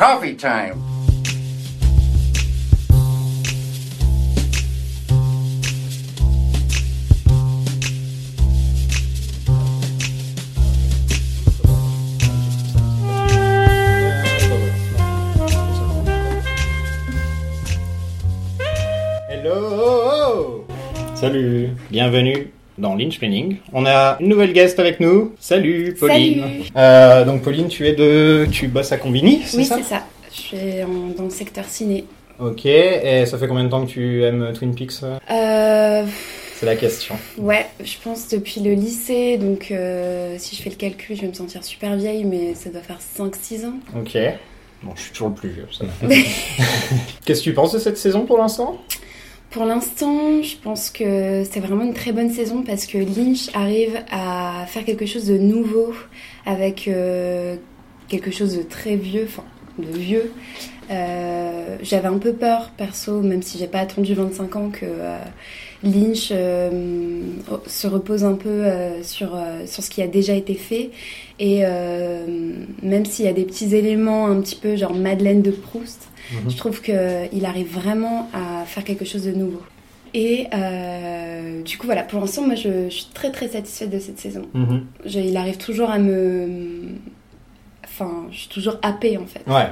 coffee time. Hello. Salut. Bienvenue dans Lynch Planning. On a une nouvelle guest avec nous. Salut Pauline. Salut. Euh, donc Pauline, tu es de, tu bosses à Combini, c'est Oui, ça c'est ça. Je suis en- dans le secteur ciné. Ok. Et ça fait combien de temps que tu aimes Twin Peaks euh? Euh, C'est la question. ouais, je pense depuis le lycée, donc euh, si je fais le calcul, je vais me sentir super vieille, mais ça doit faire 5-6 ans. Ok. Bon, je suis toujours le plus vieux. ça. Qu'est-ce que tu penses de cette saison pour l'instant? Pour l'instant, je pense que c'est vraiment une très bonne saison parce que Lynch arrive à faire quelque chose de nouveau avec euh, quelque chose de très vieux, enfin de vieux. Euh, J'avais un peu peur perso, même si j'ai pas attendu 25 ans, que euh, Lynch se repose un peu sur, sur ce qui a déjà été fait. Et même s'il y a des petits éléments un petit peu genre Madeleine de Proust, Je trouve qu'il arrive vraiment à faire quelque chose de nouveau. Et euh, du coup, voilà, pour l'instant, moi, je, je suis très très satisfaite de cette saison. Mhm. Je- il arrive toujours à me. Enfin, je suis toujours happée en fait. Ouais.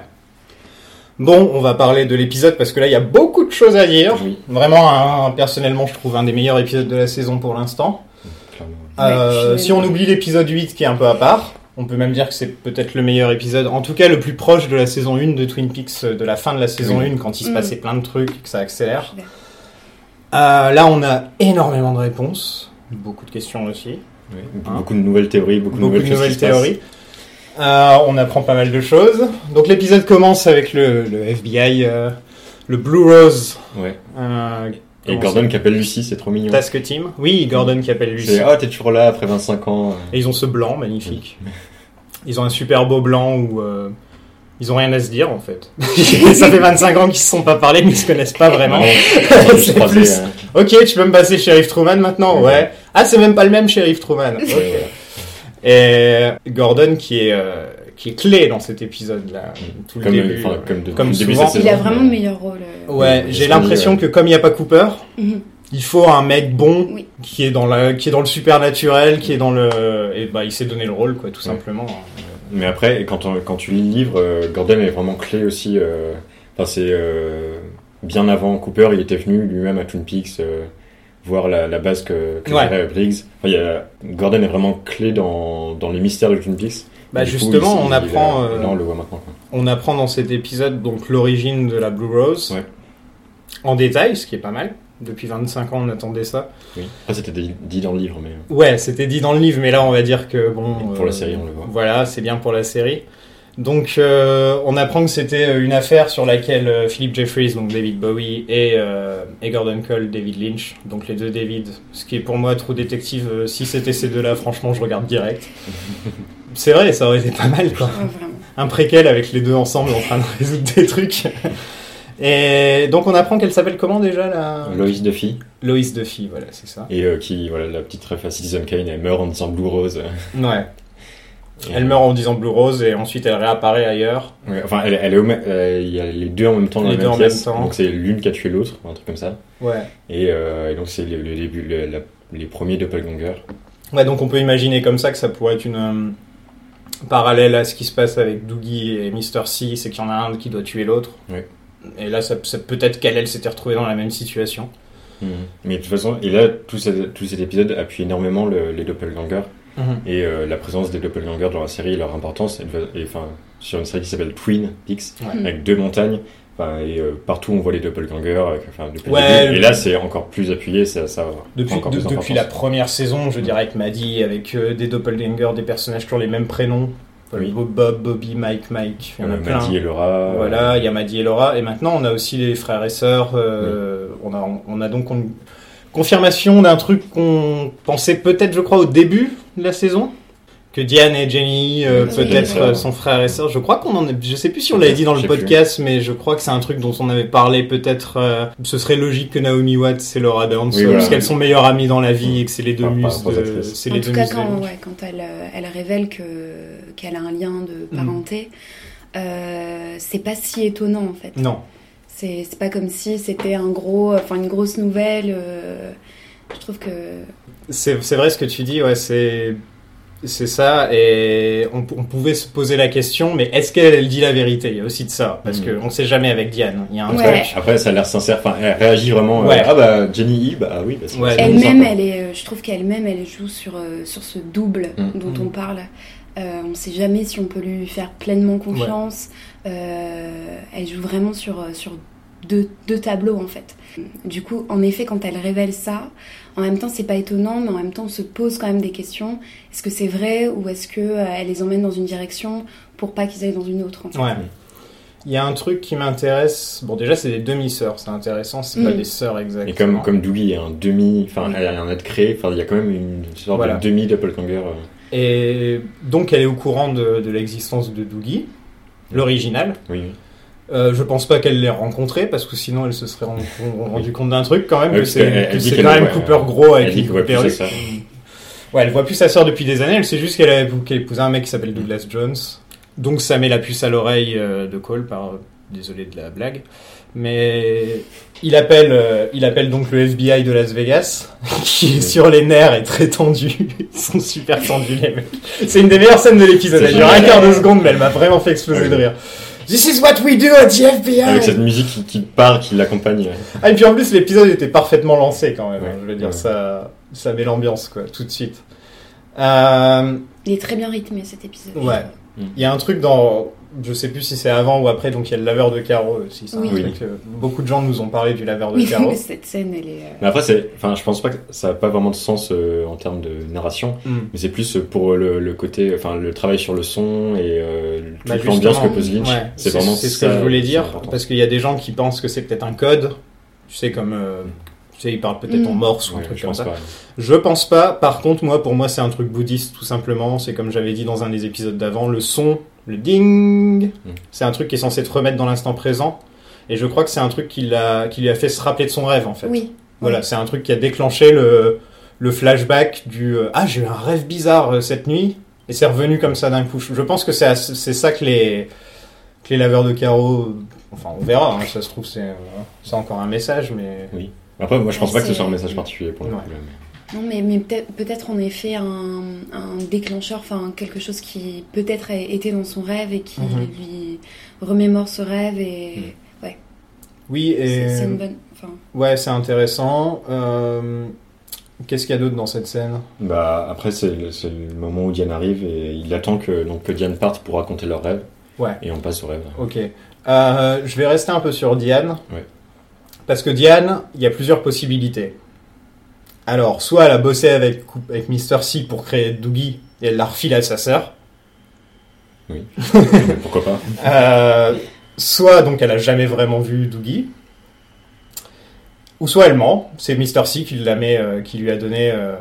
Bon, on va parler de l'épisode parce que là, il y a beaucoup de choses à dire. Oui. Vraiment, personnellement, je trouve un des meilleurs épisodes de la saison pour l'instant. Euh, Ouais, si on oublie l'épisode 8 qui est un peu à part, on peut même dire que c'est peut-être le meilleur épisode, en tout cas le plus proche de la saison 1 de Twin Peaks, euh, de la fin de la saison Oui. 1 quand il se Mm. passait plein de trucs et que ça accélère. Euh, là, on a énormément de réponses, beaucoup de questions aussi, Oui. Hein? Beaucoup de nouvelles théories, beaucoup, beaucoup de de nouvelles, théories. Euh, on apprend pas mal de choses. Donc l'épisode commence avec le, le FBI, euh, le Blue Rose Ouais. Euh, Et comment Gordon qui appelle Lucie, c'est trop mignon. Task Team. Oui, Gordon qui appelle Lucy. C'est ah t'es toujours là après 25 ans. Et ils ont ce blanc magnifique. Ils ont un super beau blanc où euh, ils ont rien à se dire en fait. ça fait 25 ans qu'ils se sont pas parlé, mais ils se connaissent pas vraiment. C'est plus- euh, Ok, tu peux me passer Sheriff Truman maintenant? Ouais. Ouais. Ah, c'est même pas le même Sheriff Truman. Ok. Et Gordon qui est euh, qui est clé dans cet épisode là, tout le comme, début. enfin, comme, de- comme début de souvent. Il a vraiment le meilleur rôle. euh. Ouais, Oui, j'ai l'impression que comme il n'y a pas Cooper, Mhm. il faut un mec bon Oui. qui est dans la qui est dans le supernaturel, qui est dans le et bah il s'est donné le rôle quoi tout Ouais. simplement. Mais après, quand, on- quand tu lis le livre, euh, Gordon est vraiment clé aussi. euh, Enfin, c'est euh, bien avant Cooper, il était venu lui-même à Twin Peaks euh, voir la, la base que, que Ouais. Briggs. Enfin, il y a, Gordon est vraiment clé dans, dans les mystères de Twin Peaks. Bah coup, justement, on apprend euh, là, on le voit maintenant. Quoi. on apprend dans cet épisode donc l'origine de la Blue Rose Ouais. en détail, ce qui est pas mal. Depuis 25 ans, on attendait ça. Oui. C'était dit dans le livre, mais euh, Ouais, c'était dit dans le livre, mais là, on va dire que bon. pour euh, la série, on le voit. Voilà, c'est bien pour la série. Donc, euh, on apprend que c'était euh, une affaire sur laquelle euh, Philip Jeffries, donc David Bowie, et, euh, et Gordon Cole, David Lynch, donc les deux David. Ce qui est pour moi True Detective, euh, si c'était ces deux-là, franchement, je regarde direct. c'est vrai, ça aurait été pas mal, quoi. Ouais. Un préquel avec les deux ensemble en train de résoudre des trucs. Et donc, on apprend qu'elle s'appelle comment déjà la Lois Duffy, Lois Duffy, voilà, c'est ça. et euh, qui, voilà, la petite à Citizen Kane, elle meurt en disant Blue Rose. Ouais. Et, Elle meurt en disant Blue Rose et ensuite elle réapparaît ailleurs. Ouais, enfin, elle, elle est au même- euh, il y a les deux en même temps dans Les la deux même en même temps. Donc c'est l'une qui a tué l'autre, un truc comme ça. Ouais. Et, euh, et donc c'est le, le début, le- la- les premiers doppelgangers. Ouais, donc on peut imaginer comme ça que ça pourrait être une euh, parallèle à ce qui se passe avec Doogie et Mr. C, c'est qu'il y en a un qui doit tuer l'autre. Et là, ça, ça- peut-être qu'elle, elle s'était retrouvée dans la même situation. Mais de toute façon, et là, tout, cet- tout cet épisode appuie énormément le- les doppelgangers. Et euh, la présence des doppelgangers dans la série et leur importance. Et, et, enfin, sur une série qui s'appelle Twin Peaks, Ouais. avec deux montagnes. Enfin, et euh, partout on voit les doppelgangers. Enfin, depuis le Ouais, début. le- Et là, c'est encore plus appuyé. Ça, ça Depuis, prend encore de- plus depuis la première saison, je dirais, avec Maddie, avec euh, des doppelgangers, des personnages qui ont les mêmes prénoms. Oui. Bob, Bob, Bobby, Mike, Mike, il y en a Euh, plein. Maddie et Laura. Voilà, il y a Maddie et Laura. Et maintenant, on a aussi les frères et sœurs. euh, on, a, on a donc confirmation d'un truc qu'on pensait peut-être, je crois, au début de la saison. Que Diane et Jenny, euh, Oui, peut-être oui. euh, sont frères et sœurs. Je crois qu'on en est, je sais plus si on l'avait dit dans le plus. podcast, mais je crois que c'est un truc dont on avait parlé peut-être. euh, ce serait logique que Naomi Watts et Laura Dern soient, voilà. parce qu'elles sont meilleures amies dans la vie et que c'est les deux muses. de-. C'est En les tout deux cas, muses quand, Lynch. ouais, quand elle, elle révèle que qu'elle a un lien de Mm. parenté, euh, c'est pas si étonnant en fait. Non. C'est c'est pas comme si c'était un gros, enfin une grosse nouvelle. euh, je trouve que C'est c'est vrai ce que tu dis, ouais, c'est c'est ça, et on, on pouvait se poser la question, mais est-ce qu'elle elle dit la vérité? Il y a aussi de ça, parce Mhm. qu'on ne sait jamais avec Diane. Il y a un Ouais. truc. Après, ça a l'air sincère. Enfin, elle réagit vraiment. euh, ah bah Jenny, bah ah oui. Bah, Ouais, elle-même, elle est, euh, je trouve qu'elle-même, elle joue sur euh, sur ce double Mm. dont Mm. on parle. Euh, on sait jamais si on peut lui faire pleinement confiance. Euh, elle joue vraiment sur sur deux, deux tableaux en fait. Du coup, en effet, quand elle révèle ça, en même temps, c'est pas étonnant, mais en même temps, on se pose quand même des questions. Est-ce que c'est vrai ou est-ce que euh, elle les emmène dans une direction pour pas qu'ils aillent dans une autre en fait? Ouais. Il y a un truc qui m'intéresse. Bon, déjà, c'est des demi-sœurs, c'est intéressant, c'est pas Mm. des sœurs exactement. Et comme, comme Dougie est un demi, enfin, Oui. elle a un être créé, enfin, il y a quand même une sorte Voilà. de demi doppelganger. euh. Et donc, elle est au courant de, de l'existence de Doogie, l'original. Oui. Euh, je pense pas qu'elle l'ait rencontré parce que sinon elle se serait rendu, rendu compte d'un truc quand même que c'est quand même Cooper gros avec une voit plus. Ouais, elle voit plus sa sœur depuis des années. Elle sait juste qu'elle a épousé un mec qui s'appelle Douglas Jones. Donc ça met la puce à l'oreille euh, de Cole. Par désolé de la blague, mais il appelle euh, il appelle donc le FBI de Las Vegas qui est sur les nerfs et très tendu. Ils sont super tendus les mecs. C'est une des meilleures scènes de l'épisode. Elle dure un quart de seconde, mais elle m'a vraiment fait exploser de rire. This is what we do at the FBI. Avec cette musique qui, qui part, qui l'accompagne. ouais. Ah, et puis en plus, l'épisode était parfaitement lancé quand même. Ouais, hein. Je veux dire, ouais. ça, ça met l'ambiance, quoi, tout de suite. Euh, Il est très bien rythmé cet épisode. Ouais. trouve. Il y a un truc dans. Je sais plus si c'est avant ou après, donc il y a le laveur de carreaux aussi. C'est un Oui. truc, euh, beaucoup de gens nous ont parlé du laveur de Oui, carreaux. mais cette scène, elle est. euh, Mais après, c'est, enfin, je pense pas que ça a pas vraiment de sens euh, en termes de narration, Hmm. mais c'est plus pour le, le côté, enfin, le travail sur le son et euh, Bah, l'ambiance que pose Lynch. ouais, c'est vraiment c'est ce que je voulais dire parce qu'il y a des gens qui pensent que c'est peut-être un code. Tu sais, comme. euh, tu sais, ils parlent peut-être Mm. en morse ou un truc je comme ça. pas. Je pense pas. Par contre, moi, pour moi, c'est un truc bouddhiste, tout simplement. C'est comme j'avais dit dans un des épisodes d'avant, le son, le ding, c'est un truc qui est censé te remettre dans l'instant présent. Et je crois que c'est un truc qui, l'a, qui lui a fait se rappeler de son rêve, en fait. Oui. Voilà, c'est un truc qui a déclenché le, le flashback du euh, Ah, j'ai eu un rêve bizarre euh, cette nuit, et c'est revenu comme ça d'un coup. Je pense que c'est, ça que les, que les laveurs de carreaux. Enfin, on verra, hein, ça se trouve, c'est, euh, c'est encore un message, mais. Après, moi, je pense Ouais, pas que ce c'est- soit un message particulier pour le Ouais. coup. Non, mais, mais peut-être peut-être en effet un, un déclencheur, enfin quelque chose qui peut-être été dans son rêve et qui Mhm. lui remémore ce rêve et Oui, et. c'est c'est une bonne. Enfin, Ouais, c'est intéressant. Euh, Qu'est-ce qu'il y a d'autre dans cette scène? Bah, après, c'est le, c'est le moment où Diane arrive et il attend que, donc, que Diane parte pour raconter leur rêve. Ouais. Et on passe au rêve. Ok. Euh, je vais rester un peu sur Diane. Ouais. Parce que Diane, il y a plusieurs possibilités. Alors, soit elle a bossé avec, avec Mr. C pour créer Doogie et elle l'a refilé à sa sœur. Pourquoi pas Euh, soit donc elle a jamais vraiment vu Doogie. Ou soit elle ment, c'est Mr. C qui, l'a met, euh, qui lui a donné, euh,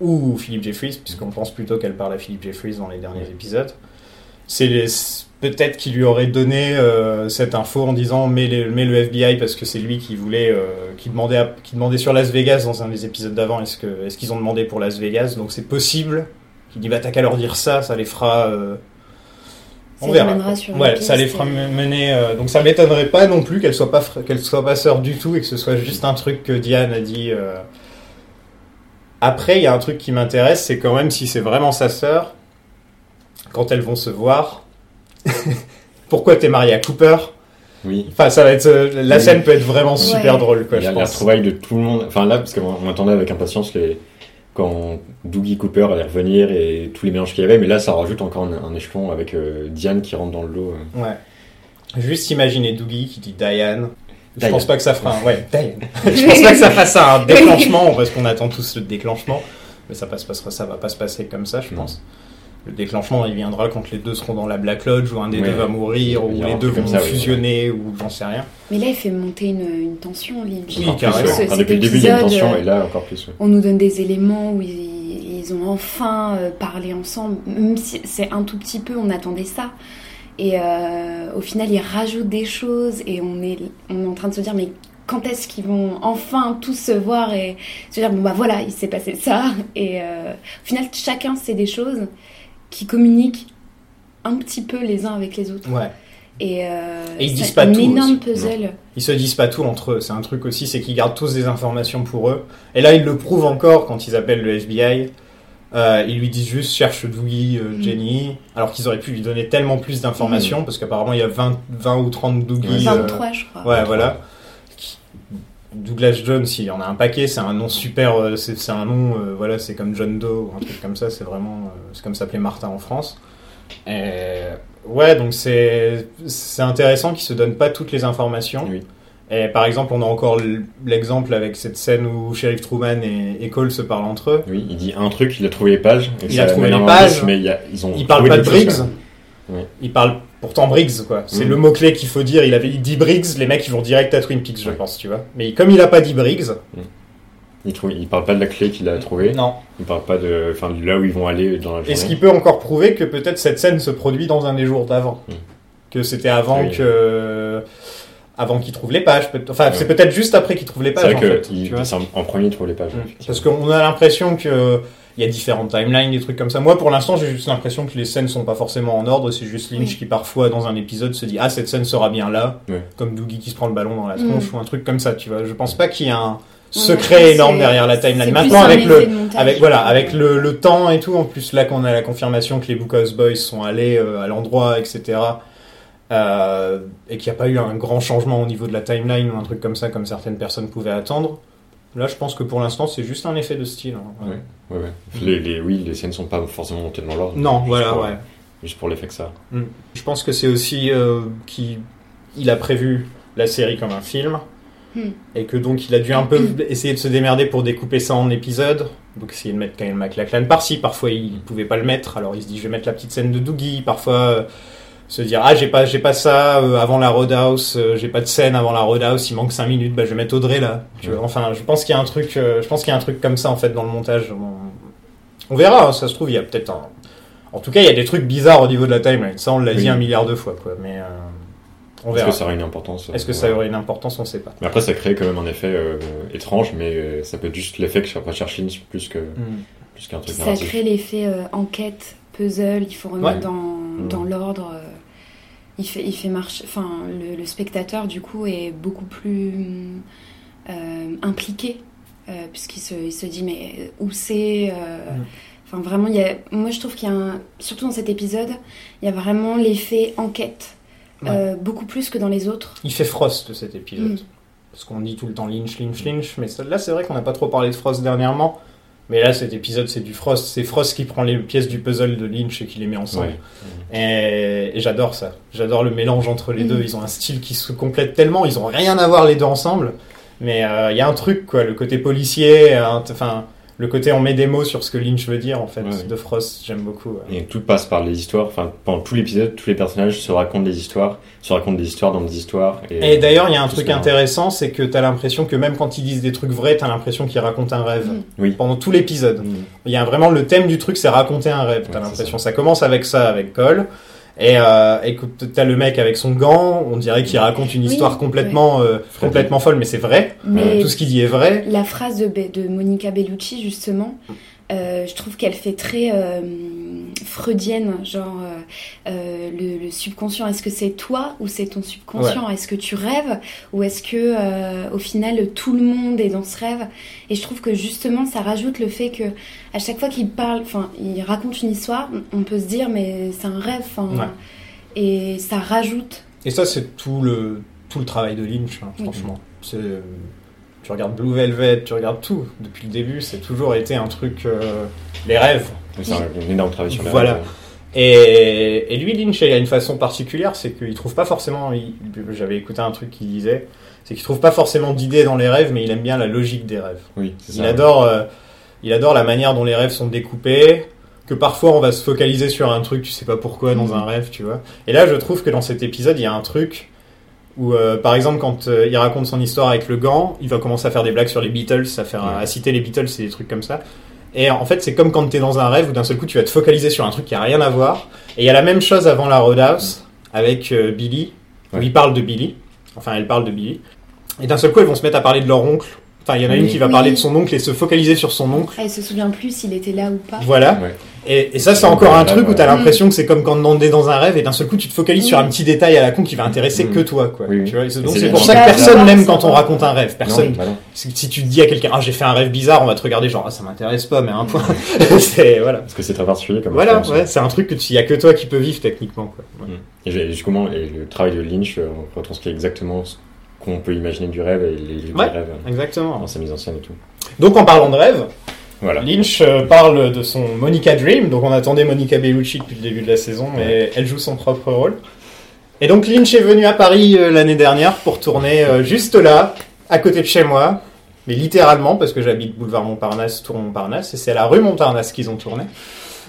ou Philip Jeffries, puisqu'on pense plutôt qu'elle parle à Philip Jeffries dans les derniers épisodes. C'est les- peut-être qu'il lui aurait donné euh, cette info en disant les- mets le FBI parce que c'est lui qui voulait, euh, qui, demandait à- qui demandait sur Las Vegas dans un des épisodes d'avant est-ce que est-ce qu'ils ont demandé pour Las Vegas? Donc c'est possible. Qu'il dit bah t'as qu'à leur dire ça, ça les fera. euh, Ça on les verra. sur ouais, ça les fera euh. mener. euh, donc ça m'étonnerait pas non plus qu'elle soit pas qu'elle soit pas sœur du tout et que ce soit juste un truc que Diane a dit. euh. Après, il y a un truc qui m'intéresse, c'est quand même si c'est vraiment sa sœur, quand elles vont se voir. Pourquoi t'es marié à Cooper? Oui. Enfin, ça va être euh, la Oui. scène peut être vraiment super Ouais. drôle, quoi. Il y a pense. de tout le monde. Enfin là, parce qu'on on attendait avec impatience les... quand Doogie Cooper allait revenir et tous les mélanges qu'il y avait, mais là ça rajoute encore un, un échelon avec euh, Diane qui rentre dans le lot. euh. Ouais. Juste imaginer Doogie qui dit Diane. Je pense pas que ça fera un... Ouais, Diane. Je pense pas que ça fasse un déclenchement, parce qu'on attend tous le déclenchement. Mais ça, passe, passera, ça va pas se passer comme ça, je Non. Le déclenchement, il viendra quand les deux seront dans la Black Lodge, ou un des Ouais. deux va mourir, ou les deux vont ça, oui, fusionner, ou j'en sais rien. Mais là, il fait monter une, une tension, Lynch. Oui, carrément. Ce- Enfin, depuis le début, il y a une tension, euh, et là encore plus. ouais. On nous donne des éléments où ils, ils ont enfin euh, parlé ensemble, même si c'est un tout petit peu, on attendait ça. Et euh, au final, ils rajoutent des choses et on est, on est en train de se dire, mais quand est-ce qu'ils vont enfin tous se voir et se dire, bon bah voilà, il s'est passé ça. Et euh, au final, chacun sait des choses qui communiquent un petit peu les uns avec les autres. Ouais. Et, euh, Et ils c'est disent pas un tout énorme puzzle. Ils se disent pas tout entre eux. C'est un truc aussi, c'est qu'ils gardent tous des informations pour eux. Et là, ils le prouvent encore quand ils appellent le FBI. Euh, ils lui disent juste cherche Doogie, euh, Mm. Jenny, alors qu'ils auraient pu lui donner tellement plus d'informations parce qu'apparemment il y a 20, 20 ou 30 Doogie. euh, 23, je crois. Ouais, voilà. Douglas Jones, il y en a un paquet, c'est un nom super, euh, c'est un nom, euh, voilà, c'est comme John Doe, ou un truc comme ça, c'est vraiment, euh, c'est comme s'appelait Martin en France. Et, ouais, donc c'est intéressant qu'ils se donnent pas toutes les informations. Oui. Et par exemple, on a encore l'exemple avec cette scène où Sheriff Truman et, et Cole se parlent entre eux. Oui, il dit un truc, il a trouvé les pages. et Il ça a trouvé les pages. Mais il a- ils ont Il parle trouvé pas de Briggs. choses, quoi. Ouais. Pourtant Briggs, quoi. C'est Mhm. le mot-clé qu'il faut dire. Il avait il dit Briggs, les mecs ils vont direct à Twin Peaks, je Ouais. pense, tu vois. Mais comme il a pas dit Briggs, Il, trouve, il parle pas de la clé qu'il a trouvée. non. Il parle pas de, enfin, de là où ils vont aller dans la journée. Est-ce qu'il peut encore prouver que peut-être cette scène se produit dans un des jours d'avant Mm. Que c'était avant Oui. que. Avant qu'il trouve les pages. peut- Enfin, Ouais. c'est peut-être juste après qu'il trouve les C'est pages, vrai en que fait. il- tu vois. c'est en, premier, il trouve les pages. Mm. Parce qu'on a l'impression que. Il y a différentes timelines, des trucs comme ça. Moi, pour l'instant, j'ai juste l'impression que les scènes sont pas forcément en ordre. C'est juste Lynch Oui. qui, parfois, dans un épisode, se dit Ah, cette scène sera bien là. Comme Doogie qui se prend le ballon dans la Mm. tronche ou un truc comme ça, tu vois. Je pense pas qu'il y ait un secret énorme derrière la timeline. Maintenant, avec le, avec voilà, avec le, le temps et tout, en plus là qu'on a la confirmation que les Bookhouse Boys sont allés euh, à l'endroit, etc. euh, et qu'il n'y a pas eu un grand changement au niveau de la timeline ou un truc comme ça, comme certaines personnes pouvaient attendre. Là, je pense que pour l'instant, c'est juste un effet de style. hein. Ouais. Ouais, ouais. Les, les, oui, les scènes sont pas forcément montées dans l'ordre. Non, voilà, pour- ouais. Juste pour l'effet que ça. Je pense que c'est aussi euh, qu'il il a prévu la série comme un film. Hmm. Et que donc il a dû un peu essayer de se démerder pour découper ça en épisodes. Donc essayer de mettre Kyle MacLachlan par-ci. Parfois il pouvait pas le mettre. Alors il se dit je vais mettre la petite scène de Doogie. Parfois euh, se dire ah j'ai pas j'ai pas ça euh, avant la Roadhouse. euh, j'ai pas de scène avant la Roadhouse. Il manque 5 minutes. Bah je vais mettre Audrey là. Enfin je pense qu'il y a un truc. euh, je pense qu'il y a un truc comme ça en fait dans le montage. On, on verra. hein, ça se trouve il y a peut-être un. En tout cas il y a des trucs bizarres au niveau de la timeline. Ça on l'a dit un milliard de fois quoi. Mais euh, on Est-ce verra. que ça aurait une importance Est-ce que ça aurait une importance On sait pas. Mais après, ça crée quand même un effet euh, étrange, mais euh, ça peut être juste l'effet que recherche Lynch plus que plus qu'un truc Ça narratif. crée l'effet euh, enquête, puzzle, il faut remettre Ouais. dans, Mm. dans l'ordre. Il fait, il fait marcher. Enfin, le, le spectateur, du coup, est beaucoup plus euh, impliqué, euh, puisqu'il se, il se dit, mais où c'est euh. Enfin, vraiment, il y a, moi, je trouve qu'il y a un. Surtout dans cet épisode, il y a vraiment l'effet enquête, Ouais. beaucoup plus que dans les autres. Il fait Frost cet épisode. Mm. Parce qu'on dit tout le temps Lynch, Lynch, Lynch. Mais là, c'est vrai qu'on n'a pas trop parlé de Frost dernièrement. Mais là, cet épisode, c'est du Frost. C'est Frost qui prend les pièces du puzzle de Lynch et qui les met ensemble. Ouais. Et, et j'adore ça. J'adore le mélange entre les Mhm. deux. Ils ont un style qui se complète tellement. Ils ont rien à voir les deux ensemble. Mais euh, il y a un truc, quoi. Le côté policier, enfin, le côté on met des mots sur ce que Lynch veut dire, en fait, Ouais, de Frost. J'aime beaucoup. ouais. Et tout passe par les histoires. Enfin, pendant tout l'épisode, tous les personnages se racontent des histoires, se racontent des histoires dans des histoires. Et, Et d'ailleurs, il y a un truc intéressant, c'est que t'as l'impression que même quand ils disent des trucs vrais, t'as l'impression qu'ils racontent un rêve. Mm. Oui. Pendant tout l'épisode. Mm. Il y a vraiment le thème du truc, c'est raconter un rêve. T'as Ouais, l'impression. Ça. commence avec ça, avec Cole. Et, euh, que t'as le mec avec son gant, on dirait qu'il raconte une Oui, histoire complètement, euh, complètement folle, mais c'est vrai. Mais Tout ce qu'il dit est vrai. La phrase de, de Monica Bellucci, justement, euh, je trouve qu'elle fait très euh, freudienne, genre euh, euh, le, le subconscient. Est-ce que c'est toi ou c'est ton subconscient? Est-ce que tu rêves ou est-ce que euh, au final tout le monde est dans ce rêve? Et je trouve que justement ça rajoute le fait que à chaque fois qu'il parle, enfin il raconte une histoire, on peut se dire mais c'est un rêve, enfin Ouais. et ça rajoute. Et ça, c'est tout le, tout le travail de Lynch, hein, franchement. Tu regardes Blue Velvet, tu regardes tout. Depuis le début, c'est toujours été un truc. euh, les rêves. C'est un, un énorme travail sur la Voilà. Et, et lui, Lynch, il a une façon particulière, c'est qu'il trouve pas forcément. J'avais écouté un truc qu'il disait, c'est qu'il trouve pas forcément d'idées dans les rêves, mais il aime bien la logique des rêves. Oui, c'est Il ça. adore, euh, il adore la manière dont les rêves sont découpés, que parfois on va se focaliser sur un truc, tu sais pas pourquoi, dans un rêve, tu vois. Et là, je trouve que dans cet épisode, il y a un truc où, euh, par exemple, quand euh, il raconte son histoire avec le gant, il va commencer à faire des blagues sur les Beatles, à, faire, à citer les Beatles et des trucs comme ça. Et en fait, c'est comme quand t'es dans un rêve où d'un seul coup, tu vas te focaliser sur un truc qui a rien à voir. Et il y a la même chose avant la Roadhouse avec euh, Billy, où Ouais. il parle de Billy. Enfin, elle parle de Billy. Et d'un seul coup, ils vont se mettre à parler de leur oncle Enfin, il y en a une qui va Oui. parler de son oncle et se focaliser sur son oncle. Elle se souvient plus s'il était là ou pas. Voilà. Ouais. Et, et ça, c'est encore un truc où t'as l'impression que c'est comme quand on est dans un rêve et d'un seul coup tu te focalises Oui. sur un petit détail à la con qui va intéresser Mm. que toi, quoi. Oui, oui. Tu vois, et c'est- donc pour ça que qui personne n'aime quand on raconte un rêve. Personne. Non, bah non. Si tu dis à quelqu'un, ah j'ai fait un rêve bizarre, on va te regarder genre, ah ça m'intéresse pas, mais un point. c'est voilà. Parce que c'est très particulier comme Voilà, ouais, c'est un truc que tu y a que toi qui peux vivre techniquement, quoi. Ouais. Et justement, et le travail de Lynch euh, retranscrit exactement ce qu'on peut imaginer du rêve et les lieux Ouais. du rêve euh, Exactement. dans sa mise en scène et tout. Donc en parlant de rêve, Voilà. Lynch euh, parle de son Monica Dream, donc on attendait Monica Bellucci depuis le début de la saison, mais elle joue son propre rôle. Et donc Lynch est venu à Paris euh, l'année dernière pour tourner euh, juste là, à côté de chez moi, mais littéralement parce que j'habite boulevard Montparnasse, tour Montparnasse, et c'est à la rue Montparnasse qu'ils ont tourné.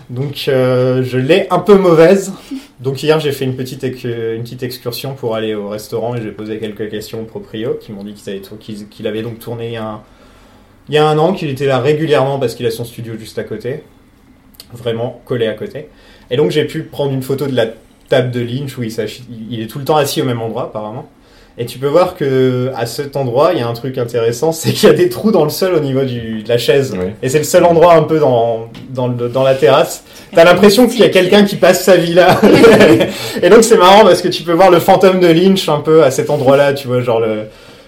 Donc euh, je l'ai un peu mauvaise. Donc hier j'ai fait une petite, une petite excursion pour aller au restaurant et j'ai posé quelques questions au proprio qui m'ont dit qu'il avait donc tourné il y a un, an, qu'il était là régulièrement parce qu'il a son studio juste à côté, vraiment collé à côté. Et donc j'ai pu prendre une photo de la table de Lynch où il est tout le temps assis au même endroit apparemment. Et tu peux voir que à cet endroit, il y a un truc intéressant, c'est qu'il y a des trous dans le sol au niveau du, de la chaise. Ouais. Et c'est le seul endroit un peu dans, dans, le- dans la terrasse. T'as l'impression qu'il y a quelqu'un qui passe sa vie là. et donc c'est marrant parce que tu peux voir le fantôme de Lynch un peu à cet endroit-là, tu vois, genre le,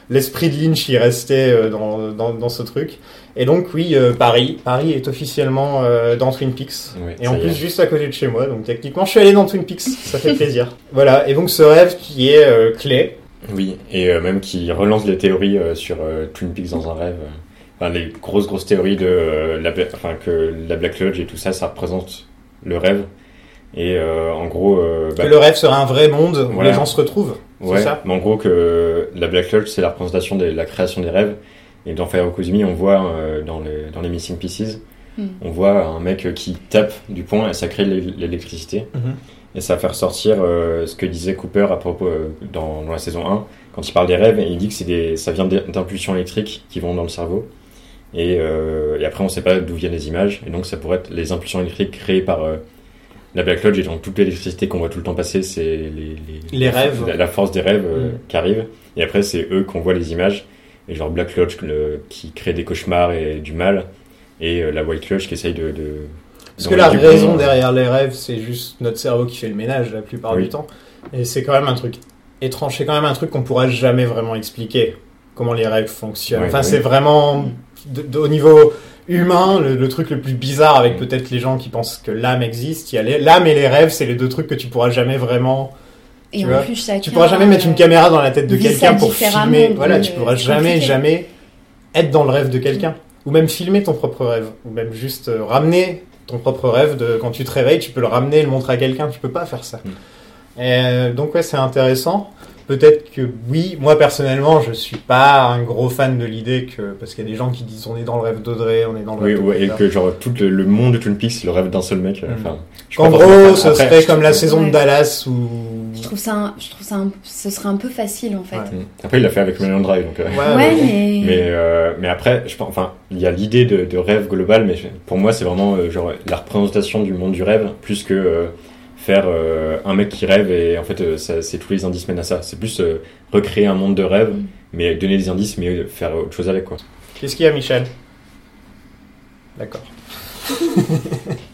l'esprit de Lynch il restait euh, dans, dans, dans ce truc. Et donc oui, euh, Paris, Paris est officiellement euh, dans Twin Peaks. Ouais, Et en plus est. juste à côté de chez moi, donc techniquement je suis allé dans Twin Peaks, ça fait plaisir. voilà, et donc ce rêve qui est euh, clé, Oui, et euh, même qui relance les théories euh, sur euh, Twin Peaks dans un rêve. Enfin, les grosses, grosses théories de euh, la, enfin, que la Black Lodge et tout ça, ça représente le rêve. Et euh, en gros, euh, bah, que le rêve serait un vrai monde où Voilà. les gens se retrouvent. c'est ouais, ça? mais en gros que la Black Lodge, c'est la représentation de la création des rêves. Et dans Fire Kozumi, on voit euh, dans, les, dans les Missing Pieces, Hmm. on voit un mec qui tape du poing et ça crée l'électricité. Et ça va faire sortir euh, ce que disait Cooper à propos euh, dans, dans la saison 1, quand il parle des rêves, et il dit que des, ça vient d'im- d'impulsions électriques qui vont dans le cerveau. Et, euh, et après, on sait pas d'où viennent les images, et donc ça pourrait être les impulsions électriques créées par euh, la Black Lodge, et donc toute l'électricité qu'on voit tout le temps passer, c'est les, les, Les rêves. La, la force des rêves Mm. qui arrive, et après, c'est eux qu'on voit les images, et genre Black Lodge le- qui crée des cauchemars et du mal, et la White Lodge qui essaye de. de Parce que la raison derrière les rêves, c'est juste notre cerveau qui fait le ménage la plupart Oui. du temps. Et c'est quand même un truc étrange, c'est quand même un truc qu'on pourra jamais vraiment expliquer, comment les rêves fonctionnent. Ouais, enfin, oui. c'est vraiment, de- de- au niveau humain, le, le truc le plus bizarre avec peut-être les gens qui pensent que l'âme existe. Il y a les- l'âme et les rêves, c'est les deux trucs que tu pourras jamais vraiment... Et Tu en vois, plus, chacun. Tu pourras jamais mettre une euh, caméra dans la tête de quelqu'un pour filmer. Voilà, tu euh, pourras jamais, compliqué. jamais être dans le rêve de quelqu'un. Ou même filmer ton propre rêve. Ou même juste euh, ramener ton propre rêve de quand tu te réveilles, tu peux le ramener et le montrer à quelqu'un. Tu peux pas faire ça. Mm. Et, euh, donc ouais, c'est intéressant. Peut-être que oui, moi personnellement, je suis pas un gros fan de l'idée que parce qu'il y a des gens qui disent on est dans le rêve d'Audrey, on est dans le Oui, rêve de ouais, et que genre tout le, le monde de Twin Peaks, le rêve d'un seul mec. euh, Mm. Enfin, forcément gros, ce serait comme la saison de. Dallas où Je trouve ça, un- je trouve ça, un- ce serait un peu facile en fait. Ouais. Après, il l'a fait avec Mulholland Drive, donc. euh, Ouais, Ouais, mais euh, mais après, je pense, enfin, il y a l'idée de, de rêve global, mais pour moi, c'est vraiment euh, genre la représentation du monde du rêve, plus que euh, faire euh, un mec qui rêve et en fait, euh, c'est tous les indices mènent à ça. C'est plus euh, recréer un monde de rêve, Mm. mais donner des indices, mais faire autre chose avec quoi. Qu'est-ce qu'il y a, Michel? D'accord.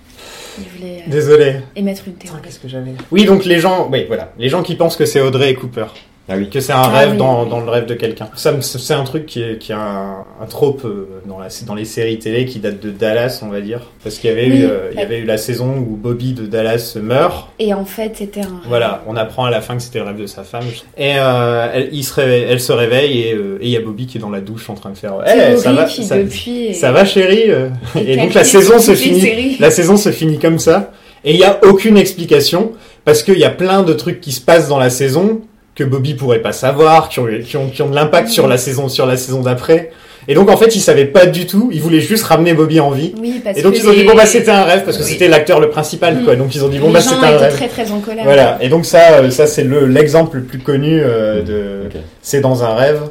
Voulait euh, Désolé. émettre une théorie. qu'est-ce que j'avais Oui, donc les gens, oui, voilà, les gens qui pensent que c'est Audrey et Cooper, Ah oui. que c'est un Ah rêve oui, dans, dans le rêve de quelqu'un. Ça, c'est un truc qui est, qui est un, un trope euh, dans, la, dans les séries télé qui date de Dallas, on va dire, parce qu'il y avait Oui, eu, euh, il y avait eu la saison où Bobby de Dallas meurt. Et en fait, c'était un. Voilà, on apprend à la fin que c'était le rêve de sa femme. Et euh, elle, il se réveille, elle se réveille et euh, il y a Bobby qui est dans la douche en train de faire. C'est Eh, ça va, ça, depuis. ça va, chérie. Et donc la saison se finit. La saison se finit comme ça. Et il n'y a aucune explication parce qu'il y a plein de trucs qui se passent dans la saison que Bobby pourrait pas savoir, qui ont, qui ont, qui ont de l'impact sur la saison, sur la saison d'après. Et donc en fait, ils savaient pas du tout. Ils voulaient juste ramener Bobby en vie. Oui, parce Et donc que ils ont dit les- bon bah c'était un rêve parce que Oui. c'était l'acteur le principal quoi. Mm. Donc ils ont dit bon les bah c'était un étaient rêve. très très en colère. Voilà. Et donc ça, euh, ça c'est le l'exemple le plus connu euh, de. Ok. C'est dans un rêve.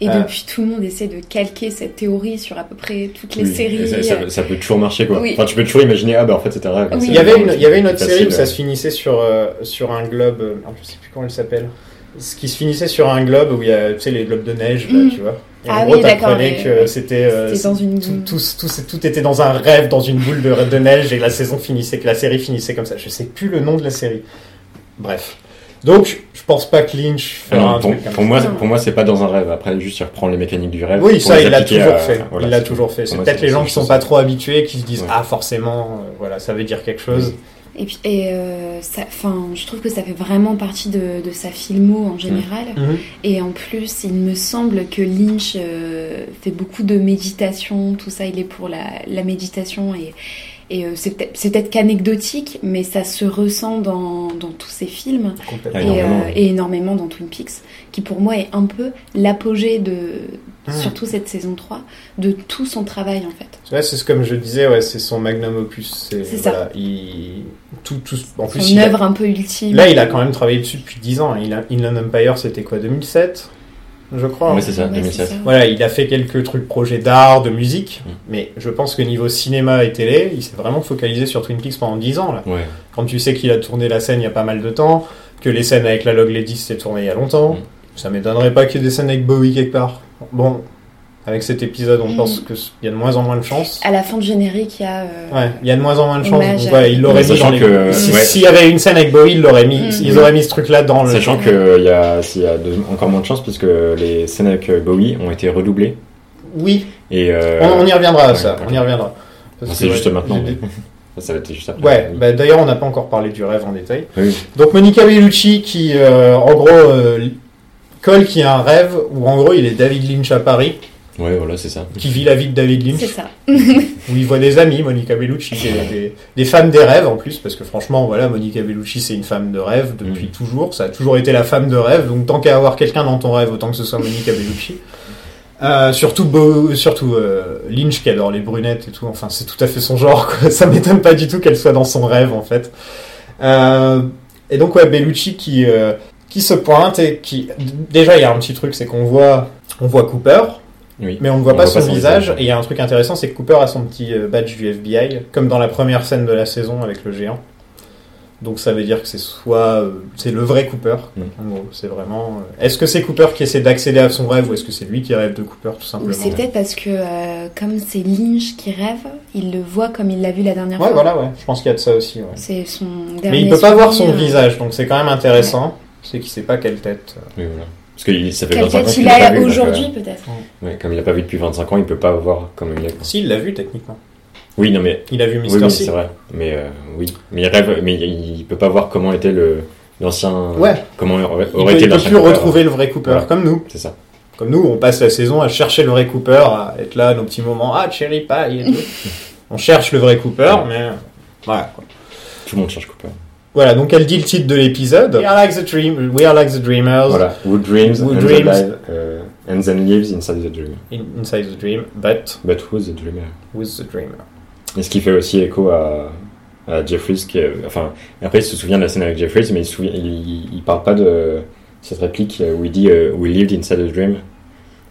Et Euh. depuis, tout le monde essaie de calquer cette théorie sur à peu près toutes les Oui, séries. Ça, ça- ça peut toujours marcher quoi. Oui. Enfin, tu peux toujours imaginer, ah bah en fait c'était un rêve. Oui. Il y avait une, il y avait une autre plus série où ça se finissait sur euh, sur un globe. euh, Je sais plus comment elle s'appelle. Ce qui se finissait sur un globe où il y a tu sais les globes de neige là, Mm. tu vois. Et Ah en gros, oui, d'accord, t'apprenais mais- que c'était euh, une. tout, tout, tout, tout était dans un rêve, dans une boule de, de neige, et la saison finissait, que la série finissait comme ça. Je sais plus le nom de la série. Bref. Donc, je pense pas que Lynch fera non, un pour, truc pour moi, pour moi, c'est pas dans un rêve. Après, juste il reprend les mécaniques du rêve. Oui, ça, il l'a toujours à- fait. voilà, il l'a toujours fait. C'est peut-être les gens qui sont pas trop habitués qui se disent Ouais. ah forcément, euh, voilà, ça veut dire quelque chose. Et puis, et euh, ça, je trouve que ça fait vraiment partie de, de sa filmo en général. Mhm. Et en plus, il me semble que Lynch euh, fait beaucoup de méditation, tout ça, il est pour la, la méditation et, et euh, c'est peut-être qu'anecdotique, mais ça se ressent dans, dans tous ses films Complètement. Ah, et, énormément, euh, et énormément dans Twin Peaks, qui pour moi est un peu l'apogée de, Mhm. surtout cette saison 3, de tout son travail en fait. Ouais, c'est ce- comme je disais, ouais, c'est son magnum opus. C'est ça. il tout, tout, en plus, Son il a- œuvre un peu ultime. là, il a quand même travaillé dessus depuis 10 ans. Il a, Inland Empire, c'était quoi, 2007, je crois. Ouais, c'est ça, Ouais, 2007. c'est ça. Voilà, il a fait quelques trucs projets d'art, de musique, Mm. mais je pense que niveau cinéma et télé, il s'est vraiment focalisé sur Twin Peaks pendant 10 ans là. Ouais. Quand tu sais qu'il a tourné la scène il y a pas mal de temps, que les scènes avec la Log Lady c'était tourné il y a longtemps, Mm. ça m'étonnerait pas qu'il y ait des scènes avec Bowie quelque part. Bon, avec cet épisode, on Mm. pense qu'il y a de moins en moins de chances. À la fin de générique, il y a. euh, Ouais, il y a de moins en moins de chances. Ouais, il l'aurait mis Sachant dans les... que, ouais. S'il y avait une scène avec Bowie, il l'aurait mis, Mm. ils auraient mis ce truc-là dans le. Sachant qu'il y a, y a de- encore moins de chance puisque les scènes avec euh, Bowie ont été redoublées. Oui, Et, euh, on, on y reviendra à ça. On y reviendra. C'est juste maintenant. Ça, être juste après. Ouais, bah, d'ailleurs, on n'a pas encore parlé du rêve en détail. Oui. Donc, Monica Bellucci, qui, euh, en gros, euh, Cole qui a un rêve où, en gros, il est David Lynch à Paris, Ouais, voilà, c'est ça. qui vit la vie de David C'est Lynch, ça. où il voit des amis, Monica Bellucci, des, des femmes des rêves en plus, parce que franchement, voilà, Monica Bellucci, c'est une femme de rêve depuis Mhm. toujours, ça a toujours été la femme de rêve, donc tant qu'à avoir quelqu'un dans ton rêve, autant que ce soit Monica Bellucci. Euh, surtout surtout euh, Lynch qui adore les brunettes et tout, enfin c'est tout à fait son genre, quoi. ça m'étonne pas du tout qu'elle soit dans son rêve en fait. Euh, et donc ouais, Bellucci qui, euh, qui se pointe et qui... Déjà il y a un petit truc, c'est qu'on voit, on voit Cooper, Oui. mais on ne voit On pas voit son, pas son visage. visage. Et il y a un truc intéressant, c'est que Cooper a son petit euh, badge du FBI, comme dans la première scène de la saison avec le géant. Donc ça veut dire que c'est soit euh, c'est le vrai Cooper. Mm. En gros, c'est vraiment. euh, Est-ce que c'est Cooper qui essaie d'accéder à son rêve ou est-ce que c'est lui qui rêve de Cooper tout Ou simplement c'est peut-être parce que, euh, comme c'est Lynch qui rêve, il le voit comme il l'a vu la dernière Ouais, fois. voilà, ouais. Je pense qu'il y a de ça aussi. ouais. C'est son dernier Mais il peut pas voir son visage, donc c'est quand même intéressant. C'est qu'il sait pas quelle tête. euh. Oui, voilà. Parce que il- ça fait Quelle 25 ans qu'il il l'a aujourd'hui, euh, peut-être. ouais, comme il l'a pas vu depuis 25 ans, il peut pas voir comment il quoi. Si, il l'a vu techniquement. Oui, non, mais. Il a vu Mr. Oui, c'est vrai. Mais euh, oui. Mais il rêve, mais il, peut pas voir comment était le l'ancien. Ouais. Comment aurait, été il peut l'ancien. plus Cooper. retrouver le vrai Cooper, Voilà. comme nous. C'est ça. Comme nous, on passe la saison à chercher le vrai Cooper, à être là, nos petits moments, ah, cherry pie et tout. on cherche le vrai Cooper, mais voilà. quoi. Tout le monde cherche Cooper. Voilà, donc elle dit le titre de l'épisode. We are like the dream, we are like the dreamers Voilà. Who dreams, Who and, dreams. alive, uh, and then lives inside the dream. in- inside the dream, but But who's the dreamer? with the dreamer? Et ce qui fait aussi écho à, à Jeffries, qui enfin, après il se souvient de la scène avec Jeffries, mais il, souvient, il, il parle pas de cette réplique où il dit euh, We lived inside a dream,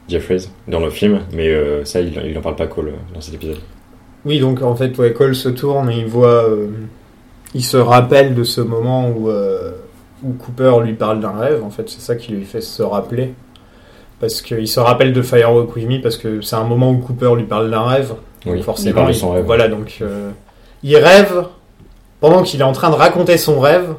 Jeffries, dans le film, mais euh, ça il, il en parle pas Cole dans cet épisode. Oui, donc en fait, ouais, Cole se tourne et il voit, euh, il se rappelle de ce moment où, euh, où Cooper lui parle d'un rêve. En fait, c'est ça qui lui fait se rappeler. Parce qu'il se rappelle de Firewalk With Me parce que c'est un moment où Cooper lui parle d'un rêve. Donc Oui, forcément, il parle de il- son rêve. Voilà, donc euh, il rêve pendant qu'il est en train de raconter son rêve,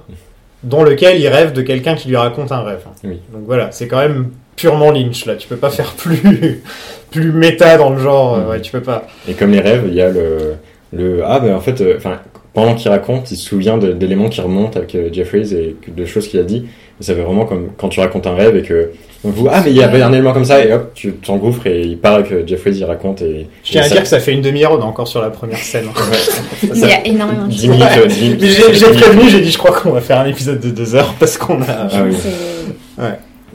dans lequel il rêve de quelqu'un qui lui raconte un rêve. Oui. Donc voilà, c'est quand même purement Lynch là. Tu peux pas faire plus plus méta dans le genre. euh. Ouais, tu peux pas. Et comme les rêves, il y a le, le ah ben en fait, euh, enfin pendant qu'il raconte, il se souvient d'éléments qui remontent avec euh, Jeffries et de choses qu'il a dit. Et ça fait vraiment comme quand tu racontes un rêve et que vous ah mais il y avait un élément comme ça et hop tu t'engouffres et il parle que Jeffries il raconte et Je tiens et à ça- dire que ça fait une demi-heure, on est encore sur la première scène. Il y a énormément de 10 choses. minutes, Ouais. 10 minutes. Mais j'ai prévenu, j'ai dit, je crois qu'on va faire un épisode de deux heures parce qu'on a. Ah oui. C'est-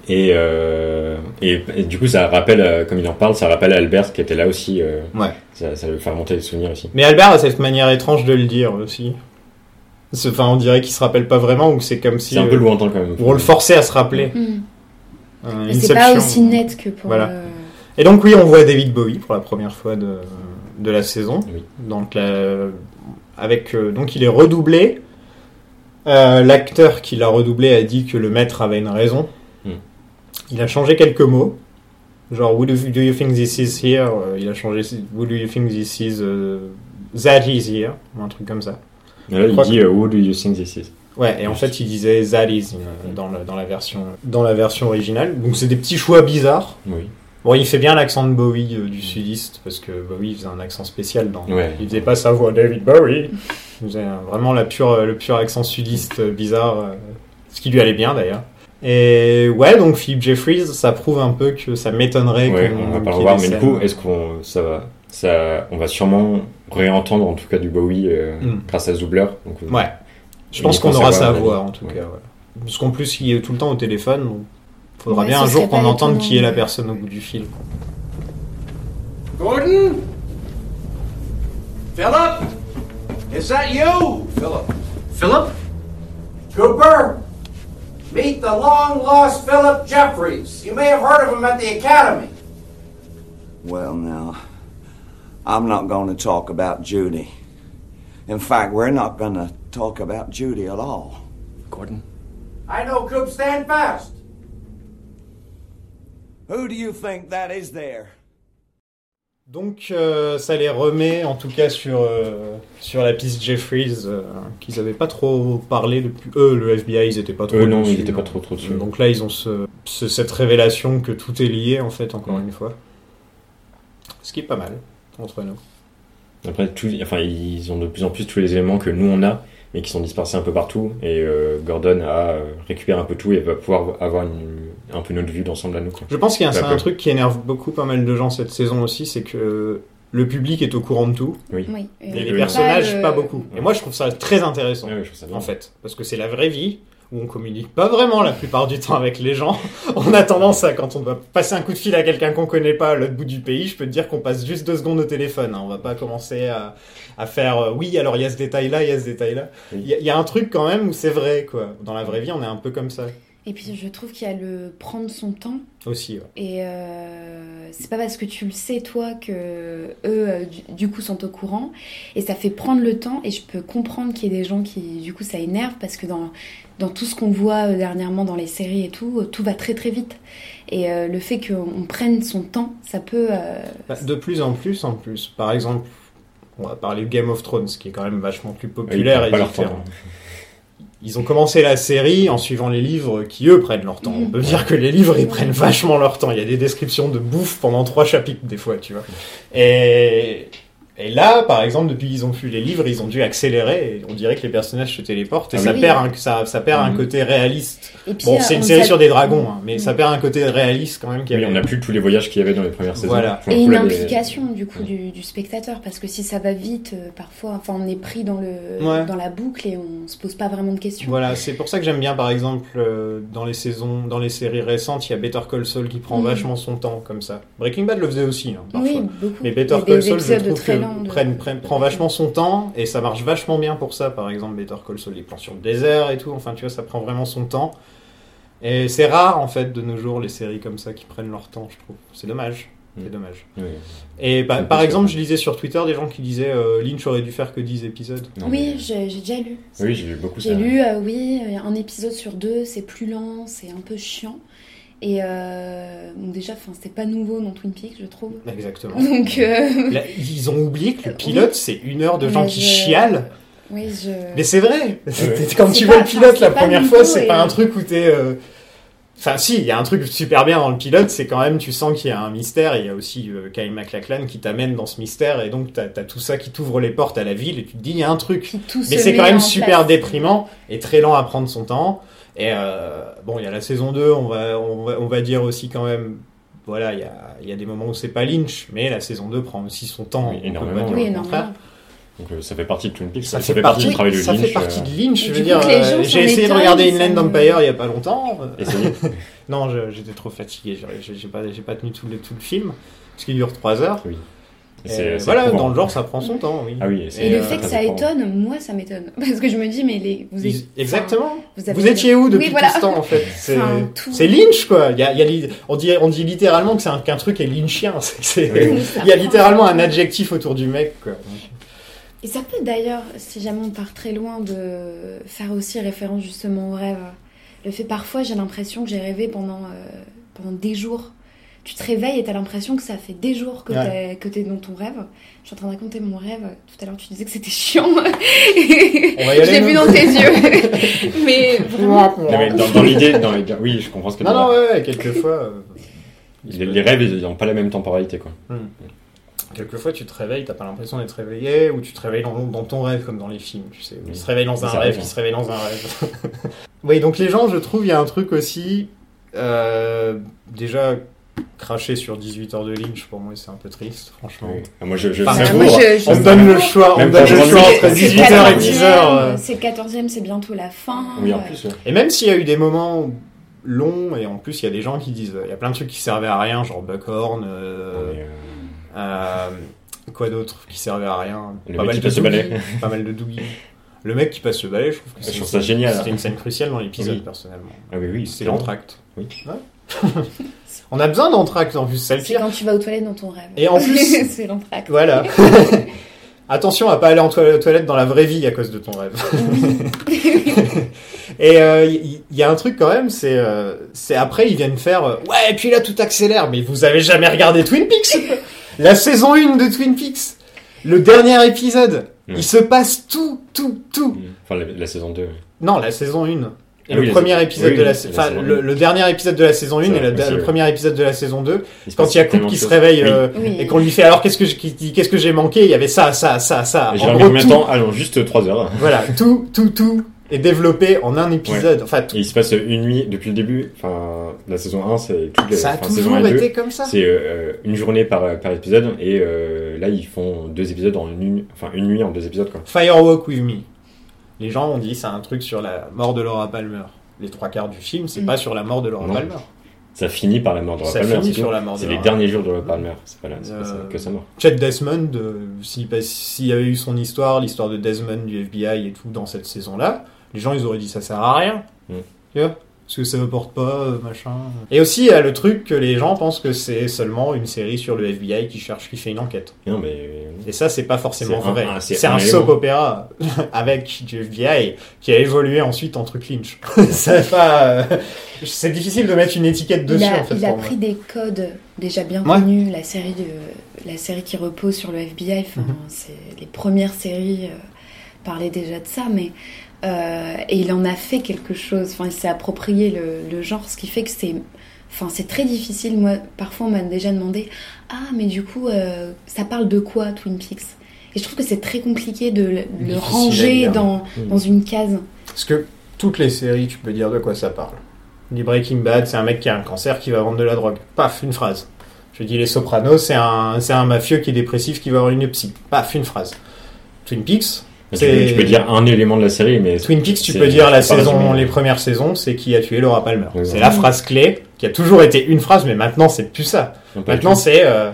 Et, euh, et, et du coup, ça rappelle, euh, comme il en parle, ça rappelle Albert qui était là aussi. euh, Ouais. Ça, ça lui fait remonter les souvenirs aussi. Mais Albert a cette manière étrange de le dire aussi. Enfin, on dirait qu'il se rappelle pas vraiment ou que c'est comme si. C'est un peu euh, lointain quand même. on le forçait à se rappeler. Hmm. Euh, Mais C'est pas aussi net que pour. Voilà. Et donc oui, on voit David Bowie pour la première fois de, de la saison. Oui. Donc la- avec euh, donc il est redoublé. Euh, L'acteur qui l'a redoublé a dit que le maître avait une raison. Il a changé quelques mots. Genre, Who do, you think this is here? Euh, Il a changé, Who do you think this is euh, That is here? Ou un truc comme ça. Là, il dit euh, Who do you think this is? Ouais, et en fait, il disait That is euh, dans, le- dans, la version, dans la version originale. Donc, c'est des petits choix bizarres. Oui. Bon, il fait bien l'accent de Bowie euh, du sudiste, parce que Bowie faisait un accent spécial dans. Ouais. Il faisait pas sa voix David Bowie. Il faisait euh, vraiment la pure, le pur accent sudiste euh, bizarre, euh, ce qui lui allait bien d'ailleurs. Et ouais, donc Philip Jeffries, ça prouve un peu que ça m'étonnerait Ouais, on va pas le des mais du coup, est-ce qu'on ça va, ça, on va sûrement réentendre en tout cas du Bowie euh, Mm. grâce à. Donc, euh, Ouais, je pense qu'on aura voix à mon en tout Ouais. cas. ouais. Parce qu'en plus, il est tout le temps au téléphone, donc faudra Ouais, bien un jour qu'on entende qui est la personne au bout du fil. Gordon? Philip? Is that you? Philip? Philip? Cooper? Meet the long lost Philip Jeffries. You may have heard of him at the Academy. Well, now, I'm not going to talk about Judy. In fact, we're not going to talk about Judy at all. Gordon? I know, Coop. Stand fast. Who do you think that is there? Donc euh, ça les remet en tout cas sur, euh, sur la piste Jeffries, euh, qu'ils avaient pas trop parlé depuis. Eux, le FBI, ils étaient pas trop Eux, non, dessus, ils étaient pas trop, trop dessus. Donc là, ils ont ce, ce- cette révélation que tout est lié en fait, encore Ouais. une fois. Ce qui est pas mal entre nous. Après, tout, enfin, ils ont de plus en plus tous les éléments que nous on a, mais qui sont dispersés un peu partout. Et Gordon a récupéré un peu tout et va pouvoir avoir une- un peu notre vue d'ensemble à nous. Quoi. Je pense qu'il y a un, c'est un truc qui énerve beaucoup pas mal de gens cette saison aussi, c'est que le public est au courant de tout, Oui. et Et les personnages le- pas beaucoup. Et moi, je trouve ça très intéressant. Ouais, ouais, je trouve ça bien. en fait, parce que c'est la vraie vie où on communique pas vraiment la plupart du temps avec les gens. On a tendance à, quand on doit passer un coup de fil à quelqu'un qu'on connaît pas à l'autre bout du pays, je peux te dire qu'on passe juste deux secondes au téléphone. hein. On va pas commencer à, à faire euh, oui, alors il y a ce détail là, il y a ce détail là. Oui. Il y, y a un truc quand même où c'est vrai quoi. Dans la vraie vie, on est un peu comme ça Et puis je trouve qu'il y a le prendre son temps. aussi. ouais. Et euh, c'est pas parce que tu le sais toi que eux euh, du, du coup sont au courant. Et ça fait prendre le temps. Et je peux comprendre qu'il y ait des gens qui du coup ça énerve parce que dans dans tout ce qu'on voit euh, dernièrement dans les séries et tout, euh, tout va très très vite. Et euh, le fait qu'on prenne son temps, ça peut. euh, Bah, de plus en plus en plus. Par exemple, on va parler de Game of Thrones, qui est quand même vachement plus Ils populaire et différent. Ils ont commencé la série en suivant les livres qui, eux, prennent leur temps. On peut dire que les livres, ils prennent vachement leur temps. Il y a des descriptions de bouffe pendant trois chapitres, des fois, tu vois. Et, et là, par exemple, depuis qu'ils ont vu les livres, ils ont dû accélérer. Et on dirait que les personnages se téléportent. Et Ah ça, oui. perd un, ça, ça perd un Mhm. côté réaliste. Et puis, Bon, euh, c'est une série sur des dragons, hein, mais ça perd un côté réaliste quand même. qu'il y Oui, avait. on n'a plus tous les voyages qu'il y avait dans les premières saisons. Voilà. Et une implication du coup du, du spectateur parce que si ça va vite euh, parfois enfin on est pris dans le Ouais. dans la boucle et on se pose pas vraiment de questions. Voilà, c'est pour ça que j'aime bien, par exemple, euh, dans les saisons, dans les séries récentes, il y a Better Call Saul qui prend vachement son temps, comme ça. Breaking Bad le faisait aussi, hein, parfois. Oui, beaucoup. Mais Better Call Saul, je trouve que de- prenne- prenne- prend vachement son temps et ça marche vachement bien pour ça. Par exemple, Better Call Saul, les plans sur le désert et tout. Enfin, tu vois, ça prend vraiment son temps. Et c'est rare, en fait, de nos jours, les séries comme ça qui prennent leur temps, je trouve. C'est dommage. C'est Mm. dommage. Oui. Et bah, C'est par exemple, sûr. je lisais sur Twitter des gens qui disaient euh, Lynch aurait dû faire que 10 épisodes. Non, Oui, mais- j'ai déjà lu. Oui, j'ai lu beaucoup J'ai lu, euh, oui, un épisode sur deux, c'est plus lent, c'est un peu chiant. Et euh, bon, déjà, enfin, c'est pas nouveau dans Twin Peaks, je trouve. Exactement. Donc, euh, Là, ils ont oublié que le Oui. pilote, c'est une heure de gens Mais qui je- chialent. oui, je. Mais c'est vrai. Quand C'est tu pas- vois le pilote la première fois, c'est et- pas un truc où t'es. euh, Enfin, si, il y a un truc super bien dans le pilote, c'est quand même, tu sens qu'il y a un mystère. et Il y a aussi euh, Kyle MacLachlan qui t'amène dans ce mystère, et donc t'as as tout ça qui t'ouvre les portes à la ville, et tu te dis, il y a un truc. Mais c'est quand même super place. déprimant et très lent à prendre son temps. Et euh, bon, il y a la saison 2, on va, on va, on va dire aussi quand même. Voilà, il y a, il y a des moments où c'est pas Lynch, mais la saison 2 prend aussi son temps. Oui, énormément, dire Oui, énormément. Donc euh, ça fait partie de Twin Peaks, Ça, ça, fait, partie partie, du travail de ça Lynch. fait partie euh, de Lynch. Et Je veux dire, euh, j'ai essayé de regarder ça Inland Empire il y a pas longtemps. euh, non, j'étais trop fatigué. J'ai pas, j'ai pas tenu tout le, tout le film, parce qu'il dure 3 heures. Oui. Et c'est voilà, dans le genre, ça prend son temps. Oui. Ah oui, Et, le euh, fait que ça étonne, moi ça m'étonne. Parce que je me dis, mais les, vous êtes. Ils- Exactement. vous avez- Vous étiez où depuis Oui, voilà. tout ce temps en fait C'est Enfin, tout- Lynch quoi. Il y a, il y a li- on, dit, on dit littéralement que c'est un- qu'un truc est lynchien. C'est- Oui. Il y a littéralement un adjectif autour du mec quoi. Et ça peut d'ailleurs, si jamais on part très loin, de faire aussi référence justement au rêve. Le fait parfois, j'ai l'impression que j'ai rêvé pendant, euh, pendant des jours. Tu te réveilles et t'as l'impression que ça fait des jours que Ouais. t'es que t'es dans ton rêve. Je suis en train de raconter mon rêve. Tout à l'heure, tu disais que c'était chiant. Nous. vu dans tes yeux. mais vraiment, Non, mais dans, dans l'idée, oui, je comprends ce que tu Non, non, ouais, ouais, quelquefois. euh. Les, les rêves, ils n'ont pas la même temporalité, quoi. Quelquefois, tu te réveilles, t'as pas l'impression d'être réveillé, ou tu te réveilles dans, dans ton rêve, comme dans les films, tu sais. où Oui. Il se réveille dans un rêve, arrive, il se réveille dans un rêve. oui, donc les gens, je trouve, il y a un truc aussi. euh, déjà, cracher sur 18 heures de Lynch, pour moi, c'est un peu triste, franchement. Oui. Ah, Moi, je, je Enfin, moi, pas. je- je- On me donne le choix, on me Même donne le choix entre c'est 18h et 10h. euh. C'est le 14e, c'est bientôt la fin. Oui, en plus, ouais. Et même s'il y a eu des moments longs, et en plus, il y a des gens qui disent, il y a plein de trucs qui servaient à rien, genre Buckhorn, euh, euh, euh, quoi d'autre qui servait à rien? Le Pas mec mal qui de passe le balai. Pas mal de Doogie. Le mec qui passe le balai, je trouve que Je c'est ça génial. C'était une scène cruciale dans l'épisode, Oui. personnellement. Ah oui, oui. C'est l'entracte. Oui. Ouais. On a besoin d'entracte en plus, ça le C'est pire. quand tu vas aux toilettes dans ton rêve. Et en plus- c'est l'entracte. Voilà. Attention à pas aller en toi- aux toilettes dans la vraie vie à cause de ton rêve. Et il y, y a un truc quand même, c'est euh, c'est après ils viennent faire euh, ouais et puis là tout accélère. Mais vous avez jamais regardé Twin Peaks? La saison 1 de Twin Peaks, le dernier épisode, Ouais. il se passe tout tout tout. Enfin, la, la saison 2. Non, la saison 1. Et Ah le oui, la premier épisode oui, de la, la enfin le, dernier épisode de la saison 1 C'est et le, le premier épisode de la saison 2 Il se quand il y a tellement qui se réveille Oui. euh, Oui. et qu'on lui fait alors qu'est-ce que qu'est-ce que j'ai manqué? Il y avait ça ça ça ça J'ai combien de temps Ah non, juste 3 heures. voilà tout tout tout est développé en un épisode enfin tout- Et il se passe une nuit depuis le début. Enfin, la saison 1, c'est toutes les. ça a toujours 1 et 2, été comme ça C'est euh, une journée par, par épisode. Et euh, là, ils font deux épisodes en une, enfin, une nuit en deux épisodes, quoi. Firewalk with me les gens ont dit c'est un truc sur la mort de Laura Palmer les trois quarts du film c'est Mm. pas sur la mort de Laura Non. Palmer Ça finit par la mort de Laura ça Palmer. finit c'est sur tout. la mort de C'est les Laura derniers jours de Laura Palmer. C'est pas là, c'est pas Euh, ça- que sa mort. Chet Desmond, euh, s'il pas- s'il y avait eu son histoire, l'histoire de Desmond du FBI et tout dans cette saison-là, les gens ils auraient dit ça sert à rien. Mm. Tu vois? Parce que ça ne porte pas, euh, machin. Et aussi, il y a le truc que les gens pensent que c'est seulement une série sur le FBI qui cherche, qui fait une enquête. Non, mais. Et ça, c'est pas forcément vrai. c'est un soap opéra avec du FBI qui a évolué ensuite en truc Lynch. c'est pas. euh, C'est difficile de mettre une étiquette dessus il a, en fait. il a moi. pris des codes déjà bien Ouais. connus, la série de la série qui repose sur le FBI. Enfin, Mhm. c'est les premières séries euh, parlaient déjà de ça, mais euh, et il en a fait quelque chose. Enfin, il s'est approprié le, le genre, ce qui fait que c'est Enfin, c'est très difficile. Moi, parfois, on m'a déjà demandé Ah, mais du coup, euh, ça parle de quoi, Twin Peaks? Et je trouve que c'est très compliqué de le, ranger dans, dans une case. Parce que toutes les séries, tu peux dire de quoi ça parle. Du Breaking Bad, c'est un mec qui a un cancer qui va vendre de la drogue. Paf, une phrase. Je dis Les Sopranos, c'est un, c'est un mafieux qui est dépressif qui va avoir une psy. Paf, une phrase. Twin Peaks, Tu peux, tu peux dire un élément de la série, mais. Twin Peaks, tu peux dire la saison, les premières saisons, c'est qui a tué Laura Palmer. C'est la phrase clé qui a toujours été une phrase, mais maintenant c'est plus ça. Maintenant c'est euh,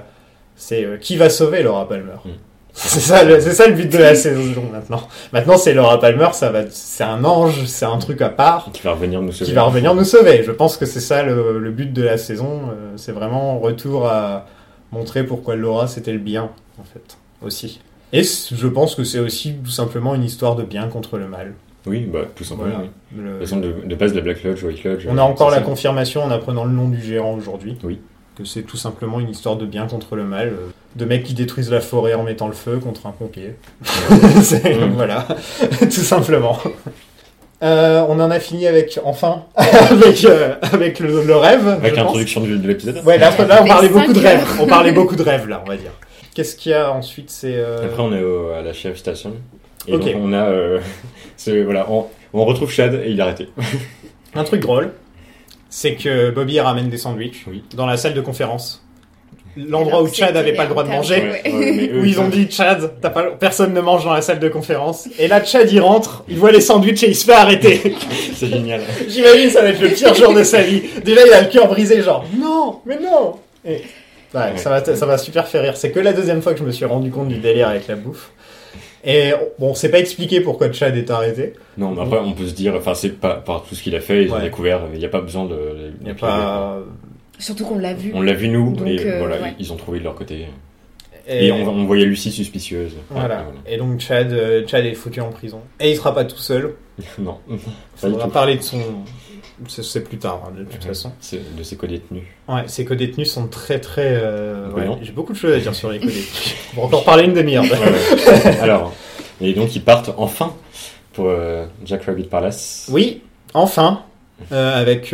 c'est euh, qui va sauver Laura Palmer. Mm. C'est ça, le- c'est ça le but de la saison maintenant. Maintenant c'est Laura Palmer, ça va, c'est un ange, c'est un truc à part Qui va revenir nous sauver. qui va revenir nous sauver. Je pense que c'est ça le, le but de la saison. euh, c'est vraiment retour à montrer pourquoi Laura c'était le bien en fait aussi. Et je pense que c'est aussi tout simplement une histoire de bien contre le mal. Oui, bah, tout simplement. Voilà. oui. Le- De toute façon, de, de base, la Black Lodge, White Lodge. on a encore la ça. confirmation en apprenant le nom du gérant aujourd'hui. Oui. Que c'est tout simplement une histoire de bien contre le mal. euh, De mecs qui détruisent la forêt en mettant le feu contre un pompier. Voilà, tout simplement. Euh, on en a fini avec, enfin, avec, euh, avec le, le rêve. Avec l'introduction du- de l'épisode. Ouais, là, là, on parlait beaucoup de rêves. On parlait beaucoup de rêves, là, on va dire. Qu'est-ce qu'il y a ensuite C'est. euh, Après, on est au- à la Sheriff Station. Et donc, on a. euh, ce- voilà, on, on retrouve Chad et il a arrêté. Un truc drôle, c'est que Bobby ramène des sandwichs Oui. dans la salle de conférence. L'endroit où Chad c'était avait pas le droit de manger. Ouais. Ouais, mais eux, Où ils ont dit Chad, t'as pas, personne ne mange dans la salle de conférence. Et là, Chad il rentre, il voit les sandwichs et il se fait arrêter. C'est génial. J'imagine ça va être le pire jour de sa vie. Déjà, il a le cœur brisé, genre non, mais non. Et, ouais, Ça va, ça va super faire rire. C'est que la deuxième fois que je me suis rendu compte du délire avec la bouffe. Et bon, c'est pas expliqué pourquoi Chad est arrêté. Non, mais après, on peut se dire, enfin, c'est pas par tout ce qu'il a fait, ils ont Ouais. découvert, il n'y a pas besoin de. Il y a de- pas. Surtout qu'on l'a vu. On l'a vu nous, Donc, et euh, voilà, ouais. ils ont trouvé de leur côté. Et, Et, on, on voyait Lucie suspicieuse. Ouais, voilà. voilà. Et donc Chad, euh, Chad est foutu en prison. Et il sera pas tout seul. Non. Il Pas du faudra tout. parler de son c'est plus tard, hein, de toute façon. C'est de ses co-détenus. Ouais, ces co-détenus sont très très. euh, ouais. J'ai beaucoup de choses à dire sur les co-détenus. On va encore parler une demi-heure. Ouais. Alors, et donc ils partent enfin pour euh, Jack Rabbit Palace. Oui, enfin, euh, avec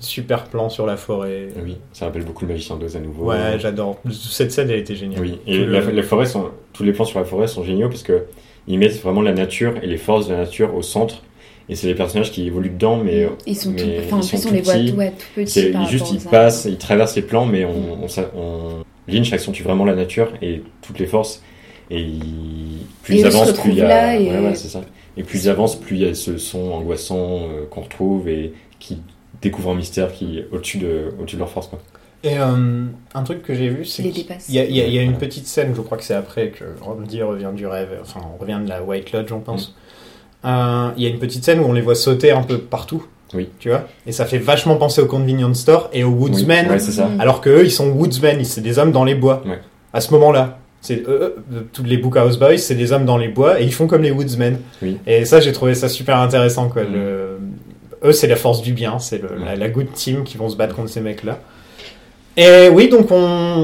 super plan sur la forêt. Oui, ça rappelle beaucoup le Magicien d'Oz à nouveau. Ouais, j'adore. Cette scène, elle était géniale. Oui, et la, le- les forêts sont, tous les plans sur la forêt sont géniaux parce que ils mettent vraiment la nature et les forces de la nature au centre. Et c'est les personnages qui évoluent dedans, mais Ils sont tout, enfin, en sont plus, on les voit petits. tout, ouais, tout petits. c'est par juste ils passent, ils traversent les plans, mais on, on, on- Lynch accentue vraiment la nature et toutes les forces. Et il- plus Et ils avancent, plus il y a. et- ouais, ouais, c'est ça. Et plus ils avancent, plus il y a ce son angoissant euh, qu'on retrouve et qui découvre un mystère qui est au-dessus de, au-dessus de leur force. Quoi. Et euh, un truc que j'ai vu, c'est qu'il dépasse. y, y y a une petite scène, je crois que c'est après que Randy revient du rêve, enfin on revient de la White Lodge, on pense. Euh, Il y a une petite scène où on les voit sauter un peu partout. Oui. Tu vois Et ça fait vachement penser au Convenience Store et aux Woodsmen. Oui, ouais, c'est ça. Mm. Alors que eux, ils sont woodsmen, ils- c'est des hommes dans les bois. Ouais. À ce moment-là, c'est eux, eux, tous les Book House Boys, c'est des hommes dans les bois et ils font comme les woodsmen. Oui. Et ça, j'ai trouvé ça super intéressant. Quoi. Mm. Le- Eux, c'est la force du bien, c'est le- la, la good team qui vont se battre contre ces mecs-là. Et oui, donc on,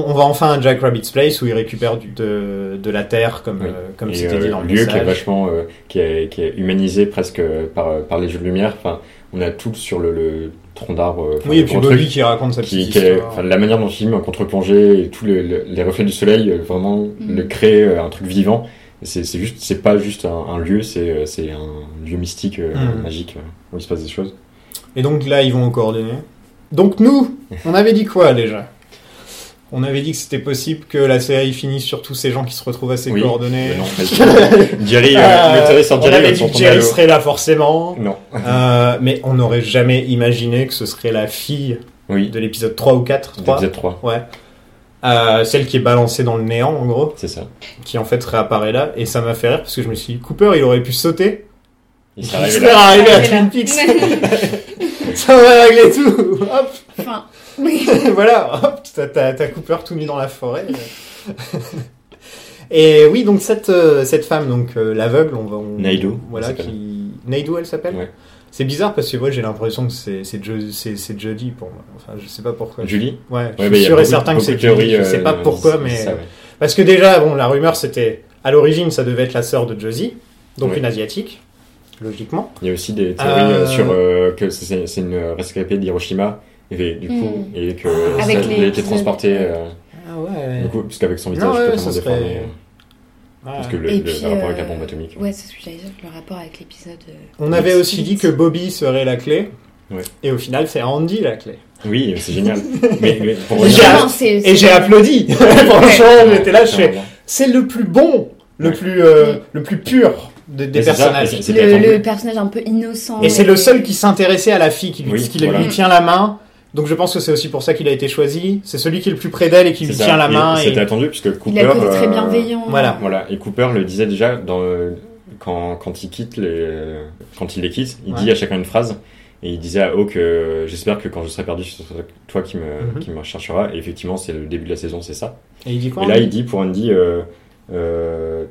on va enfin à Jack Rabbit's Place où ils récupèrent du, de, de la terre, comme, Oui. euh, comme c'était euh, dit dans le lieu qui est message. vachement euh, qui, est, qui est humanisé presque par, par les jeux de lumière. Enfin, on a tout sur le, le tronc d'arbre. enfin, Oui, et puis Bobby qui raconte sa qui, petite qui est, histoire. enfin, la manière dont le film en contre-plongée et tous les, reflets du soleil vraiment Mm. le créent euh, un truc vivant. C'est juste, c'est pas juste un, un lieu, c'est un lieu mystique, euh, Mm. magique où il se passe des choses. Et donc là, ils vont aux coordonnées. Donc nous, on avait dit quoi déjà? On avait dit que c'était possible que la série finisse sur tous ces gens qui se retrouvent à ces Oui. coordonnées. Mais non, mais- Jerry, euh, le série sans on Jerry, avait dit que Jerry serait là forcément. Non. Euh, mais on n'aurait jamais imaginé que ce serait la fille Oui. de l'épisode 3 ou 4. 3 L'épisode 3, Ouais. Euh, celle qui est balancée dans le néant, en gros, c'est ça. qui en fait réapparaît là. Et ça m'a fait rire parce que je me suis dit, Cooper, il aurait pu sauter. Il serait arrivé serait là. arrivé à. Twin Peaks. ça aurait réglé tout. Hop. Enfin, voilà, hop, t'as, t'as- t'as Cooper tout nu dans la forêt. Et oui, donc cette, euh, cette femme, donc euh, l'aveugle, on va. On, Naidoo, Voilà, elle s'appelle. qui. Naidoo, elle s'appelle Ouais. C'est bizarre parce que moi j'ai l'impression que c'est, c'est, Jo- c'est, c'est Jodie pour moi. Enfin, je sais pas pourquoi. Julie Ouais, je Ouais, suis mais il y a sûr et certain que c'est Jodie. Je sais euh, pas pourquoi, mais. ça, ouais. Parce que déjà, bon, la rumeur c'était. À l'origine, ça devait être la sœur de Josie, donc une asiatique, logiquement. Il y a aussi des théories Euh, euh, sur euh, que c'est une rescapée d'Hiroshima et du coup Mm. et que ça- les elle a été transportée euh, Ah ouais. du coup parce qu'avec son Non, visage ouais, totalement ça serait- déformé euh, parce que le, puis, le rapport avec la euh, bombe atomique ouais, c'est ce que j'allais dire, le rapport avec l'épisode. euh, On avait aussi dit que Bobby serait la clé. Ouais. Et au final, c'est Andy la clé. oui c'est génial mais, mais pour Et j'ai- Non, Et applaudi. Franchement, j'étais là, je fais. Ouais. C'est le plus bon, le Ouais. plus, euh, le plus pur de- des ça, personnages. C'était le, personnage un peu innocent. Et c'est le seul qui s'intéressait à la fille, qui lui, Oui, qui voilà. lui tient la main. Donc je pense que c'est aussi pour ça qu'il a été choisi. C'est celui qui est le plus près d'elle et qui lui ça. tient la main. et- C'était attendu puisque Cooper Il a très euh, bienveillant. voilà. Voilà, et Cooper le disait déjà dans, euh, quand, quand il quitte les, quand il les quitte, il Ouais. dit à chacun une phrase et il disait à Hawk euh, j'espère que quand je serai perdu, ce sera toi qui me, qui me cherchera. Et effectivement, c'est le début de la saison, c'est ça. Et il dit quoi Et là, il dit pour Andy, euh, euh,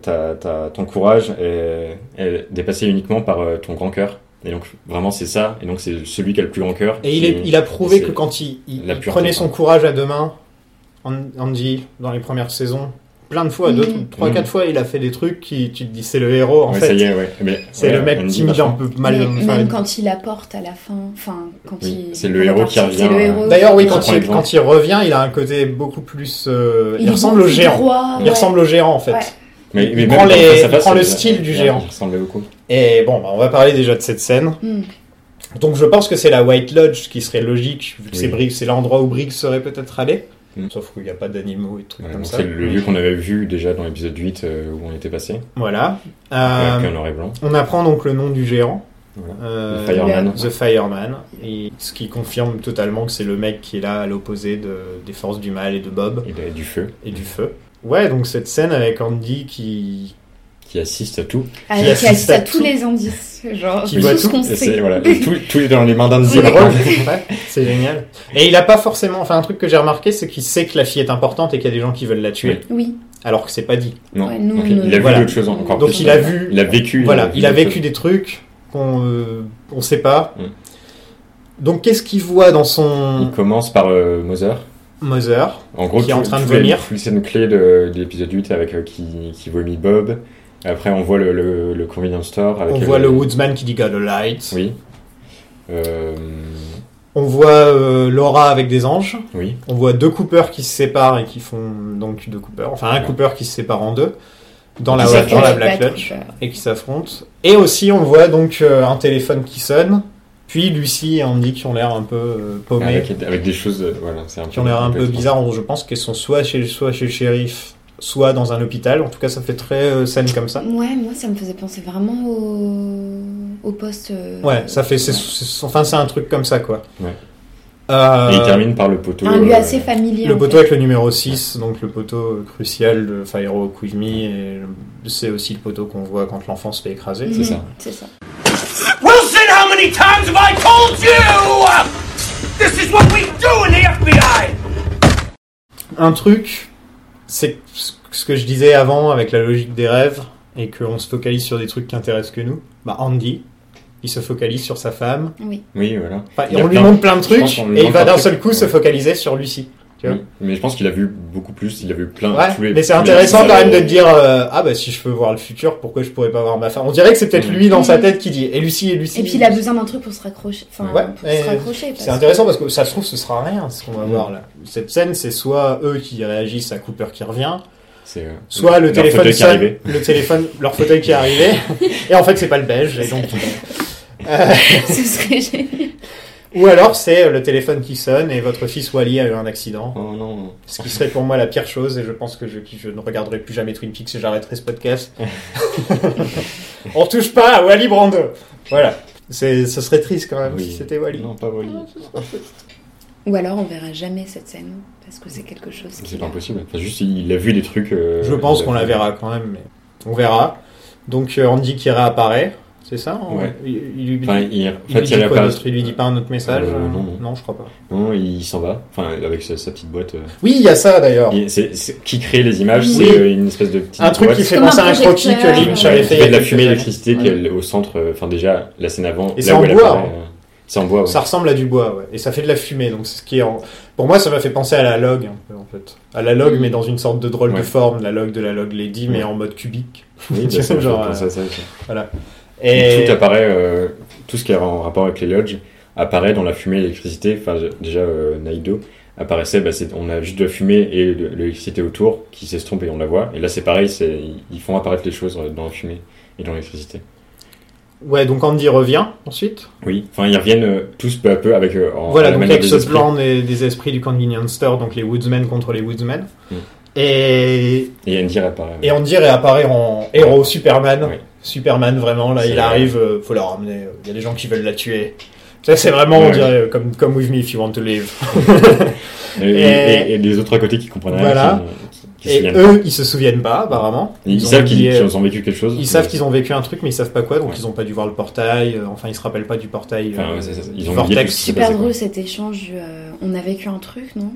ton courage est, est dépassé uniquement par euh, ton grand cœur. Et donc vraiment c'est ça. Et donc c'est celui qui a le plus grand cœur. Et il, qui- est- il a prouvé que quand il, il- prenait son courage à deux mains, An- Andy, dans les premières saisons, plein de fois, deux, Mhm. trois, Mhm. quatre fois, il a fait des trucs qui, tu te dis, c'est le héros en Ouais, fait. ça y est, ouais. Mais, C'est ouais, le mec timide un peu mal. Mais même quand il apporte à la fin, enfin, quand Oui, il. c'est le héros qui revient, C'est le euh, héros. D'ailleurs, oui, quand il, quand il revient, il a un côté beaucoup plus. euh, il, ressemble au géant. droit, Il ouais. ressemble au géant en fait. Ouais. Mais, Il mais prend les- face il prend le style du géant. Il ressemblait beaucoup. Et bon, bah, on va parler déjà de cette scène. Hmm. Donc je pense que c'est la White Lodge qui serait logique, vu que Oui. c'est l'endroit où Briggs serait peut-être allé. Mm. Sauf qu'il n'y a pas d'animaux et trucs Ouais, comme ça. c'est le lieu qu'on avait vu déjà dans l'épisode 8 euh, où on était passé, Voilà. avec Euh, un noir et blanc. on apprend donc le nom du gérant. Voilà. Euh, Fireman. The Fireman. Et ce qui confirme totalement que c'est le mec qui est là à l'opposé de, des forces du mal et de Bob a du feu, et du feu. Ouais, donc cette scène avec Andy qui, qui assiste à tout. Ah, Qui qui assiste assiste à à tous tout. les indices. Genre, Qui tout voit ce tout. qu'on Et sait. c'est voilà, tout, tout est dans les mains d'un C'est zéro. drôle, ouais, c'est génial. Et il a pas forcément. Enfin, un truc que j'ai remarqué, c'est qu'il sait que la fille est importante et qu'il y a des gens qui veulent la tuer, Oui. alors que c'est pas dit. Non, Ouais, nous, donc, il a vu Voilà. d'autres choses encore Donc plus. il a vu. Il a vécu. Voilà, il a vécu des trucs qu'on euh, on sait pas. Mm. Donc qu'est-ce qu'il voit dans Il son commence par euh, Mother. Mother En gros, Qui est en train de vomir. la scène clé de, de l'épisode 8 avec euh, qui, qui vomit Bob. Après, on voit le, le, le convenience store. Avec, On euh, voit le Woodsman qui dit Got a light. Oui. Euh, On voit euh, Laura avec des anges. oui. On voit deux Coopers qui se séparent et qui font donc deux Coopers. Enfin, un Cooper qui se sépare en deux dans la, dans la Black Lodge et qui s'affrontent. Et aussi, on voit donc euh, un téléphone qui sonne. Puis Lucie et Andy qui ont l'air un peu euh, paumés, Avec, avec des choses. euh, voilà, c'est un qui ont l'air un peu bizarres. Je pense qu'elles sont soit chez, soit chez le shérif, soit dans un hôpital. En tout cas, ça fait très euh, scène comme ça. Ouais, moi ça me faisait penser vraiment au, au poste. euh, Ouais, ça fait. c'est- c'est- enfin, c'est un truc comme ça, quoi. Ouais. Euh, Et il termine par le poteau. Un lieu euh, assez familier. Le poteau fait. avec le numéro 6, donc le poteau crucial de Me, et c'est aussi le poteau qu'on voit quand l'enfant se fait écraser. Mhm, c'est ça. C'est ça. Wilson, how many times have I told you? This is what we do in the FBI! Un truc, c'est ce que je disais avant avec la logique des rêves, et qu'on se focalise sur des trucs qui intéressent que nous. Bah, Andy, il se focalise sur sa femme. Oui. Oui, voilà. Enfin, on lui montre plein de trucs, et il va un d'un seul coup se focaliser sur Lucie. Tu vois Oui. Mais je pense qu'il a vu beaucoup plus. Il a vu plein. Ouais, tous les, mais c'est intéressant quand même de te dire euh, ah bah si je peux voir le futur, pourquoi je pourrais pas voir ma femme? On dirait que c'est peut-être Mhm. lui dans sa Mhm. tête qui dit et Lucie et Lucie. Et puis il a besoin d'un truc pour se raccrocher. Enfin, Ouais, pour et se raccrocher. parce C'est intéressant parce que ça se trouve ce sera rien ce qu'on va Mhm. voir là. Cette scène c'est soit eux qui réagissent à Cooper qui revient, euh, soit le leur téléphone fauteuil qui est sonne, arrivé. le téléphone leur fauteuil qui est arrivé et en fait c'est pas le beige et donc euh, Ce serait génial. Ou alors c'est le téléphone qui sonne et votre fils Wally a eu un accident. Oh non. Ce qui serait pour moi la pire chose, et je pense que je, je ne regarderai plus jamais Twin Peaks et j'arrêterai ce podcast. On touche pas à Wally Brando. Voilà. C'est, ce serait triste quand même Oui. si c'était Wally. Non, pas Wally. Ou alors on verra jamais cette scène parce que c'est quelque chose qui. C'est pas impossible. Enfin, juste, il a vu des trucs. euh, Je pense qu'on la verra quand même, mais on verra. Donc euh, Andy qui réapparaît, c'est ça Ouais. il, il lui, Enfin, il, en il fait, lui il dit quoi d'autre? Il lui dit pas un autre message? Euh, non, non. je crois pas. Non, il s'en va. Enfin, avec sa, sa petite boîte. euh. Oui, il y a ça d'ailleurs. Qui crée les images Oui. C'est euh, une espèce de petite Un truc boîte qui fait penser à un croquis que Lynch ouais. avait qui fait. il y fait a de la fumée d'électricité qui est au centre. euh, Enfin, déjà, la scène avant. Et c'est en bois, hein. euh, en bois. ouais. Ça ressemble à du bois, ouais. Et ça fait de la fumée, donc c'est ce qui est en... Pour moi, ça m'a fait penser à la log, un peu, en fait. À la log, mais dans une sorte de drôle de Ouais. forme, la log de la log lady, mais Ouais. en mode cubique. Oui, bah, ça, Genre, pense euh, à ça aussi. Et... Tout apparaît, euh, tout ce qui est en rapport avec les lodges apparaît dans la fumée et l'électricité. Enfin, déjà, euh, Naido apparaissait, bah, on a juste de la fumée et de l'électricité autour qui s'estompe et on la voit. Et là, c'est pareil, ils font apparaître les choses dans la fumée et dans l'électricité. Ouais, donc Andy revient, ensuite. Oui, enfin, ils reviennent euh, tous peu à peu avec, euh, en, voilà, donc avec ce esprits. plan des, des esprits du Convenience Store, donc les Woodsmen contre les Woodsmen. Mm. Et... Et Andy réapparaît. et Andy réapparaît en héros Superman. Ouais. Superman, vraiment, là, il vrai. arrive, euh, faut la ramener, il y a des gens qui veulent la tuer. Ça, c'est vraiment, on dirait, euh, comme, comme With Me If You Want to Live. Et, Et- et- et les autres à côté qui comprennent rien, Voilà. qui, qui, qui se Et souviennent pas. eux, ils se souviennent pas, apparemment. Ils, savent qu'ils ont vécu quelque chose. Ils savent qu'ils ont vécu un truc, mais ils savent pas quoi, donc Ouais. ils ont pas dû voir le portail. euh, enfin, ils se rappellent pas du portail. Enfin, euh, ouais, c'est ça, ils ont vortex. Super drôle cet échange. euh, on a vécu un truc, non?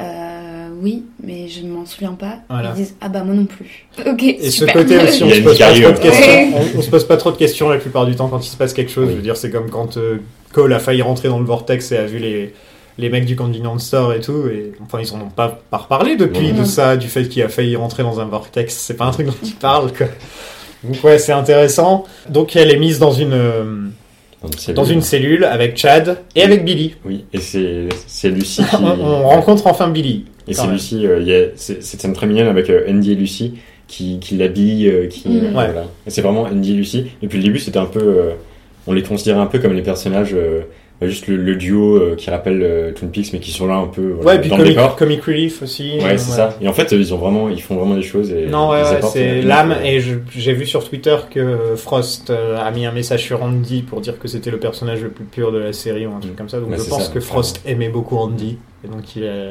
Euh, Oui, mais je ne m'en souviens pas. Voilà. Ils disent Ah bah moi non plus. Ok. Et ce côté aussi, on se pose pas trop de questions. Ouais. On, on se pose pas trop de questions la plupart du temps quand il se passe quelque chose. Oui. Je veux dire, c'est comme quand euh, Cole a failli rentrer dans le vortex et a vu les les mecs du Convenience Store et tout. Et enfin, ils en ont pas pas reparlé depuis de ça, du fait qu'il a failli rentrer dans un vortex. C'est pas un truc dont ils parlent. Quoi. Donc ouais, c'est intéressant. Donc elle est mise dans une dans une cellule avec Chad et avec Billy. Oui, et c'est Lucie qui. On, on rencontre enfin Billy. Et c'est. Lucie, euh, il y a cette scène très mignonne avec euh, Andy et Lucie qui, qui l'habillent, euh, qui. Mhm. euh, Ouais. c'est vraiment Andy et Lucie. Depuis le début, c'était un peu. euh, on les considérait un peu comme les personnages. Juste le, le duo euh, qui rappelle euh, Twin Peaks, mais qui sont là un peu voilà, Ouais, et puis dans le comic, décor. comic relief aussi. Ouais, euh, c'est ça. Et en fait, euh, ils ont vraiment, ils font vraiment des choses. Et Non, ouais, c'est l'âme. Et j'ai vu sur Twitter que Frost a mis un message sur Andy pour dire que c'était le personnage le plus pur de la série ou un truc Mm. comme ça. Donc je pense ça, que Frost aimait beaucoup Andy. Et donc il est...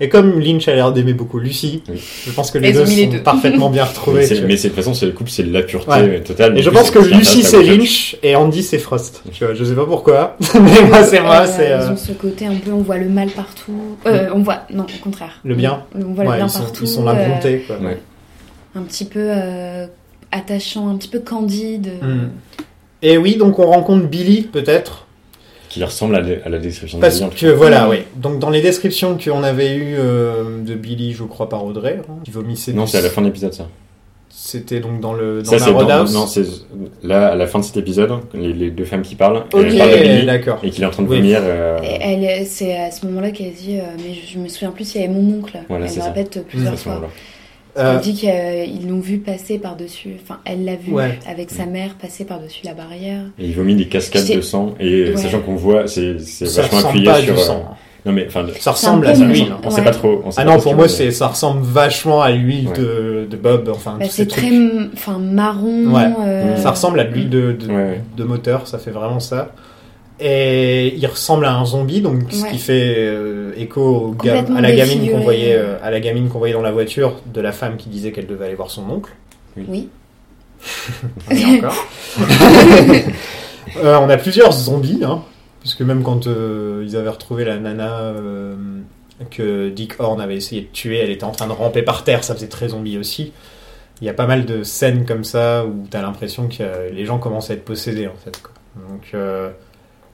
Et comme Lynch a l'air d'aimer beaucoup Lucy, Oui. je pense que les deux sont les deux. parfaitement bien retrouvés. mais c'est de toute façon, c'est le couple, c'est la pureté Ouais. totale. Et je pense que Lucy c'est Lynch et Andy c'est Frost. Tu vois, je sais pas pourquoi, mais moi c'est moi, Euh, c'est Ils euh, ont ce côté un peu, on voit le mal partout. Euh, on voit, non, au contraire. Le bien. On voit le ouais, bien ils, sont, partout. ils sont la euh, bonté. Quoi. Ouais. un petit peu euh, attachant, un petit peu candide. Mm. Et oui, donc on rencontre Billy peut-être. Qui ressemble à, la- à la description de Parce Billy, en tout que voilà, oui. Donc dans les descriptions qu'on avait eues euh, de Billy, je crois par Audrey, hein, qui vomissait. Non, du- c'est à la fin de l'épisode, ça. C'était donc dans le dans Ça, la c'est dans- Roadhouse. Non, c'est là, à la fin de cet épisode, les, les deux femmes qui parlent, Ok, elles parlent de Billy, d'accord. et qu'il est en train de Oui. vomir. euh, elle, c'est à ce moment-là qu'elle dit, euh, mais je, je me souviens plus s'il y avait mon oncle. Voilà, elle ça. répète plusieurs ce fois. Euh, Elle dit qu'ils l'ont vu passer par-dessus, enfin elle l'a vu Ouais. avec sa mère passer par-dessus la barrière. Et il vomit des cascades de sang, et Ouais. sachant qu'on voit, c'est vachement appuyé pas sur. du euh, sang. Non, mais enfin, Ça ressemble à on, l'huile. on sait Ouais. pas trop. on sait Ah pas non, trop pour moi, c'est ça ressemble vachement à l'huile Ouais. de, de Bob. Enfin, Bah, ces c'est très enfin, marron. Ouais. euh, Ça ressemble à de l'huile de, de, de moteur, ça fait vraiment ça. Et il ressemble à un zombie, donc ce qui fait euh, écho au à la gamine qu'on voyait, euh, à la gamine qu'on voyait dans la voiture de la femme qui disait qu'elle devait aller voir son oncle. Oui. Et encore. Euh, on a plusieurs zombies, hein, puisque même quand euh, ils avaient retrouvé la nana euh, que Dick Horn avait essayé de tuer, elle était en train de ramper par terre, ça faisait très zombie aussi. Il y a pas mal de scènes comme ça où t'as l'impression que euh, les gens commencent à être possédés en fait. quoi. Donc euh,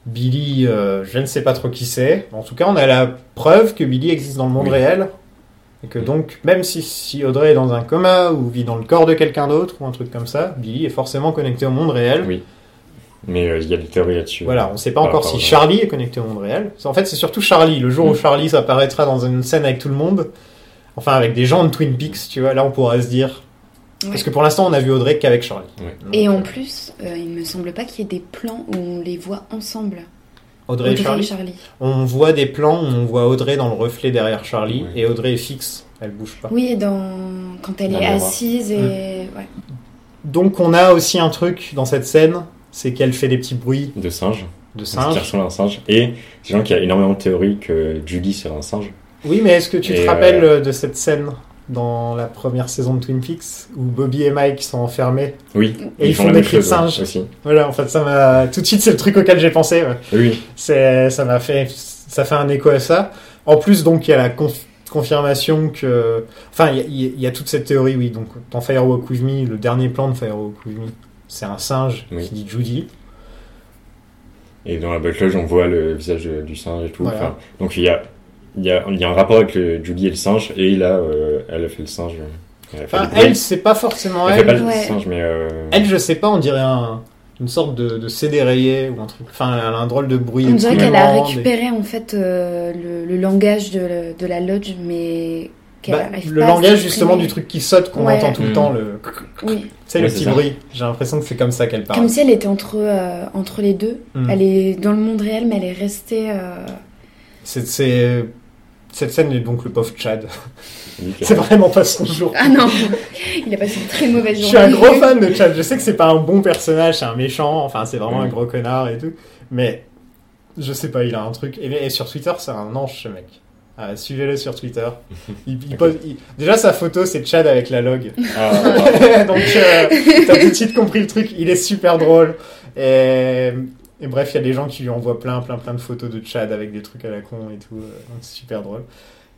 Billy, euh, je ne sais pas trop qui c'est. En tout cas, on a la preuve que Billy existe dans le monde Oui. réel. Et que donc, même si, si Audrey est dans un coma ou vit dans le corps de quelqu'un d'autre ou un truc comme ça, Billy est forcément connecté au monde réel. Oui. Mais euh, il y a des théories là-dessus. Voilà, on ne sait pas encore si Charlie est connecté au monde réel. En fait, c'est surtout Charlie. Le jour où Mm. Charlie apparaîtra dans une scène avec tout le monde, enfin avec des gens de Twin Peaks, tu vois, là on pourra se dire. Parce que pour l'instant, on a vu Audrey qu'avec Charlie. Ouais. Donc, Et euh, en plus, euh, il me semble pas qu'il y ait des plans où on les voit ensemble. Audrey, et Charlie. Charlie. On voit des plans où on voit Audrey dans le reflet derrière Charlie Ouais. et Audrey est fixe, elle bouge pas. Oui, dans... quand elle Dans est assise et. Mm. Ouais. Donc on a aussi un truc dans cette scène, c'est qu'elle fait des petits bruits De singes. de Qui singe. ressemble à un singe. Et c'est gens qui a énormément de théories que Judy serait un singe. Oui, mais est-ce que tu Et, te rappelles euh, de cette scène? Dans la première saison de Twin Peaks où Bobby et Mike sont enfermés Oui. Et ils font des cris de singe. aussi. Voilà, en fait, ça m'a tout de suite c'est le truc auquel j'ai pensé. ouais. Oui. C'est ça m'a fait ça fait un écho à ça. En plus, donc il y a la conf- confirmation que enfin il y, a- il y a toute cette théorie oui. Donc dans Firewalk with Me, le dernier plan de Firewalk with Me, c'est un singe Oui. qui dit Judy. Et dans la backlog, on voit le visage de- du singe et tout. Voilà. Enfin, donc il y a, il y, a, il y a un rapport avec le Judy et le singe. Et là, euh, elle a fait le singe. Elle a fait Enfin, elle c'est pas forcément Elle elle. fait pas le Ouais. singe, mais. euh, Elle, je sais pas, on dirait un, une sorte de, de CD rayé ou un truc. Enfin, elle a un drôle de bruit. On dirait qu'elle a récupéré en fait euh, le, le langage de, de la lodge, mais qu'elle Bah, le pas langage justement du truc qui saute qu'on Ouais. entend tout le Mm. temps, le. Oui, C'est Ouais, le petit ça. bruit. J'ai l'impression que c'est comme ça qu'elle parle. comme si elle était entre, euh, entre les deux. Mm. Elle est dans le monde réel, mais elle est restée. euh, c'est- Cette scène est donc le pauvre Chad. C'est vraiment pas son jour. Ah non, il a passé une très mauvaise Je journée. suis un gros fan de Chad. Je sais que c'est pas un bon personnage, c'est un méchant. Enfin, c'est vraiment Mm. un gros connard et tout. Mais je sais pas, il a un truc. Et, et sur Twitter, c'est un ange ce mec. Ah, Suivez-le sur Twitter. Il, il pose- il- Déjà, sa photo, c'est Chad avec la log. Ah, Donc, euh, t'as tout de suite compris le truc. Il est super drôle. Et, et bref, il y a des gens qui lui envoient plein, plein, plein de photos de Chad avec des trucs à la con et tout. euh, Donc, c'est super drôle.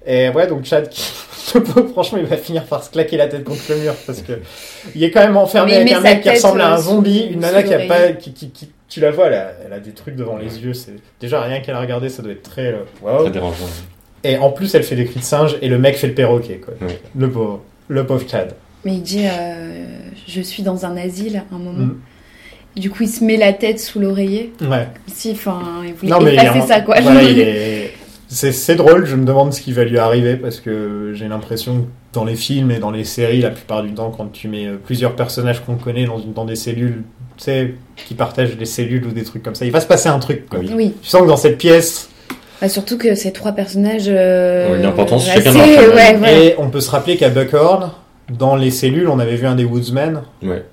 Et ouais, donc Chad, qui- franchement, il va finir par se claquer la tête contre le mur parce que il est quand même enfermé Mais avec un mec qui ressemble à un zombie, une nana qui a pas, qui, qui, qui- tu la vois, elle a, elle a des trucs devant les yeux. C'est déjà rien qu'à la regarder, ça doit être très euh, waouh. Très dérangeant. Et en plus, elle fait des cris de singe et le mec fait le perroquet, quoi. Le pauvre, le pauvre Chad. Mais il dit euh, Je suis dans un asile à un moment. Mm. Du coup, il se met la tête sous l'oreiller. Ouais. Si, enfin, il voulait Non, mais effacer ça, quoi. Voilà, il est... C'est, drôle, je me demande ce qui va lui arriver parce que j'ai l'impression que dans les films et dans les séries, la plupart du temps, quand tu mets euh, plusieurs personnages qu'on connaît dans, une, dans des cellules, tu sais, qui partagent des cellules ou des trucs comme ça, il va se passer un truc. Quoi. Oui. Oui, Tu sens que dans cette pièce, Bah, surtout que ces trois personnages. euh, Ont une importance assez- chacun ouais, voilà. et on peut se rappeler qu'à Buckhorn, dans les cellules, on avait vu un des Woodsmen. Ouais.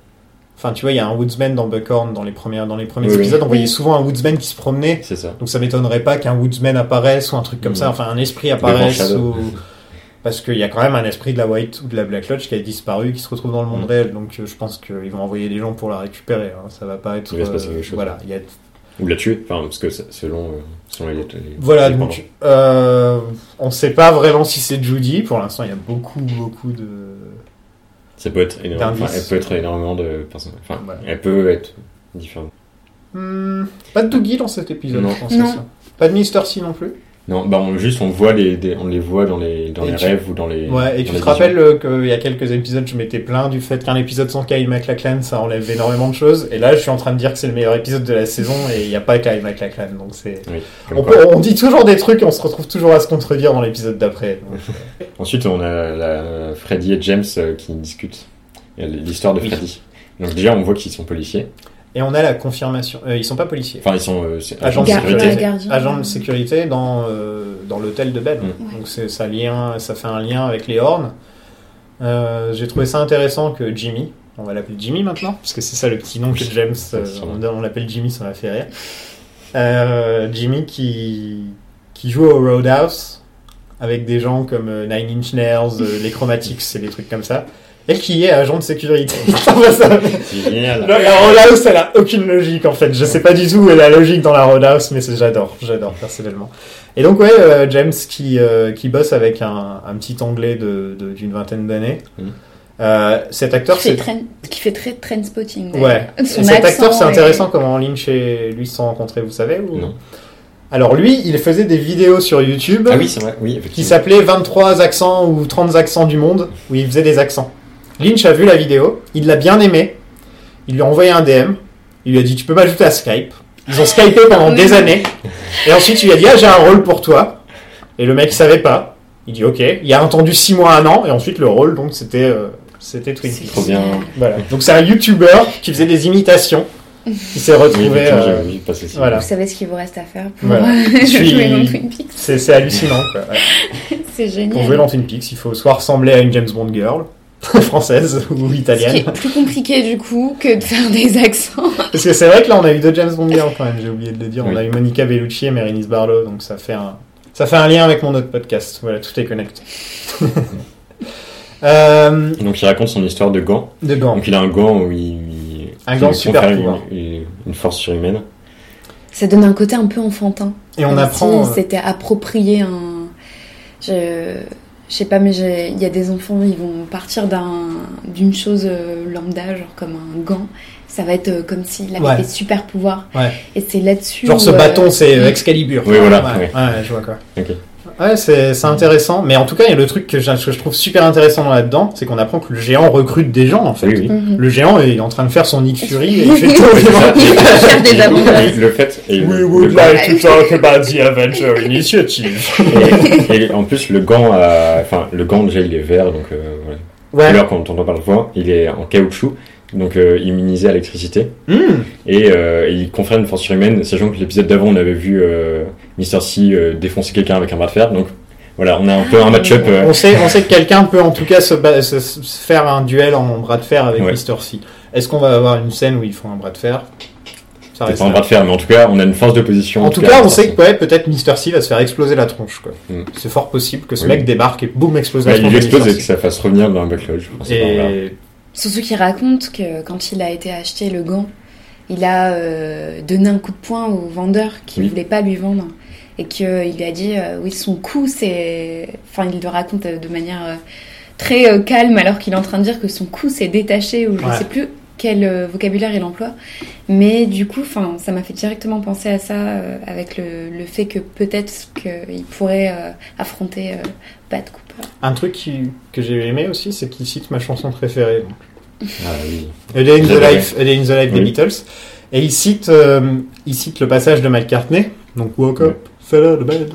Enfin, tu vois, il y a un Woodsman dans Buckhorn dans les, premières, dans les premiers Oui, oui. épisodes. On voyait souvent un Woodsman qui se promenait. C'est ça. Donc ça m'étonnerait pas qu'un Woodsman apparaisse ou un truc comme Mhm. ça, enfin un esprit apparaisse. Ou... Parce qu'il y a quand même un esprit de la White ou de la Black Lodge qui a disparu, qui se retrouve dans le monde Mhm. réel. Donc euh, je pense qu'ils vont envoyer des gens pour la récupérer. hein. Ça va pas être. Il va se passer euh, quelque chose. Voilà, il y a... Ou la tuer. Enfin, parce que selon, euh, selon les, les- voilà les donc euh, on sait pas vraiment si c'est Judy. Pour l'instant, il y a beaucoup, beaucoup de. Ça peut être énorme. Enfin, elle peut être énormément de personnes. Enfin, Voilà. elle peut être différente. Hmm, pas de Doogie dans cet épisode, Non. je pense, c'est Non. ça. Pas de Mister C non plus. Non, bah on, juste on voit les, des- on les voit dans les, dans Et les tu- rêves ou dans les. Ouais, et tu te rappelles euh, qu'il y a quelques épisodes, je m'étais plaint du fait qu'un épisode sans Kyle MacLachlan, ça enlève énormément de choses. Et là, je suis en train de dire que c'est le meilleur épisode de la saison et il n'y a pas Kyle MacLachlan. Donc c'est. Oui, On, peut- on dit toujours des trucs et on se retrouve toujours à se contredire dans l'épisode d'après. Donc, Ensuite, on a la, Freddy et James euh, qui discutent. Il y a l'histoire de Oui. Freddy. Donc déjà, on voit qu'ils sont policiers. Et on a la confirmation. Euh, ils sont pas policiers. Enfin, ils sont euh, Agents de sécurité. Agents de sécurité dans, euh, dans l'hôtel de Ben. Mm. Donc c'est ça, lien, ça fait un lien avec les Horns. Euh, J'ai trouvé ça intéressant que Jimmy, on va l'appeler Jimmy maintenant, parce que c'est ça le petit nom que James, euh, on, on l'appelle Jimmy, ça m'a fait rire. Euh, Jimmy qui, qui joue au Roadhouse avec des gens comme euh, Nine Inch Nails, euh, les Chromatics et des trucs comme ça. Et qui est agent de sécurité. Génial. la, la Roadhouse, elle a aucune logique en fait. Je sais pas du tout où est la logique dans la Roadhouse, mais c'est- j'adore, j'adore personnellement. Et donc ouais, euh, James qui euh, qui bosse avec un, un petit anglais de de- d'une vingtaine d'années. Mhm. Euh, cet acteur, qui, fait c'est train- qui fait très train spotting. ouais. Son cet acteur, c'est est- intéressant comment Lynch et lui se sont rencontrés, vous savez ou... Non. Alors lui, il faisait des vidéos sur YouTube Ah oui, c'est vrai. Oui, qui s'appelait 23 accents ou 30 accents du monde, où il faisait des accents. Lynch a vu la vidéo, il l'a bien aimé, il lui a envoyé un DM, il lui a dit tu peux m'ajouter à Skype. Ils ont Skypé pendant des années, et ensuite il lui a dit ah j'ai un rôle pour toi, et le mec il savait pas, il dit ok, il a attendu 6 mois, un an, et ensuite le rôle donc c'était euh, c'était Twin C'est Peaks. Trop bien. Voilà. Donc c'est un YouTuber qui faisait des imitations, qui s'est Oui, retrouvé... euh, voilà. Vous savez ce qu'il vous reste à faire pour Voilà. euh, suis- jouer dans Twin Peaks. c'est hallucinant quoi. ouais. C'est génial. Pour jouer dans Twin Peaks, il faut soit ressembler à une James Bond girl, française ou Ce qui italienne. est plus compliqué du coup que de faire des accents. Parce que c'est vrai que là, on a eu deux James Bond girls quand même, j'ai oublié de le dire. On a eu Monica Bellucci et Bérénice Barlow, donc ça fait un, ça fait un lien avec mon autre podcast. Voilà, tout est connecté. euh, Donc il raconte son histoire de gants. de gants. Donc il a un gant où il, il- Un gant super pouvoir. une, force surhumaine. Ça donne un côté un peu enfantin. Et on apprend. si c'était approprié un. Je... je sais pas, mais j'ai- il y a des enfants, ils vont partir d'un d'une chose euh, lambda, genre comme un gant. Ça va être euh, comme s'il avait Ouais. des super pouvoirs. Ouais. Et c'est là-dessus. Genre ce où, euh, bâton, c'est Excalibur. Oui, voilà, Ouais, ouais. ouais, je vois quoi. Ok. Ouais, c'est c'est intéressant. Mais en tout cas, il y a le truc que je, que je trouve super intéressant là-dedans, c'est qu'on apprend que le géant recrute des gens en fait. Oui, oui. Le géant est en train de faire son Nick Fury et il fait tout. Faire des avantages. Le fait. Et, We le- would le- like to talk about the Avenger Initiative. et- et en plus, le gant, a- enfin, le gant déjà il est vert, donc euh, voilà. Ouais. Couleur quand on entend par le voix, il est en caoutchouc, donc euh, immunisé à l'électricité. Hmm. Et euh, il confère une force surhumaine, sachant que l'épisode d'avant, on avait vu euh, Mr. C euh, défoncer quelqu'un avec un bras de fer. Donc voilà, on a un peu un match-up. euh, On sait, on sait que quelqu'un peut en tout cas se, ba- se- se faire un duel en bras de fer avec Ouais. Mr. C. Est-ce qu'on va avoir une scène où ils font un bras de fer? Ça c'est reste pas un bras de fer, mais en tout cas, on a une force de position. En tout cas, on sait que ouais, peut-être Mr. C va se faire exploser la tronche. quoi. Mm. C'est fort possible que ce Oui. mec débarque et boum explose la tronche. il explose et que ça fasse revenir dans un backlog. Je pense. Et Qu'il raconte que quand il a été acheté le gant, il a euh, donné un coup de poing au vendeur qui ne Oui. voulait pas lui vendre. Et qu'il lui a dit, euh, oui, son coup, c'est... Enfin, il le raconte euh, de manière euh, très calme alors qu'il est en train de dire que son coup s'est détaché ou je ne Ouais. sais plus quel vocabulaire il emploie. Mais du coup, enfin, ça m'a fait directement penser à ça euh, avec le, le fait que peut-être qu'il pourrait affronter Bat Cooper. Un truc qui- que j'ai aimé aussi, c'est qu'il cite ma chanson préférée. Ah oui. A Day in the. Life, in the Life des. Beatles. Et il cite, euh, il cite le passage de McCartney, donc Woke up, fell out of bed.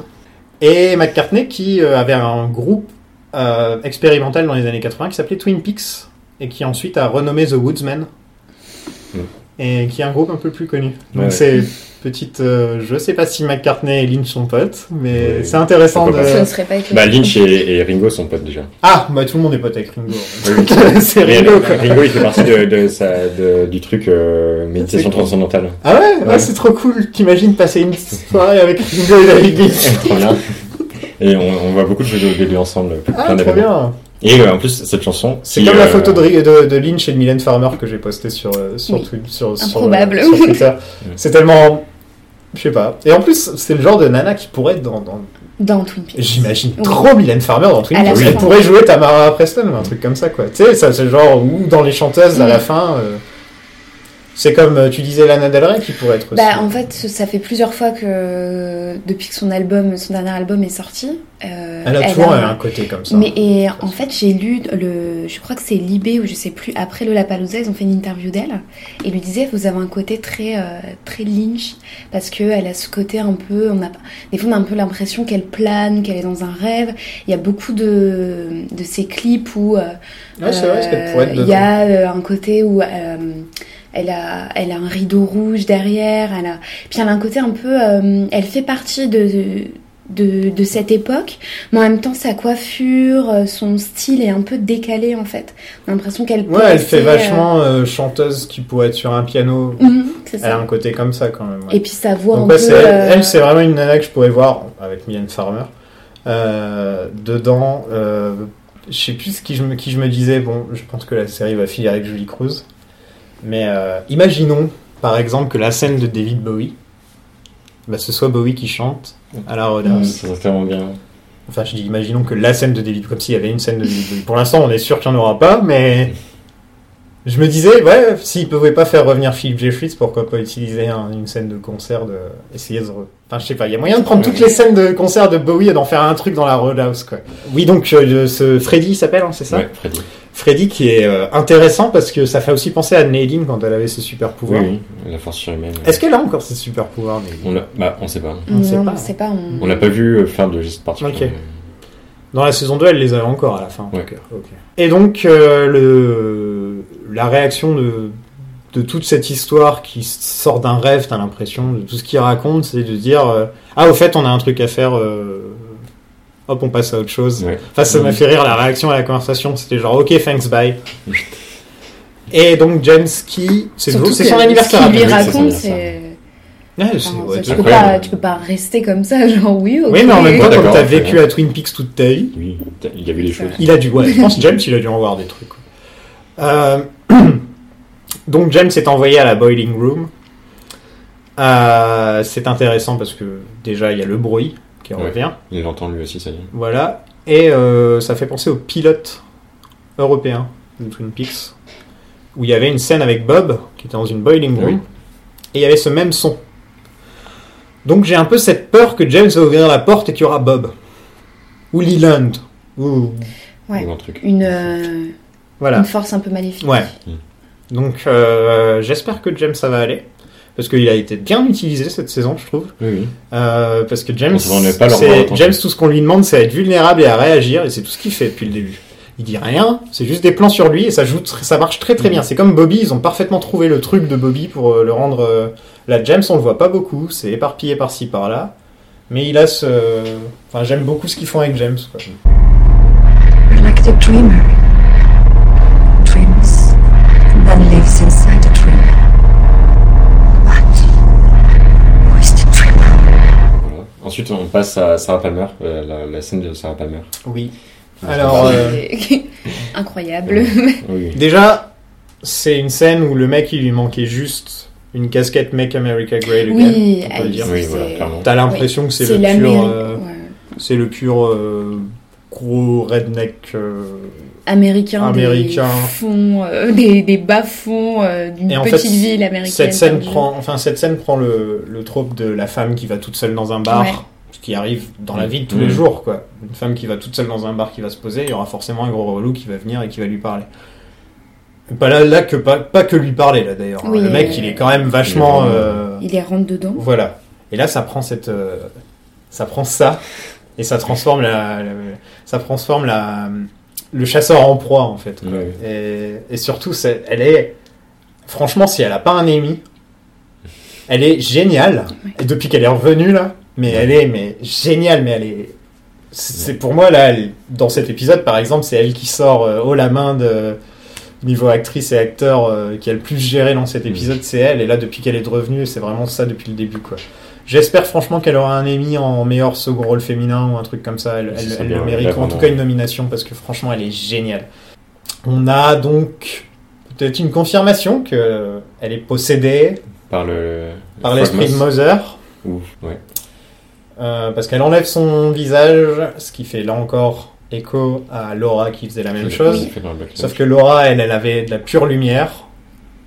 Et McCartney qui euh, avait un groupe euh, expérimental dans les années 80 qui s'appelait Twin Peaks et qui ensuite a renommé The Woodsmen. Mm. Et qui est un groupe un peu plus connu. Donc Ouais. c'est petite. euh, je sais pas si McCartney et Lynch sont potes, mais c'est intéressant de. Pourquoi Ce ne serait pas étonnant. Bah, Lynch et, et Ringo sont potes déjà. Ah, bah tout le monde est pote avec Ringo. Oui, c'est Ringo quoi. Ringo, il fait partie de, de sa- de- du truc euh, méditation transcendantale. Ah ouais, ouais. Ouais. c'est trop cool. T'imagines passer une soirée avec Ringo et David Lynch. Trop bien. Et on, on voit beaucoup de jeux des deux ensemble. Ah, d'événements. bien. Et euh, en plus, cette chanson. C'est comme la euh, photo de, de, de Lynch et de Mylène Farmer que j'ai postée sur, euh, sur, Oui. Twi- sur, sur, Twitter. C'est tellement. Je sais pas. Et en plus, c'est le genre de nana qui pourrait être dans. dans- Dans Twin Peaks. J'imagine Oui. trop Mylène Farmer dans Twin Peaks. Elle pourrait jouer Tamara Preston ou un truc comme ça, quoi. Tu sais, ça, c'est le genre. Ou dans Les Chanteuses à Mm. la fin. euh, C'est comme euh, tu disais Lana Del Rey qui pourrait être aussi. Bah, en fait, ça fait plusieurs fois que depuis que son album, son dernier album est sorti, euh, elle a toujours un côté comme ça. Mais et en fait, j'ai lu le, je crois que c'est Libé ou je sais plus. Après le Lapalooza, ils ont fait une interview d'elle et lui disait vous avez un côté très euh, très Lynch parce que elle a ce côté un peu, on a des fois on a un peu l'impression qu'elle plane, qu'elle est dans un rêve. Il y a beaucoup de de ces clips où ouais, c'est vrai, qu'elle pourrait être il y a un côté où elle a, elle a un rideau rouge derrière, elle a, puis elle a un côté un peu, euh, elle fait partie de, de, de, cette époque, mais en même temps sa coiffure, euh, son style est un peu décalé en fait. On a l'impression qu'elle Ouais, elle fait vachement euh, chanteuse qui pourrait être sur un piano. Mhm, elle a un côté comme ça quand même. Et puis sa voix Donc, un ouais, peu. Elle, c'est vraiment une nana que je pourrais voir avec Mylène Farmer. dedans, je sais plus qui je, me, qui je me disais, bon, je pense que la série va finir avec Julie Cruz. Mais euh, imaginons, par exemple, que la scène de David Bowie, bah, ce soit Bowie qui chante à la Roadhouse. ça serait tellement bien. Enfin, je dis, imaginons que la scène de David, comme s'il y avait une scène de David Bowie. Pour l'instant, on est sûr qu'il n'y en aura pas, mais je me disais, ouais, s'ils ne pouvaient pas faire revenir Philip Jeffries, pourquoi pas utiliser une scène de concert, de essayer de. Enfin, je sais pas, il y a moyen de prendre toutes les scènes de concert de Bowie et d'en faire un truc dans la Roadhouse, quoi. Oui, donc, euh, ce Freddy s'appelle, hein, c'est ça? Ouais, Freddy. Freddy qui est euh, intéressant parce que ça fait aussi penser à Nadine quand elle avait ses super pouvoirs. Oui, oui, la force surhumaine. Est-ce qu'elle a encore ses super pouvoirs, On l'a, bah, on sait pas. On, sait non, pas. on sait pas. On, on l'a pas vu euh, faire de gestes particuliers. Dans la saison 2, elle les avait encore à la fin. Ouais. Et donc, euh, le, la réaction de, de toute cette histoire qui sort d'un rêve, t'as l'impression, de tout ce qu'il raconte, c'est de dire euh, Ah, au fait, on a un truc à faire. euh, hop, on passe à autre chose. Ouais. Enfin, ça m'a fait rire la réaction à la conversation. C'était genre, ok, thanks, bye. Et donc, James qui, c'est son anniversaire. Ce qu'il lui raconte, c'est. Ouais, c'est- enfin, ouais, tu, peux pas, tu peux pas rester comme ça, genre oui, ok. Oui, mais en même temps, comme t'as vécu à Twin Peaks toute ta vie, Oui, il a vu des choses. il a dû, ouais, je pense James, il a dû en voir des trucs. Euh, donc James est envoyé à la Boiling Room. Euh, c'est intéressant parce que déjà il y a le bruit qui Ouais. revient, Il l'entend lui aussi, ça y est. voilà, et euh, ça fait penser au pilote européen de Twin Peaks où il y avait une scène avec Bob qui était dans une Boiling Room Oui. et il y avait ce même son. Donc j'ai un peu cette peur que James va ouvrir la porte et qu'il y aura Bob ou Leland ou Ouais. Ou un truc. Une, euh, voilà. une force un peu maléfique. Ouais. Donc euh, j'espère que James ça va aller. Parce qu'il a été bien utilisé cette saison, je trouve. Oui, oui. Euh, parce que James, pas tout ce qu'on lui demande, c'est à être vulnérable et à réagir, et c'est tout ce qu'il fait depuis le début. Il dit rien, c'est juste des plans sur lui, et ça, joue, ça marche très très bien. C'est comme Bobby, ils ont parfaitement trouvé le truc de Bobby pour euh, le rendre... euh, Là, James, on le voit pas beaucoup, c'est éparpillé par-ci par-là, mais il a ce... Enfin, j'aime beaucoup ce qu'ils font avec James. Quoi. You're like the dreamer. Ensuite, on passe à Sarah Palmer, euh, la, la scène de Sarah Palmer. Oui. Alors, euh, Incroyable. Oui, oui. Déjà, c'est une scène où le mec, il lui manquait juste une casquette Make America Great Again. Oui, on peut le elle- dire. Oui, voilà, clairement. T'as l'impression que c'est le pur, euh, ouais. c'est le pur euh, gros redneck. euh, américain, Américain. des fonds, euh, des, des bas-fonds euh, d'une petite fait, ville américaine. Cette scène prend, enfin cette scène prend le, le trope de la femme qui va toute seule dans un bar, Ouais. ce qui arrive dans la Mm. vie de tous Mm. les jours, quoi. Une femme qui va toute seule dans un bar qui va se poser, il y aura forcément un gros relou qui va venir et qui va lui parler. Pas là, là que pas, pas que lui parler là d'ailleurs. hein. Oui, le mec, euh, il est quand même vachement. il est euh, rentre dedans. Voilà. Et là, ça prend cette, euh, ça prend ça et ça transforme la, la- ça transforme la, le chasseur en proie en fait. quoi. Ouais. Et, et surtout, elle est, franchement, si elle a pas un Emmy, elle est géniale. Et depuis qu'elle est revenue là, mais elle est, mais géniale, mais elle est, c'est pour moi là, elle- dans cet épisode par exemple, c'est elle qui sort euh, haut la main de niveau actrice et acteur euh, qui a le plus géré dans cet épisode, c'est elle. Et là, depuis qu'elle est revenue, c'est vraiment ça depuis le début, quoi. J'espère franchement qu'elle aura un Emmy en meilleur second rôle féminin ou un truc comme ça. Elle, Ça elle- serait elle bien, le mérite, ou en tout cas une nomination, parce que franchement, elle est géniale. On a donc peut-être une confirmation que elle est possédée Par le. par l'esprit de. Mother. Ou- ouais. Euh, parce qu'elle enlève son visage, ce qui fait là encore écho à Laura qui faisait la même chose. Sauf que Laura, elle, elle avait de la pure lumière.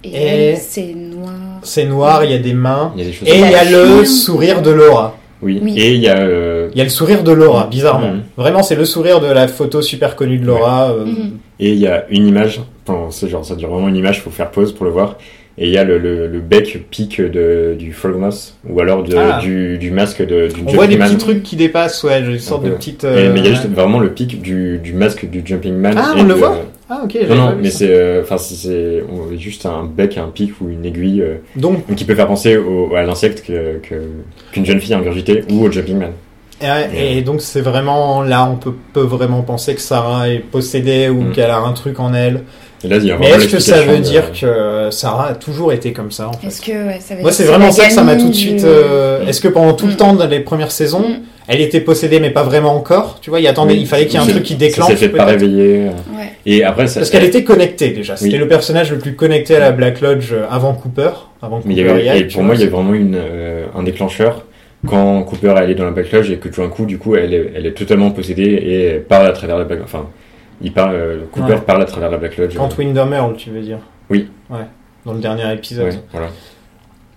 Et, Et- elle, c'est noir. C'est noir, il y a des mains. Il y a des choses. Et il y a le sourire de Laura. Oui. Oui. Et il y a. euh, Il y a le sourire de Laura, bizarrement. Mhm. Vraiment, c'est le sourire de la photo super connue de Laura. euh, Mhm. Et il y a une image, enfin, c'est genre, ça dure vraiment une image, faut faire pause pour le voir. Et il y a le, le, le bec pique de, du Frogmoth, ou alors de, Ah. du, du masque de, du On voit des Man. petits trucs qui dépassent, ouais, une sorte de petite. Et- euh, mais il y a juste vraiment le pic du, du masque du Jumping Man. Ah, on le de- voit Ah, ok. Non, pas non, vu mais c'est, euh, enfin, c'est juste un bec, un pic ou une aiguille, euh, Donc, qui peut faire penser au, à l'insecte que, que- qu'une jeune fille a ingurgité ou au Jumping Man. et, et donc c'est vraiment là, on peut, peut vraiment penser que Sarah est possédée ou Mhm. qu'elle a un truc en elle. Et là, il y a Mais est-ce que ça veut dire que Sarah a toujours été comme ça en fait Est-ce que ouais, ça veut Moi, c'est vraiment ça que ça m'a tout de suite. euh, Est-ce que pendant tout le Mm. temps, dans les premières saisons, Mm. elle était possédée, mais pas vraiment encore Tu vois, il attendait, il fallait qu'il y ait un truc qui Ça déclenche. s'est fait pas réveiller. euh. Ouais. Et après, ça, Parce qu'elle était connectée déjà. C'était Oui. le personnage le plus connecté à la Black Lodge euh, avant Cooper. Avant Mais il y avait, et pour moi, il y a vraiment une, euh, un déclencheur quand Cooper est allé dans la Black Lodge et que tout d'un coup, du coup, elle est, elle est totalement possédée et parle à travers la Black Enfin, il parle, euh, Cooper Ouais. parle à travers la Black Lodge. Quand Windham Earl, tu veux dire? Oui. Ouais. Dans le dernier épisode. Ouais, voilà.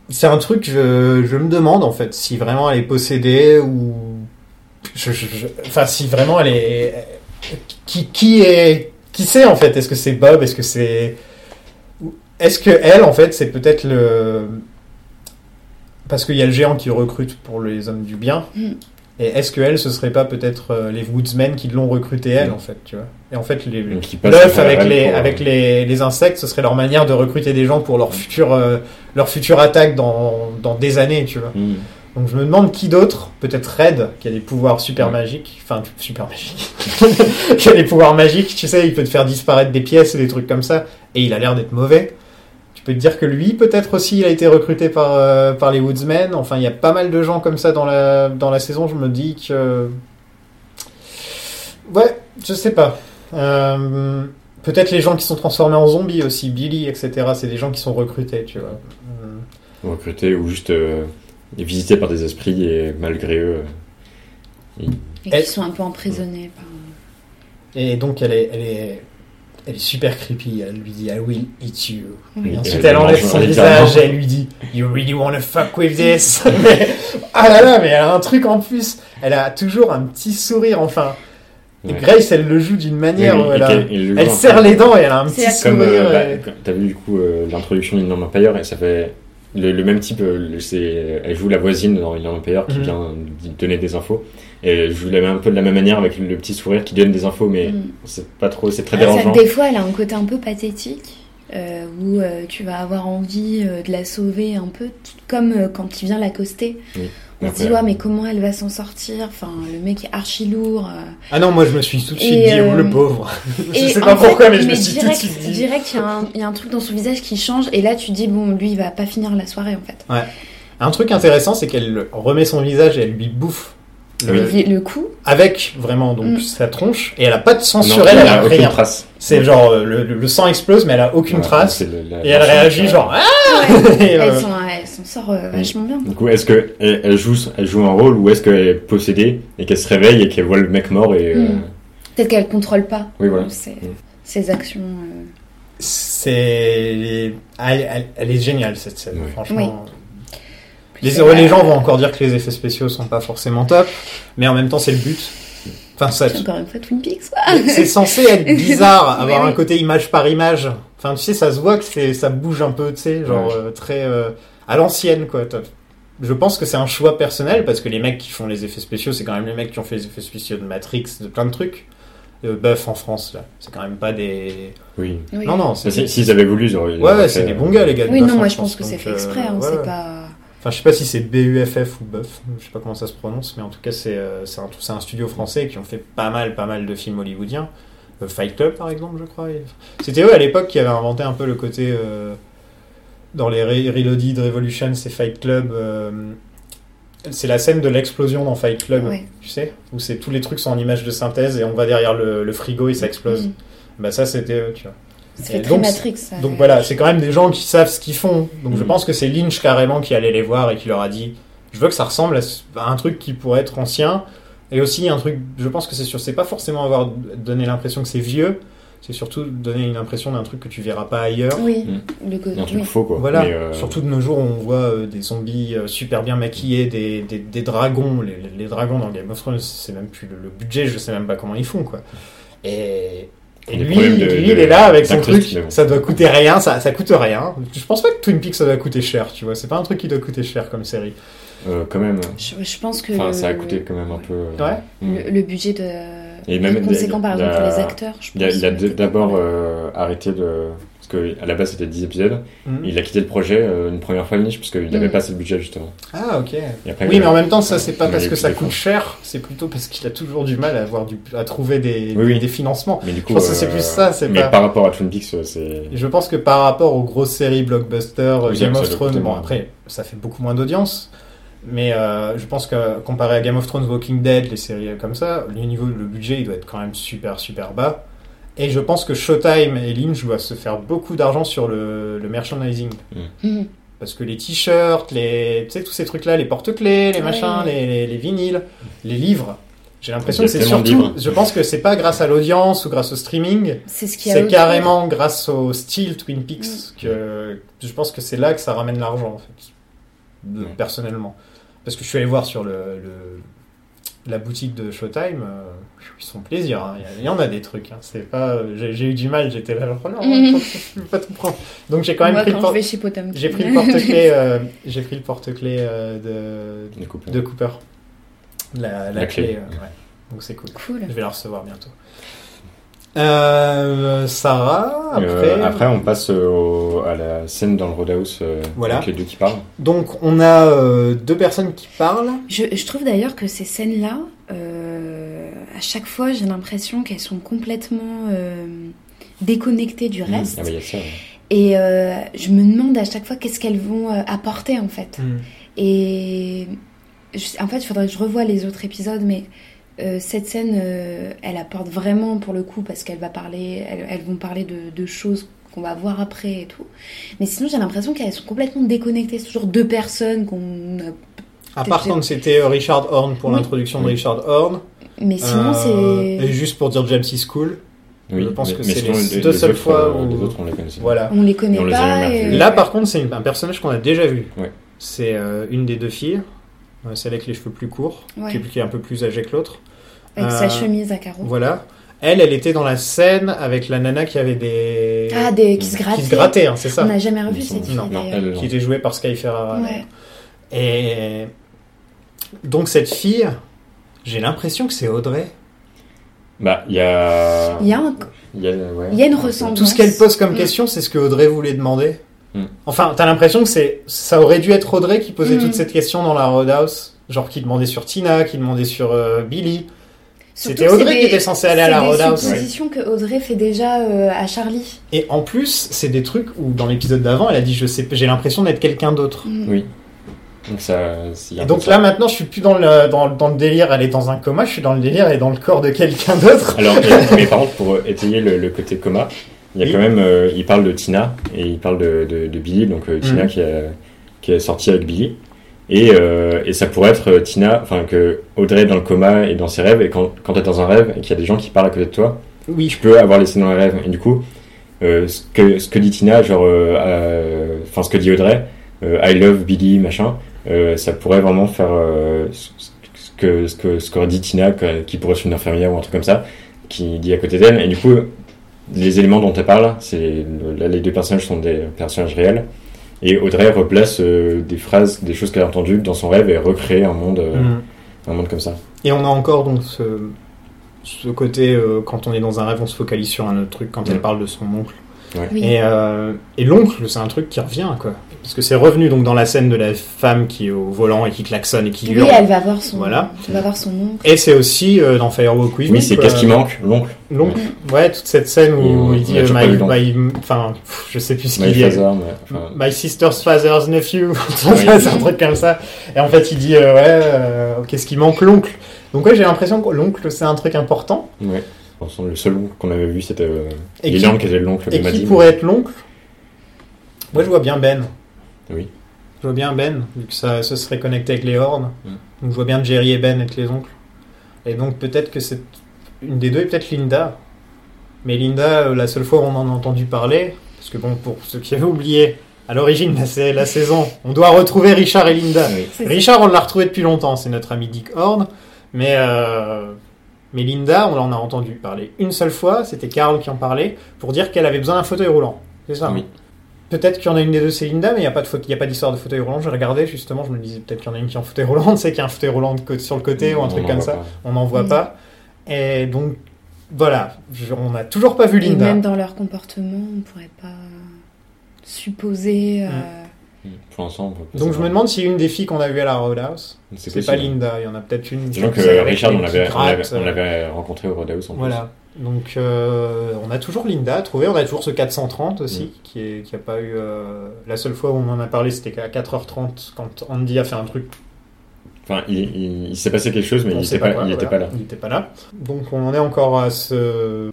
C'est un truc, je, je me demande en fait, si vraiment elle est possédée ou. Je, je- je- Enfin, si vraiment elle est. Qui, qui est. Qui c'est en fait? Est-ce que c'est Bob? Est-ce que c'est. Est-ce que elle, en fait, c'est peut-être le. Parce qu'il y a le géant qui recrute pour les hommes du bien. Et est-ce que elle, ce serait pas peut-être euh, les Woodsmen qui l'ont recruté elle, en fait, tu vois Et en fait, les, L'œuf avec les pour, euh, avec les, les insectes, ce serait leur manière de recruter des gens pour leur future euh, leur future attaque dans dans des années, tu vois. hmm. Donc je me demande qui d'autre, peut-être Red qui a des pouvoirs super Ouais. magiques, enfin super magiques, qui a des pouvoirs magiques, tu sais, il peut te faire disparaître des pièces et des trucs comme ça, et il a l'air d'être mauvais. Tu peux te dire que lui, peut-être aussi, il a été recruté par euh, par les Woodsmen. Enfin, il y a pas mal de gens comme ça dans la dans la saison. Je me dis que ouais, je sais pas. Euh, Peut-être les gens qui sont transformés en zombies aussi, Billy, etc. C'est des gens qui sont recrutés, tu vois. Euh, recrutés ou juste euh, visités par des esprits et malgré eux. euh, Et qui sont un peu emprisonnés par. Et donc elle est, elle est, elle est super creepy. Elle lui dit I will eat you. Oui. Et ensuite elle elle enlève son visage et elle lui dit You really wanna fuck with this? Mais- Ah là là, mais elle a un truc en plus. Elle a toujours un petit sourire. Enfin, Ouais. Grace elle le joue d'une manière Oui, où elle, a- elle serre les dents et elle a un petit Comme sourire. euh, bah, et- t'as vu du coup euh, l'introduction d'Inland Empire et ça fait le, le même type. euh, c'est elle joue la voisine dans Inland Empire qui Mhm. vient donner des infos et elle joue la même- un peu de la même manière avec le petit sourire qui donne des infos mais Mm. c'est pas trop c'est très Ah, ça- dérangeant. des fois, elle a un côté un peu pathétique. euh, où euh, tu vas avoir envie euh, de la sauver un peu, comme euh, quand tu viens l'accoster. Oui. On se dit, ouais, mais comment elle va s'en sortir? Enfin, le mec est archi lourd. euh. Ah non, moi je me suis tout de suite dit oh, euh, le pauvre. je sais pas pourquoi, mais je me suis tout de suite dit. direct, il y, a un- il y a un truc dans son visage qui change, et là, tu dis, bon, lui, il va pas finir la soirée, en fait. Un truc intéressant, c'est qu'elle remet son visage et elle lui bouffe. Le- Le, le coup, avec vraiment donc Mm. sa tronche et elle a pas de sang Non, sur elle, elle y a rien. trace. C'est genre euh, le, le sang explose mais elle a aucune Voilà, trace le- la- et elle réagit genre ah ouais, euh, elle s'en elle s'en sort euh, vachement bien. Du coup, est-ce que elle, elle joue, elle joue un rôle ou est-ce qu'elle est possédée et qu'elle se réveille et qu'elle voit le mec mort et euh, Mm. Peut-être qu'elle contrôle pas oui voilà. ses, Mm. ses actions. euh. c'est elle, elle- elle est géniale cette scène Ouais. franchement. Les, vrai. les gens vont encore dire que les effets spéciaux sont pas forcément top mais en même temps c'est le but. Enfin ça C'est encore une fois Twin Peaks, quoi. c'est censé être bizarre, avoir oui. un côté image par image. Enfin, tu sais, ça se voit que c'est, ça bouge un peu, tu sais, genre Ouais. euh, très euh, à l'ancienne, quoi. T'as- Je pense que c'est un choix personnel parce que les mecs qui font les effets spéciaux, c'est quand même les mecs qui ont fait les effets spéciaux de Matrix, de plein de trucs. Euh, Buff en France, là, c'est quand même pas des. Oui. Oui. Non, non, c'est. Mais si- S'ils avaient voulu, ils auraient. Ouais, ouais, c'est des euh, bons gars, les gars. de Oui, Buff non, en moi je pense que c'est fait exprès, hein, ouais, c'est ouais. pas. Enfin, je sais pas si c'est BUFF ou Buff, je sais pas comment ça se prononce, mais en tout cas, c'est euh, un, un studio français qui ont fait pas mal, pas mal de films hollywoodiens. Euh, Fight Club, par exemple, je crois. C'était eux à l'époque qui avaient inventé un peu le côté. euh, dans les Re- Reloaded Revolution, c'est Fight Club. euh, c'est la scène de l'explosion dans Fight Club, tu sais, où c'est tous les trucs sont en image de synthèse et on va derrière le, le frigo et ça explose. Mm. Bah ça c'était eux, tu vois. Très donc, Matrix. ça. Donc voilà, c'est quand même des gens qui savent ce qu'ils font. Donc je Mhm. pense que c'est Lynch carrément qui allait les voir et qui leur a dit je veux que ça ressemble à un truc qui pourrait être ancien et aussi un truc je pense que c'est sûr c'est pas forcément avoir donné l'impression que c'est vieux, C'est surtout donner une impression d'un truc que tu verras pas ailleurs. Oui, Mm. le côté. Un truc oui. faux, quoi. Voilà, Mais, euh, surtout de nos jours, on voit euh, des zombies euh, super bien maquillés, des, des, des dragons. Les, les- les dragons dans Game of Thrones, c'est même plus le, le budget, je sais même pas comment ils font, quoi. Et, et lui, de- lui, de- il est là avec son truc, bon. ça doit coûter rien, ça, ça coûte rien. Je pense pas que Twin Peaks ça doit coûter cher, tu vois. C'est pas un truc qui doit coûter cher comme série. euh, quand même. Je, je pense que Enfin, le, ça a coûté quand même un peu. euh, Ouais. mm. le, le budget de Et même conséquent par a- exemple pour les acteurs. Je Il a, pense, il a était d'abord euh, arrêté de. Parce qu'à la base c'était 10 épisodes. Mhm. Il a quitté le projet euh, une première fois niche parce qu'il n'avait Mhm. pas assez de budget justement. Ah, ok. Après, Oui, mais en même temps, ça, c'est pas parce que ça coûte cher, c'est plutôt parce qu'il a toujours du mal à, avoir du, à trouver des, Oui, oui. des financements. Mais du coup, Je pense que c'est plus ça, c'est mais pas- par rapport à Twin Peaks, euh, c'est. Je pense que par rapport aux grosses séries blockbuster, Oui, Game ça of Thrones, bon après, ça fait beaucoup moins d'audience. Mais euh, je pense que comparé à Game of Thrones, Walking Dead, les séries comme ça, le niveau, le budget, il doit être quand même super super bas. Et je pense que Showtime et Lynch doivent se faire beaucoup d'argent sur le, le merchandising. Mhm. Parce que les t-shirts, les, tu sais, tous ces trucs-là, les porte-clés, les Ouais. machins, les, les, les vinyles, les livres. J'ai l'impression que c'est surtout, je pense que c'est pas grâce à l'audience ou grâce au streaming, C'est ce c'est carrément grâce au style Twin Peaks Mm. que je pense que c'est là que ça ramène l'argent, en fait, Ouais. personnellement. Parce que je suis allé voir sur le, le- la boutique de Showtime, euh, ils se font plaisir. hein. Il y en a des trucs. hein. C'est pas, j'ai j'ai eu du mal. J'étais là, genre, oh non, je peux pas tout prendre. Donc j'ai quand même Moi, pris le quand porte- je vais chez Potemkin. j'ai pris le porte-clés. euh, j'ai pris le porte-clés euh, de, Cooper. La, la La clé. clé. euh, ouais. Donc c'est cool. Cool. Je vais la recevoir bientôt. Euh, Sarah, après. Euh, après, on passe euh, au- à la scène dans le Roadhouse euh, Voilà. avec les deux qui parlent. Donc on a euh, deux personnes qui parlent. Je, je trouve d'ailleurs que ces scènes-là, euh, à chaque fois, j'ai l'impression qu'elles sont complètement euh, déconnectées du reste. Ah, bah, il y a ça. ouais. Et euh, je me demande à chaque fois qu'est-ce qu'elles vont euh, apporter en fait. Et je- en fait, il faudrait que je revoie les autres épisodes, mais euh, cette scène, euh, elle apporte vraiment pour le coup parce qu'elle va parler, elles, elles vont parler de, de choses qu'on va voir après et tout. Mais sinon, j'ai l'impression qu'elles sont complètement déconnectées. C'est toujours deux personnes qu'on. a- À part quand c'était euh, Richard Horn pour Oui. l'introduction de. Richard Horn. Mais sinon, Euh, c'est. Et juste pour dire James E. School. Oui, Je pense mais- que c'est sinon, les deux seules fois où- Les autres, on les connaissait. Voilà. On les connaît on les pas. et-. Là, par contre, c'est un personnage qu'on a déjà vu. Ouais. C'est euh, une des deux filles, celle avec les cheveux plus courts, Ouais. qui est un peu plus âgée que l'autre. Avec Euh, sa chemise à carreaux. Voilà. Elle, elle était dans la scène avec la nana qui avait des. Ah, des... qui se qui grattaient. se grattait, hein, c'est On ça. n'a jamais revu cette fille Non, non, elle, Qui était jouée par Sky Ferrara. Ouais. Et donc, cette fille, j'ai l'impression que c'est Audrey. Bah, il y a. Il y a un- Il y a, ouais. Il y a une ressemblance. Tout ce qu'elle pose comme Mm. question, c'est ce que Audrey voulait demander. Mm. Enfin, t'as l'impression que c'est, ça aurait dû être Audrey qui posait Mm. toute cette question dans la Roadhouse. Genre, qui demandait sur Tina, qui demandait sur euh, Billy. C'était c'est Audrey qui des- était censée aller à la C'est Roadhouse. des suppositions que Audrey fait déjà euh, à Charlie. Et en plus, c'est des trucs où, dans l'épisode d'avant, elle a dit, je sais, j'ai l'impression d'être quelqu'un d'autre. Mm. Oui. Donc, ça. Et là, ça. maintenant, je suis plus dans le, dans, dans le délire, elle est dans un coma, je suis dans le délire, elle est dans le corps de quelqu'un d'autre. Alors, mais, mais par contre, pour étayer le, le côté coma, il y a Oui. quand même. euh, il parle de Tina et il parle de, de, de Billy, donc euh, Tina Mhm. qui, a- qui est sortie avec Billy. Et, euh, et ça pourrait être euh, Tina, enfin que Audrey est dans le coma et dans ses rêves, et quand, quand tu es dans un rêve et qu'il y a des gens qui parlent à côté de toi, Oui, tu peux avoir laissé dans les rêves. Et du coup, euh, ce, que, ce que dit Tina, genre, euh, enfin ce que dit Audrey, I love Billy, machin, ça pourrait vraiment faire ce que ce que ce qu'aurait dit Tina, que- qui pourrait être une infirmière ou un truc comme ça, qui dit à côté d'elle. Et du coup, les éléments dont elle parle, c'est les deux personnages sont des personnages réels. Et Audrey replace euh, des phrases, des choses qu'elle a entendues dans son rêve et recrée un monde, euh, Mm. un monde comme ça. Et on a encore donc ce, ce côté, euh, quand on est dans un rêve, on se focalise sur un autre truc, quand elle Mm. parle de son oncle. Oui. Et, euh, et l'oncle, c'est un truc qui revient, quoi. Parce que c'est revenu donc dans la scène de la femme qui est au volant et qui klaxonne et qui Oui, hurle. elle va voir son, Voilà. elle va voir son oncle. Et c'est aussi euh, dans Firewalk With Me, Oui, c'est qu'est-ce qui manque? L'oncle L'oncle. Ouais, toute cette scène où il dit euh, my, enfin, pff, je sais plus ce My qu'il dit. father, mais, enfin, My sister's father's nephew, c'est un truc comme ça. Et en fait, il dit euh, ouais, euh, qu'est-ce qui manque? L'oncle Donc ouais, j'ai l'impression que l'oncle c'est un truc important. Ouais. Le seul oncle qu'on avait vu, c'était euh, qui- était l'oncle de Et qui Maddy. pourrait être l'oncle? Moi, je vois bien Ben. Oui. Je vois bien Ben, vu que ça se serait connecté avec les hordes. Mm. Donc je vois bien Jerry et Ben être les oncles. Et donc peut-être que c'est une des deux, et peut-être Linda. Mais Linda, euh, la seule fois où on en a entendu parler, parce que bon, pour ceux qui avaient oublié, à l'origine de la, sa- la saison, on doit retrouver Richard et Linda. Oui. C'est ça. Richard, on l'a retrouvé depuis longtemps, c'est notre ami Dick Horn. Mais, euh, mais Linda, on en a entendu parler une seule fois, c'était Carl qui en parlait, pour dire qu'elle avait besoin d'un fauteuil roulant. C'est ça hein Oui. Peut-être qu'il y en a une des deux, c'est Linda, mais il n'y a pas de faute- il y a pas d'histoire de fauteuil roulant. J'ai regardé justement, je me disais peut-être qu'il y en a une qui est en fauteuil roulant, on sait qu'il y a un fauteuil roulant de côté- sur le côté ou un On truc comme ça. pas. On n'en voit Mm. pas. Et donc, voilà, je- on n'a toujours pas vu Et Linda. même dans leur comportement, on pourrait pas supposer. euh, Mm. Pour l'instant, Donc je me demande si une des filles qu'on a vues à la Roadhouse, C'est pas. Linda, il y en a peut-être une. Disons que Richard, on l'avait, on rencontré au Roadhouse en plus. Voilà. Donc euh, on a toujours Linda à trouver, on a toujours ce 430 aussi, Mm. qui, est, qui a pas eu... euh, La seule fois où on en a parlé, c'était qu'à 4h30, quand Andy a fait un truc Enfin, il, il- il s'est passé quelque chose, mais On il n'était pas, voilà. là. Il était pas là. Donc on en est encore à se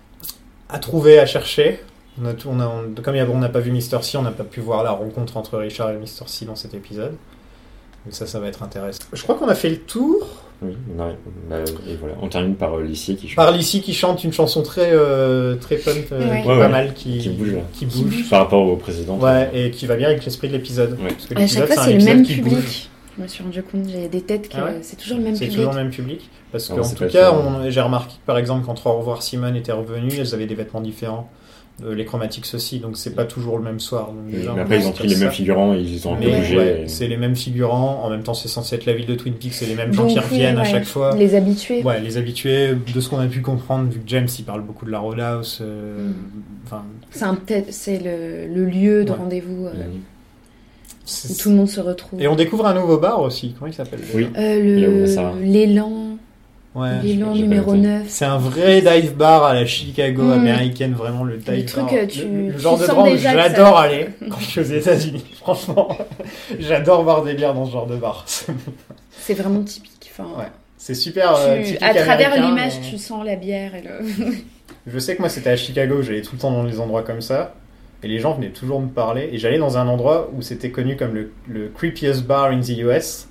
à trouver, à chercher. On a tout, on a, on- comme il y a- on n'a pas vu Mister C, on n'a pas pu voir la rencontre entre Richard et Mister C dans cet épisode. Donc ça, ça va être intéressant. Je crois qu'on a fait le tour. Oui, on arrive- bah, et voilà. On termine par euh, Lissier qui chante. Par ici qui chante une chanson très euh, très punk, euh, Ouais. Ouais, pas ouais. mal, qui, Qui bouge, qui bouge. Par rapport au précédent. Ouais, et qui va bien avec l'esprit de l'épisode. Ouais. Parce que À chaque fois, c'est le même public. bouge. Je me suis rendu compte, j'ai des têtes que Ah ouais c'est toujours le même C'est public. toujours le même public. Parce qu'en c'est tout cas, j'ai remarqué que par exemple, quand Trois Revoir Simone était revenu, elles avaient des vêtements différents. Euh, les chromatiques aussi, donc c'est pas toujours le même soir. Donc, déjà, mais on après, ils ont pris les mêmes figurants, ils ont bougé. ouais, et- c'est les mêmes figurants. En même temps, c'est censé être la ville de Twin Peaks, c'est les mêmes gens qui reviennent à chaque fois. Les habitués. Ouais, les habitués, de ce qu'on a pu comprendre, vu que James il parle beaucoup de la Roadhouse, euh, Mm. enfin, C'est le, le lieu de Ouais. rendez-vous euh, Mm. où tout le monde se retrouve. Et on découvre un nouveau bar aussi. Comment il s'appelle Oui. Euh, l'élan, Ouais. l'élan j'ai pas numéro noté. 9. C'est un vrai dive bar à la Chicago Mm. américaine, vraiment le dive Le truc, bar. euh, tu- le, le tu genre de endroit où ça- j'adore aller quand je suis aux États-Unis. Franchement, j'adore voir des bières dans ce genre de bar. C'est vraiment typique. Enfin, Ouais. C'est super. euh, tu- typique à travers l'image, mais- tu sens la bière et le. Je sais que moi c'était à Chicago, j'allais tout le temps dans des endroits comme ça. Et les gens venaient toujours me parler. Et j'allais dans un endroit où c'était connu comme le, le creepiest bar in the US.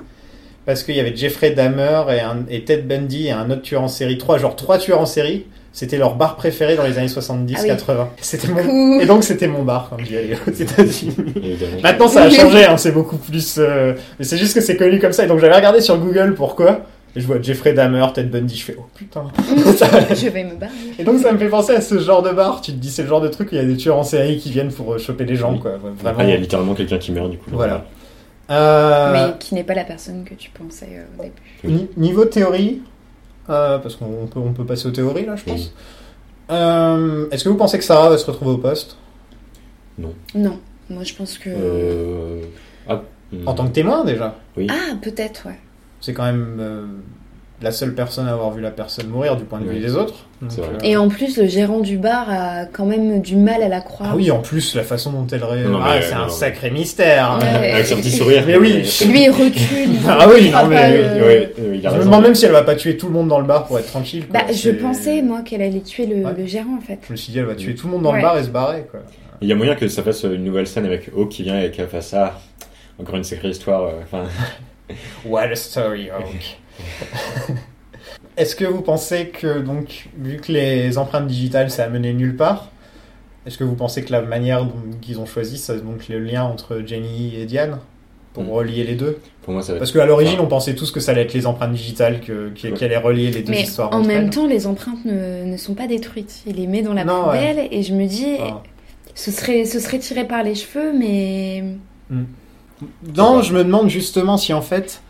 Parce qu'il y avait Jeffrey Dahmer et, un- et Ted Bundy et un autre tueur en série. Trois, genre trois tueurs en série. C'était leur bar préféré dans les années 70-80. Ah oui. C'était mon... Cool. Et donc c'était mon bar quand j'y allais aux États-Unis. Maintenant ça a changé, hein, c'est beaucoup plus. euh, Mais c'est juste que c'est connu comme ça. Et donc j'avais regardé sur Google pourquoi. Et je vois Jeffrey Dahmer, Ted Bundy. Je fais oh putain. Je vais me barrer. Et donc ça me fait penser à ce genre de bar. Tu te dis c'est le genre de truc où il y a des tueurs en série qui viennent pour euh, choper les gens Oui. quoi. Vraiment. il y a littéralement quelqu'un qui meurt, du coup. Voilà. Euh, Mais qui n'est pas la personne que tu pensais euh, au début. ni- niveau théorie, euh, parce qu'on peut, on peut passer aux théories là, je pense. Oui. Euh, Est-ce que vous pensez que Sarah va se retrouver au poste? Non, moi je pense que. Euh... Ah, en tant que témoin déjà Ah, peut-être, ouais. C'est quand même euh, la seule personne à avoir vu la personne mourir du point de vue Oui. des autres. Donc, euh, Et en plus, le gérant du bar a quand même du mal à la croire. Ah oui, en plus la façon dont elle ré... Non, ah, mais, c'est un non. sacré mystère. Ouais. Avec son petit sourire. Mais oui. Lui, il recule. Ah oui, non, mais le- Ouais, euh, il a Je me raison. demande même si elle va pas tuer tout le monde dans le bar pour être tranquille. quoi. Bah, je pensais, moi, qu'elle allait tuer le, Ouais. le gérant, en fait. Je me suis dit, elle va tuer tout le monde dans le bar et se barrer, quoi. Il y a moyen que ça fasse une nouvelle scène avec Hawk qui vient et qu'elle fasse ça. Encore une sacrée histoire. euh, Enfin, What a story, Hawk. Est-ce que vous pensez que, donc, vu que les empreintes digitales, ça a mené nulle part, est-ce que vous pensez que la manière qu'ils ont choisi, c'est donc le lien entre Jenny et Diane pour Mm. relier les deux? Pour moi, ça va Parce qu'à l'origine, on pensait tous que ça allait être les empreintes digitales que, qui, qui allaient relier les deux Mais histoires. en entre même elles. temps, les empreintes ne, ne sont pas détruites. Il les met dans la Non, poubelle et je me dis, Ah. ce, serait, ce serait tiré par les cheveux, mais. Non, je me demande justement si en fait,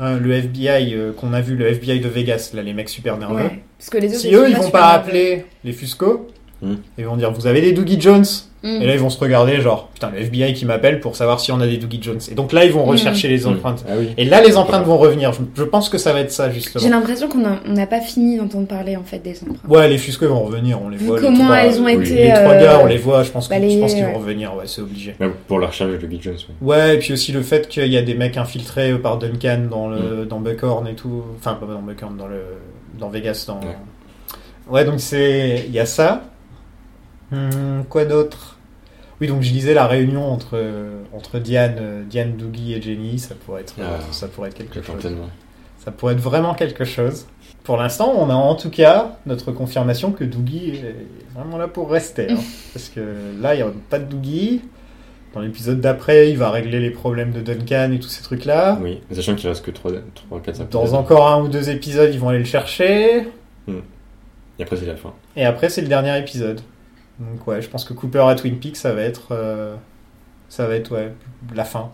euh, le FBI euh, qu'on a vu, le FBI de Vegas, là, les mecs super nerveux, Ouais. Parce que les autres. Si ils eux, ils vont pas nerveux. appeler les Fusco, Hmm. ils vont dire Vous avez des Doogie Jones Mm. Et là, ils vont se regarder, genre Putain, le FBI qui m'appelle pour savoir si on a des Doogie Jones. Et donc là, ils vont Hmm. rechercher les Hmm. empreintes. Ah oui. Et là, les empreintes vont revenir. Je, je pense que ça va être ça, J'ai justement. l'impression qu'on n'a pas fini d'entendre parler, en fait, des empreintes. Ouais, les Fusco vont revenir, on les Vu voit. les comment trois, elles ont été. Les trois euh, gars, on les voit, je pense que- je balayées, pense qu'ils vont revenir, ouais, c'est obligé. Mais pour la recherche de Guy Jones. Ouais, et puis aussi le fait qu'il y a des mecs infiltrés par Duncan dans le dans Buckhorn et tout, enfin pas dans Buckhorn, dans le dans Vegas, dans. Ouais. Ouais, donc c'est il y a ça. Hum, quoi d'autre? Oui, donc je disais la réunion entre entre Diane, euh, Diane Doogie et Jenny, ça pourrait être Ah. ça pourrait être quelque chose. Ça pourrait être vraiment quelque chose. pour l'instant, on a en tout cas notre confirmation que Doogie est vraiment là pour rester. hein. Parce que là, il n'y a pas de Doogie. Dans l'épisode d'après, il va régler les problèmes de Duncan et tous ces trucs-là. Oui, sachant qu'il reste que 3, 3 4, 5 Dans encore un ou deux épisodes, ils vont aller le chercher. Et après, c'est la fin. Et après, c'est le dernier épisode. Donc ouais, je pense que Cooper à Twin Peaks, ça va être, euh, ça va être ouais, la fin.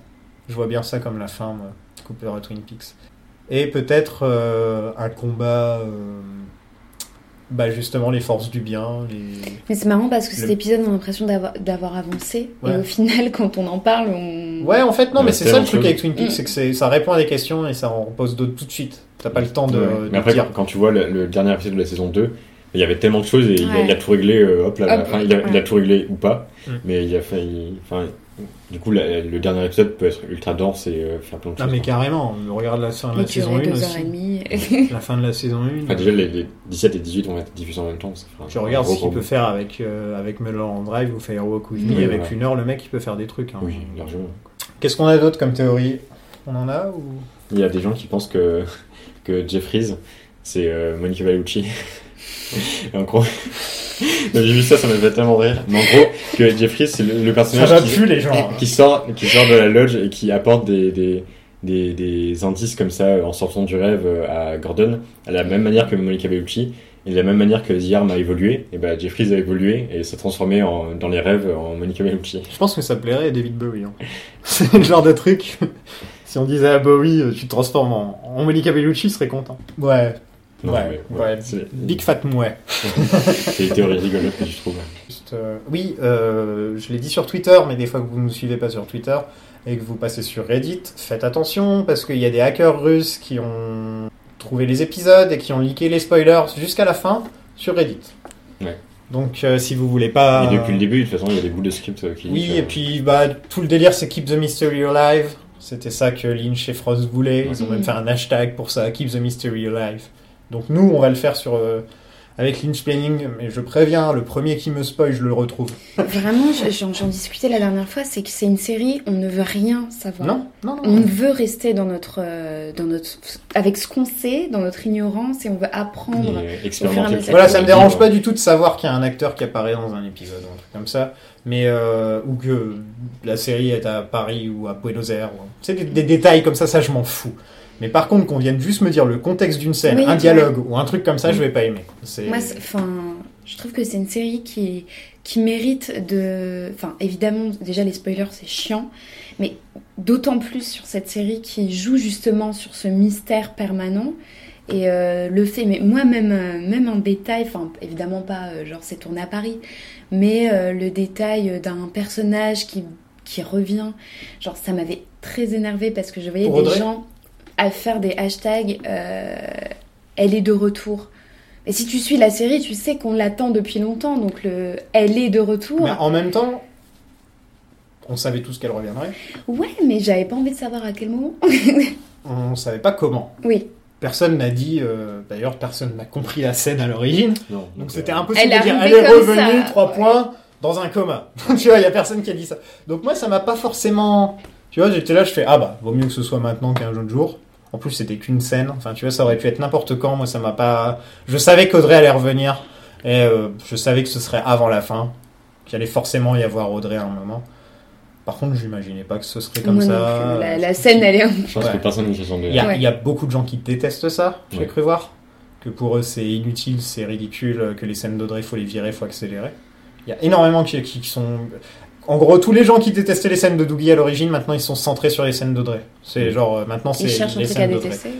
Je vois bien ça comme la fin, moi, Cooper à Twin Peaks. Et peut-être euh, un combat, euh, bah justement les forces du bien. Les... Mais c'est marrant parce que cet Le- épisode, on a l'impression d'avoir d'avoir avancé. Ouais. Et au final, quand on en parle, on. Ouais, en fait non, Ouais, mais c'est ça le truc avec. Twin Peaks, c'est que ça répond à des questions et ça en pose d'autres tout de suite. T'as pas le temps de, Ouais. de Mais après, dire. quand tu vois le, le dernier épisode de la saison 2, il y avait tellement de choses et il, a, Ouais. il a tout réglé, euh, hop, là, Hop, fin, il, a, il a ouais. tout réglé ou pas, Mm. mais il a failli. Enfin, du coup, la- le dernier épisode peut être ultra dense et euh, faire plein de Ah choses. mais quoi. carrément, regarde la fin de la saison 1 durer deux aussi. heures et demie. La fin de la saison 1. Enfin, déjà, les, les 17 et 18 vont être diffusés en même temps. Tu regardes ce qu'il peut faire avec, euh, avec Mulholland Drive ou Firewalk With Me. Oui, avec voilà. une heure, le mec, il peut faire des trucs. hein. Oui, largement. Qu'est-ce qu'on a d'autre comme théorie? On en a ou... Il y a des gens qui pensent que, que Jeffries, c'est euh, Monica Bellucci. Et en gros, j'ai vu ça, ça m'a fait tellement rire. Mais en gros, que Jeffries, c'est le, personnage va qui, plus, les gens. hein. qui sort, qui sort de la lodge et qui apporte des, des, des, des indices comme ça euh, en sortant du rêve euh, à Gordon, à la même manière que Monica Bellucci. Et de la même manière que The Arm a évolué, et ben Jeffries a évolué et s'est transformé en, dans les rêves en Monica Bellucci. Je pense que ça plairait à David Bowie. hein. C'est le genre de truc. si on disait à Bowie, euh, tu te transformes en, en Monica Bellucci, il serait content. Ouais. Non, ouais, mais, ouais. C'est Big Fat Mouais. c'est des théories rigolotes que je trouve. Juste, euh, oui, euh, je l'ai dit sur Twitter, mais des fois que vous ne nous suivez pas sur Twitter et que vous passez sur Reddit, faites attention parce qu'il y a des hackers russes qui ont trouvé les épisodes et qui ont leaké les spoilers jusqu'à la fin sur Reddit. Ouais. Donc euh, si vous voulez pas... Et depuis le début, de toute façon, il y a des bouts de script qui. Oui, et puis bah, tout le délire c'est Keep the Mystery Alive. C'était ça que Lynch et Frost voulaient. Ils ont même fait un hashtag pour ça, Keep the Mystery Alive. Donc nous, on va le faire sur euh, avec Lynch Planning, mais je préviens, le premier qui me spoil, je le retrouve. Vraiment, je- j'en j'en discutais la dernière fois, c'est que c'est une série, on ne veut rien savoir. Non, non, non. On veut rester dans notre, euh, dans notre, avec ce qu'on sait, dans notre ignorance, et on veut apprendre. et. Voilà, ça me dérange pas du tout de savoir qu'il y a un acteur qui apparaît dans un épisode ou un truc comme ça, mais euh, ou que la série est à Paris ou à Buenos Aires. ou- C'est des, des détails comme ça, ça je m'en fous. Mais par contre, qu'on vienne juste me dire le contexte d'une scène, Oui, un dialogue ou un truc comme ça, je vais pas aimer. Moi, enfin, je trouve que c'est une série qui, qui mérite de, enfin, évidemment, déjà les spoilers c'est chiant, mais d'autant plus sur cette série qui joue justement sur ce mystère permanent. Et euh, le fait, mais moi même, euh, même en détail, enfin évidemment pas euh, genre c'est tourné à Paris, mais le détail d'un personnage qui, qui revient, genre ça m'avait très énervé parce que je voyais Pour des Audrey? gens à faire des hashtags euh, elle est de retour. Et si tu suis la série, tu sais qu'on l'attend depuis longtemps, donc le elle est de retour. Mais en même temps, on savait tous qu'elle reviendrait. Ouais, mais j'avais pas envie de savoir à quel moment. On savait pas comment. oui, Personne n'a dit, euh, d'ailleurs, personne n'a compris la scène à l'origine. Non, Donc euh, c'était impossible Elle de dire elle est revenue, ça. trois points, dans un coma. tu vois, il y a personne qui a dit ça. Donc moi, ça m'a pas forcément. Tu vois, j'étais là, je fais ah bah, vaut mieux que ce soit maintenant qu'un autre jour. En plus, c'était qu'une scène. Enfin, tu vois, ça aurait pu être n'importe quand. Moi, ça m'a pas. Je savais qu'Audrey allait revenir. Et euh, je savais que ce serait avant la fin. Qu'il allait forcément y avoir Audrey à un moment. Par contre, j'imaginais pas que ce serait comme moi ça. La, la scène, elle est. Je pense Ouais. que personne ne sent Il y, a, Ouais. y a beaucoup de gens qui détestent ça, j'ai Ouais. cru voir. Que pour eux, c'est inutile, c'est ridicule, que les scènes d'Audrey, faut les virer, faut accélérer. Il y a énormément qui, qui, qui sont. En gros, tous les gens qui détestaient les scènes de Doogie à l'origine, maintenant ils sont centrés sur les scènes d'Audrey. C'est genre, euh, maintenant c'est Ils cherchent un les truc à détester.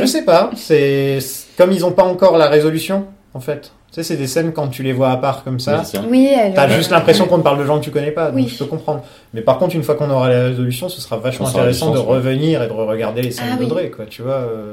Je sais pas, c'est comme ils ont pas encore la résolution, en fait. Tu sais, c'est des scènes quand tu les vois à part comme ça. Oui. Oui. T'as juste l'impression qu'on te parle de gens que tu connais pas, donc Oui. je peux comprendre. Mais par contre, une fois qu'on aura la résolution, ce sera vachement intéressant de revenir et de regarder les scènes Ah oui. d'Audrey, quoi, tu vois. euh.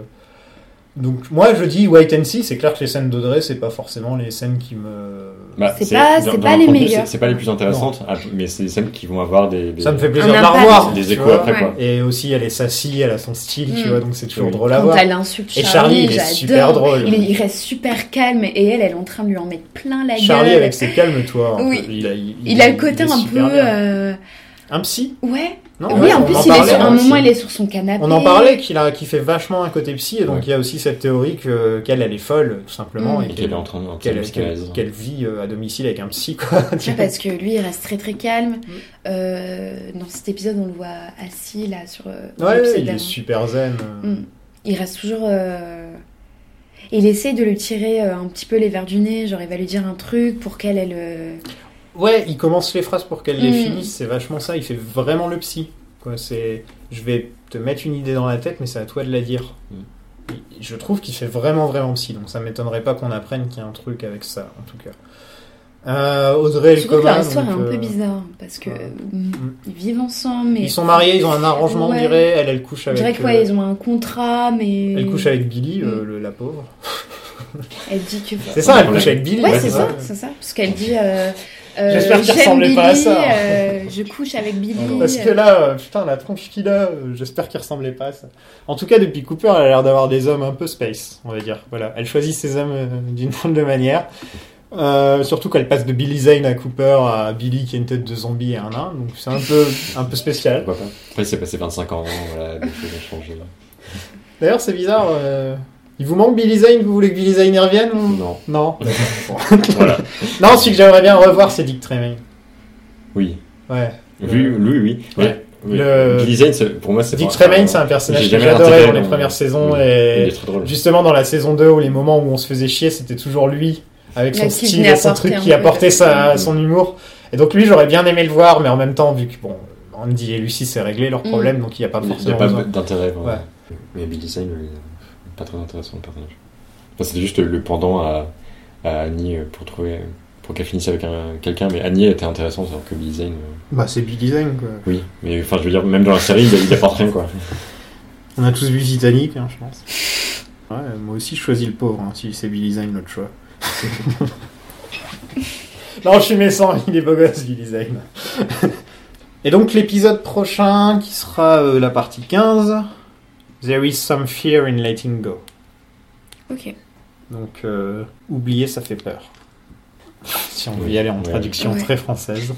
Donc moi, je dis wait and see, c'est clair que les scènes d'Audrey, c'est pas forcément les scènes qui me... Bah, C'est pas- dans- c'est dans pas les meilleures. c'est- pas les plus intéressantes, ah, mais c'est des scènes qui vont avoir des. des- Ça me fait plaisir de la revoir. Des échos vois. après, Ouais. quoi. Et aussi, elle est sassy, elle a son style, tu Mm. vois, donc c'est toujours Oui. drôle à Quand voir. elle insulte Et Charlie, Charlie, il est super drôle. Il, est- il reste super calme et elle, elle est en train de lui en mettre plein la Charlie gueule. avec ses calmes-toi. un Oui. peu. Il a, il, Il a le côté un peu. Un psy Ouais. Non, oui, ouais, en on plus, en il est parlait, sur, un moment, il est sur son canapé. On en parlait qu'il a, qu'il fait vachement un côté psy, et donc Ouais. il y a aussi cette théorie que, qu'elle, elle est folle, tout simplement, Mm. et Et qu'elle qu'elle, est en train en train de qu'elle, qu'elle, psychanalyse. qu'elle vit euh, à domicile avec un psy, quoi. Ouais, parce que lui, il reste très très calme. Mm. Euh, dans cet épisode, on le voit assis là sur. euh, Ouais, il est super zen. Mm. Il reste toujours. euh, Il essaye de lui tirer euh, un petit peu les verres du nez, genre il va lui dire un truc pour qu'elle elle. euh, Ouais, il commence les phrases pour qu'elle les Mm. finisse, c'est vachement ça, il fait vraiment le psy. Quoi, c'est, je vais te mettre une idée dans la tête, mais c'est à toi de la dire. Mm. Je trouve qu'il fait vraiment, vraiment psy, donc ça m'étonnerait pas qu'on apprenne qu'il y a un truc avec ça, en tout cas. Euh, Audrey et Je trouve que Elkoma, leur histoire est un peu euh, bizarre parce que ouais. mm, ils vivent ensemble, mais Ils sont mariés, ils ont un arrangement, on Ouais. dirait. Elle, elle couche on avec. dirait que euh, ouais, ils ont un contrat, mais Elle couche avec Billy, euh, Mm. le- la pauvre. elle dit que C'est ça, elle couche avec Billy. Ouais, Ouais, c'est c'est ça, ça. c'est ça. Parce qu'elle dit euh, J'espère qu'il ressemblait Billy, pas à ça. euh, je couche avec Billy. Parce que là, euh, putain, la tronche qu'il a, j'espère qu'il ressemblait pas à ça. En tout cas, depuis Cooper, elle a l'air d'avoir des hommes un peu space, on va dire. Voilà, elle choisit ses hommes d'une drôle de manière. Euh, surtout qu'elle passe de Billy Zane à Cooper à Billy qui a une tête de zombie et un nain, donc c'est un peu, un peu spécial. Pourquoi pas? Après, il s'est passé 25 ans, voilà, des choses ont changé. D'ailleurs, c'est bizarre. Euh, Il vous manque Billy Zane Vous voulez que Billy Zane y revienne ou... Non. Non. voilà. Non, celui que j'aimerais bien revoir, c'est Dick Tremaine. Oui. Ouais. Lui, lui, oui. Ouais. Ouais. Oui. Le- Billy Zane, c'est- pour moi, c'est Dick Tremaine, c'est un personnage que j'adorais dans les premières saisons Oui. Il et est très drôle. justement dans la saison 2 où les moments où on se faisait chier, c'était toujours lui avec son style et son truc qui apportait sa, son humour. Et donc lui, j'aurais bien aimé le voir, mais en même temps, vu que bon, Andy et Lucy c'est réglé leur Mm. problème, donc il n'y a pas Il n'y forcément a pas d'intérêt. Mais Billy Zane, lui, euh, pas très intéressant le personnage. Enfin, c'était juste le pendant à, à Annie euh, pour trouver pour qu'elle finisse avec un- quelqu'un. Mais Annie était intéressante alors que Billy Zane. euh, Bah c'est Billy Zane quoi. oui, mais enfin, je veux dire, même dans la série, il, il apporte rien quoi. On a tous vu Titanic, hein, je pense. Ouais, moi aussi je choisis le pauvre, hein, si c'est Billy Zane notre choix. non, je suis méchant, il est beau gosse, Billy Zane. Et donc l'épisode prochain, qui sera euh, la partie 15, There is some fear in letting go. Ok. Donc, euh, oublier, ça fait peur. si on veut y aller en ouais. traduction Ouais. très française.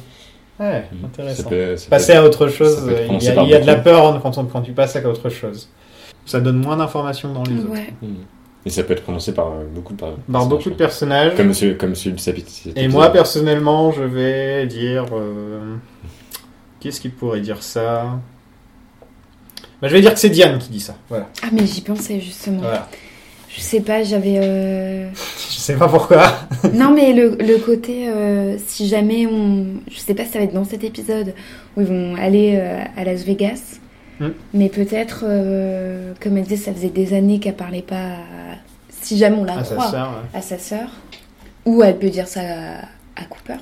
Ouais, Ça intéressant. peut- ça peut Passer être- à autre chose, ça peut il y a, il y a de la peur quand, on, quand tu passes à autre chose. Ça donne moins d'informations dans les autres. Ouais. Hmm. Et ça peut être prononcé par euh, beaucoup de par Par beaucoup de personnages. Comme celui, comme celui de Sapit. Et moi, personnellement, je vais dire. euh, Qu'est-ce qui pourrait dire ça? Bah, Je vais dire que c'est Diane qui dit ça. Voilà. Ah, mais j'y pensais justement. voilà. Je sais pas, j'avais. euh, Je sais pas pourquoi. non, mais le, le côté, euh, si jamais on. Je sais pas si ça va être dans cet épisode où ils vont aller euh, à Las Vegas. Hmm. Mais peut-être, comme elle disait, ça faisait des années qu'elle parlait pas. à- Si jamais on la sa croit sœur, ouais. à sa sœur. Ou elle peut dire ça à, à Cooper.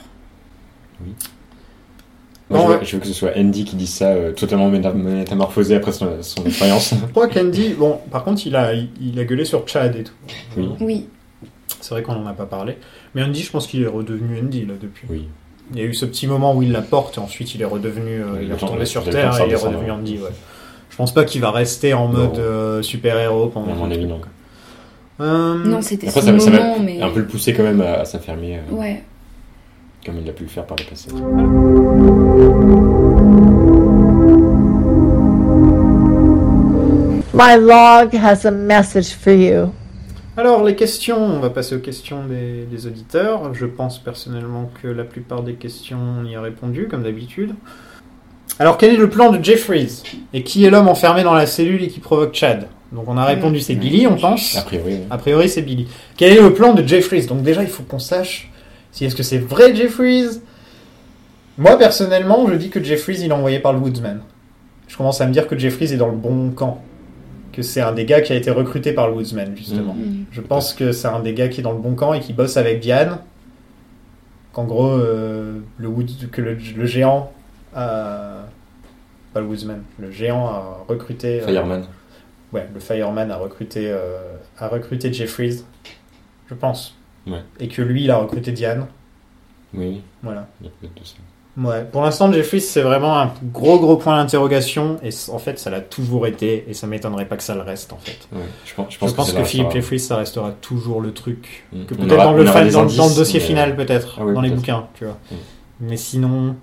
Moi, Bon, je, veux, ouais. je veux que ce soit Andy qui dise ça, euh, totalement méta- métamorphosé après son, son expérience. Je crois qu'Andy. Bon, par contre, il a, il, il a gueulé sur Chad et tout. Oui. Oui. C'est vrai qu'on en a pas parlé. Mais Andy, je pense qu'il est redevenu Andy là depuis. oui. Il y a eu ce petit moment où il la porte et ensuite il est redevenu, euh, il est retombé sur Terre et il est redevenu Andy. Ouais. Je pense pas qu'il va rester en mode euh, super-héros pendant. Mon avis, non. Euh, Non, c'était ça, ça moment, va mais. un peu le pousser quand même à, à s'infermer, euh, Ouais. Comme il a pu le faire par le passé. My log has a message for you. Alors, les questions, on va passer aux questions des, des auditeurs. Je pense personnellement que la plupart des questions, on y a répondu, comme d'habitude. Alors, quel est le plan de Jeffries Et qui est l'homme enfermé dans la cellule et qui provoque Chad? Donc, on a répondu, c'est Billy, on pense. A priori, oui. A priori, c'est Billy. Quel est le plan de Jeffries Donc, déjà, il faut qu'on sache si est-ce que c'est vrai Jeffries Moi, personnellement, je dis que Jeffries, il est envoyé par le Woodsman. Je commence à me dire que Jeffries est dans le bon camp. Que c'est un des gars qui a été recruté par le Woodsman, justement. Mm. Je pense que c'est un des gars qui est dans le bon camp et qui bosse avec Diane. Qu'en gros, euh, le, Woods- que le, le géant a... Pas le Woodsman. Le géant a recruté... euh, Fireman. Ouais, le Fireman a recruté, euh, a recruté Jeffries. Je pense. Ouais. Et que lui, il a recruté Diane. Oui, Voilà. il y a peut-être de ça. Ouais. Pour l'instant, Jeffries, c'est vraiment un gros, gros point d'interrogation. Et en fait, ça l'a toujours été. Et ça m'étonnerait pas que ça le reste, en fait. Ouais, je pense, je Je pense pense, c'est que, Philippe Jeffries, ça restera toujours le truc. Mm. Que On peut-être dans, le, dans, dans le dossier mais- final, peut-être. Ah oui, dans les peut-être. bouquins, tu vois. Mm. Mais sinon,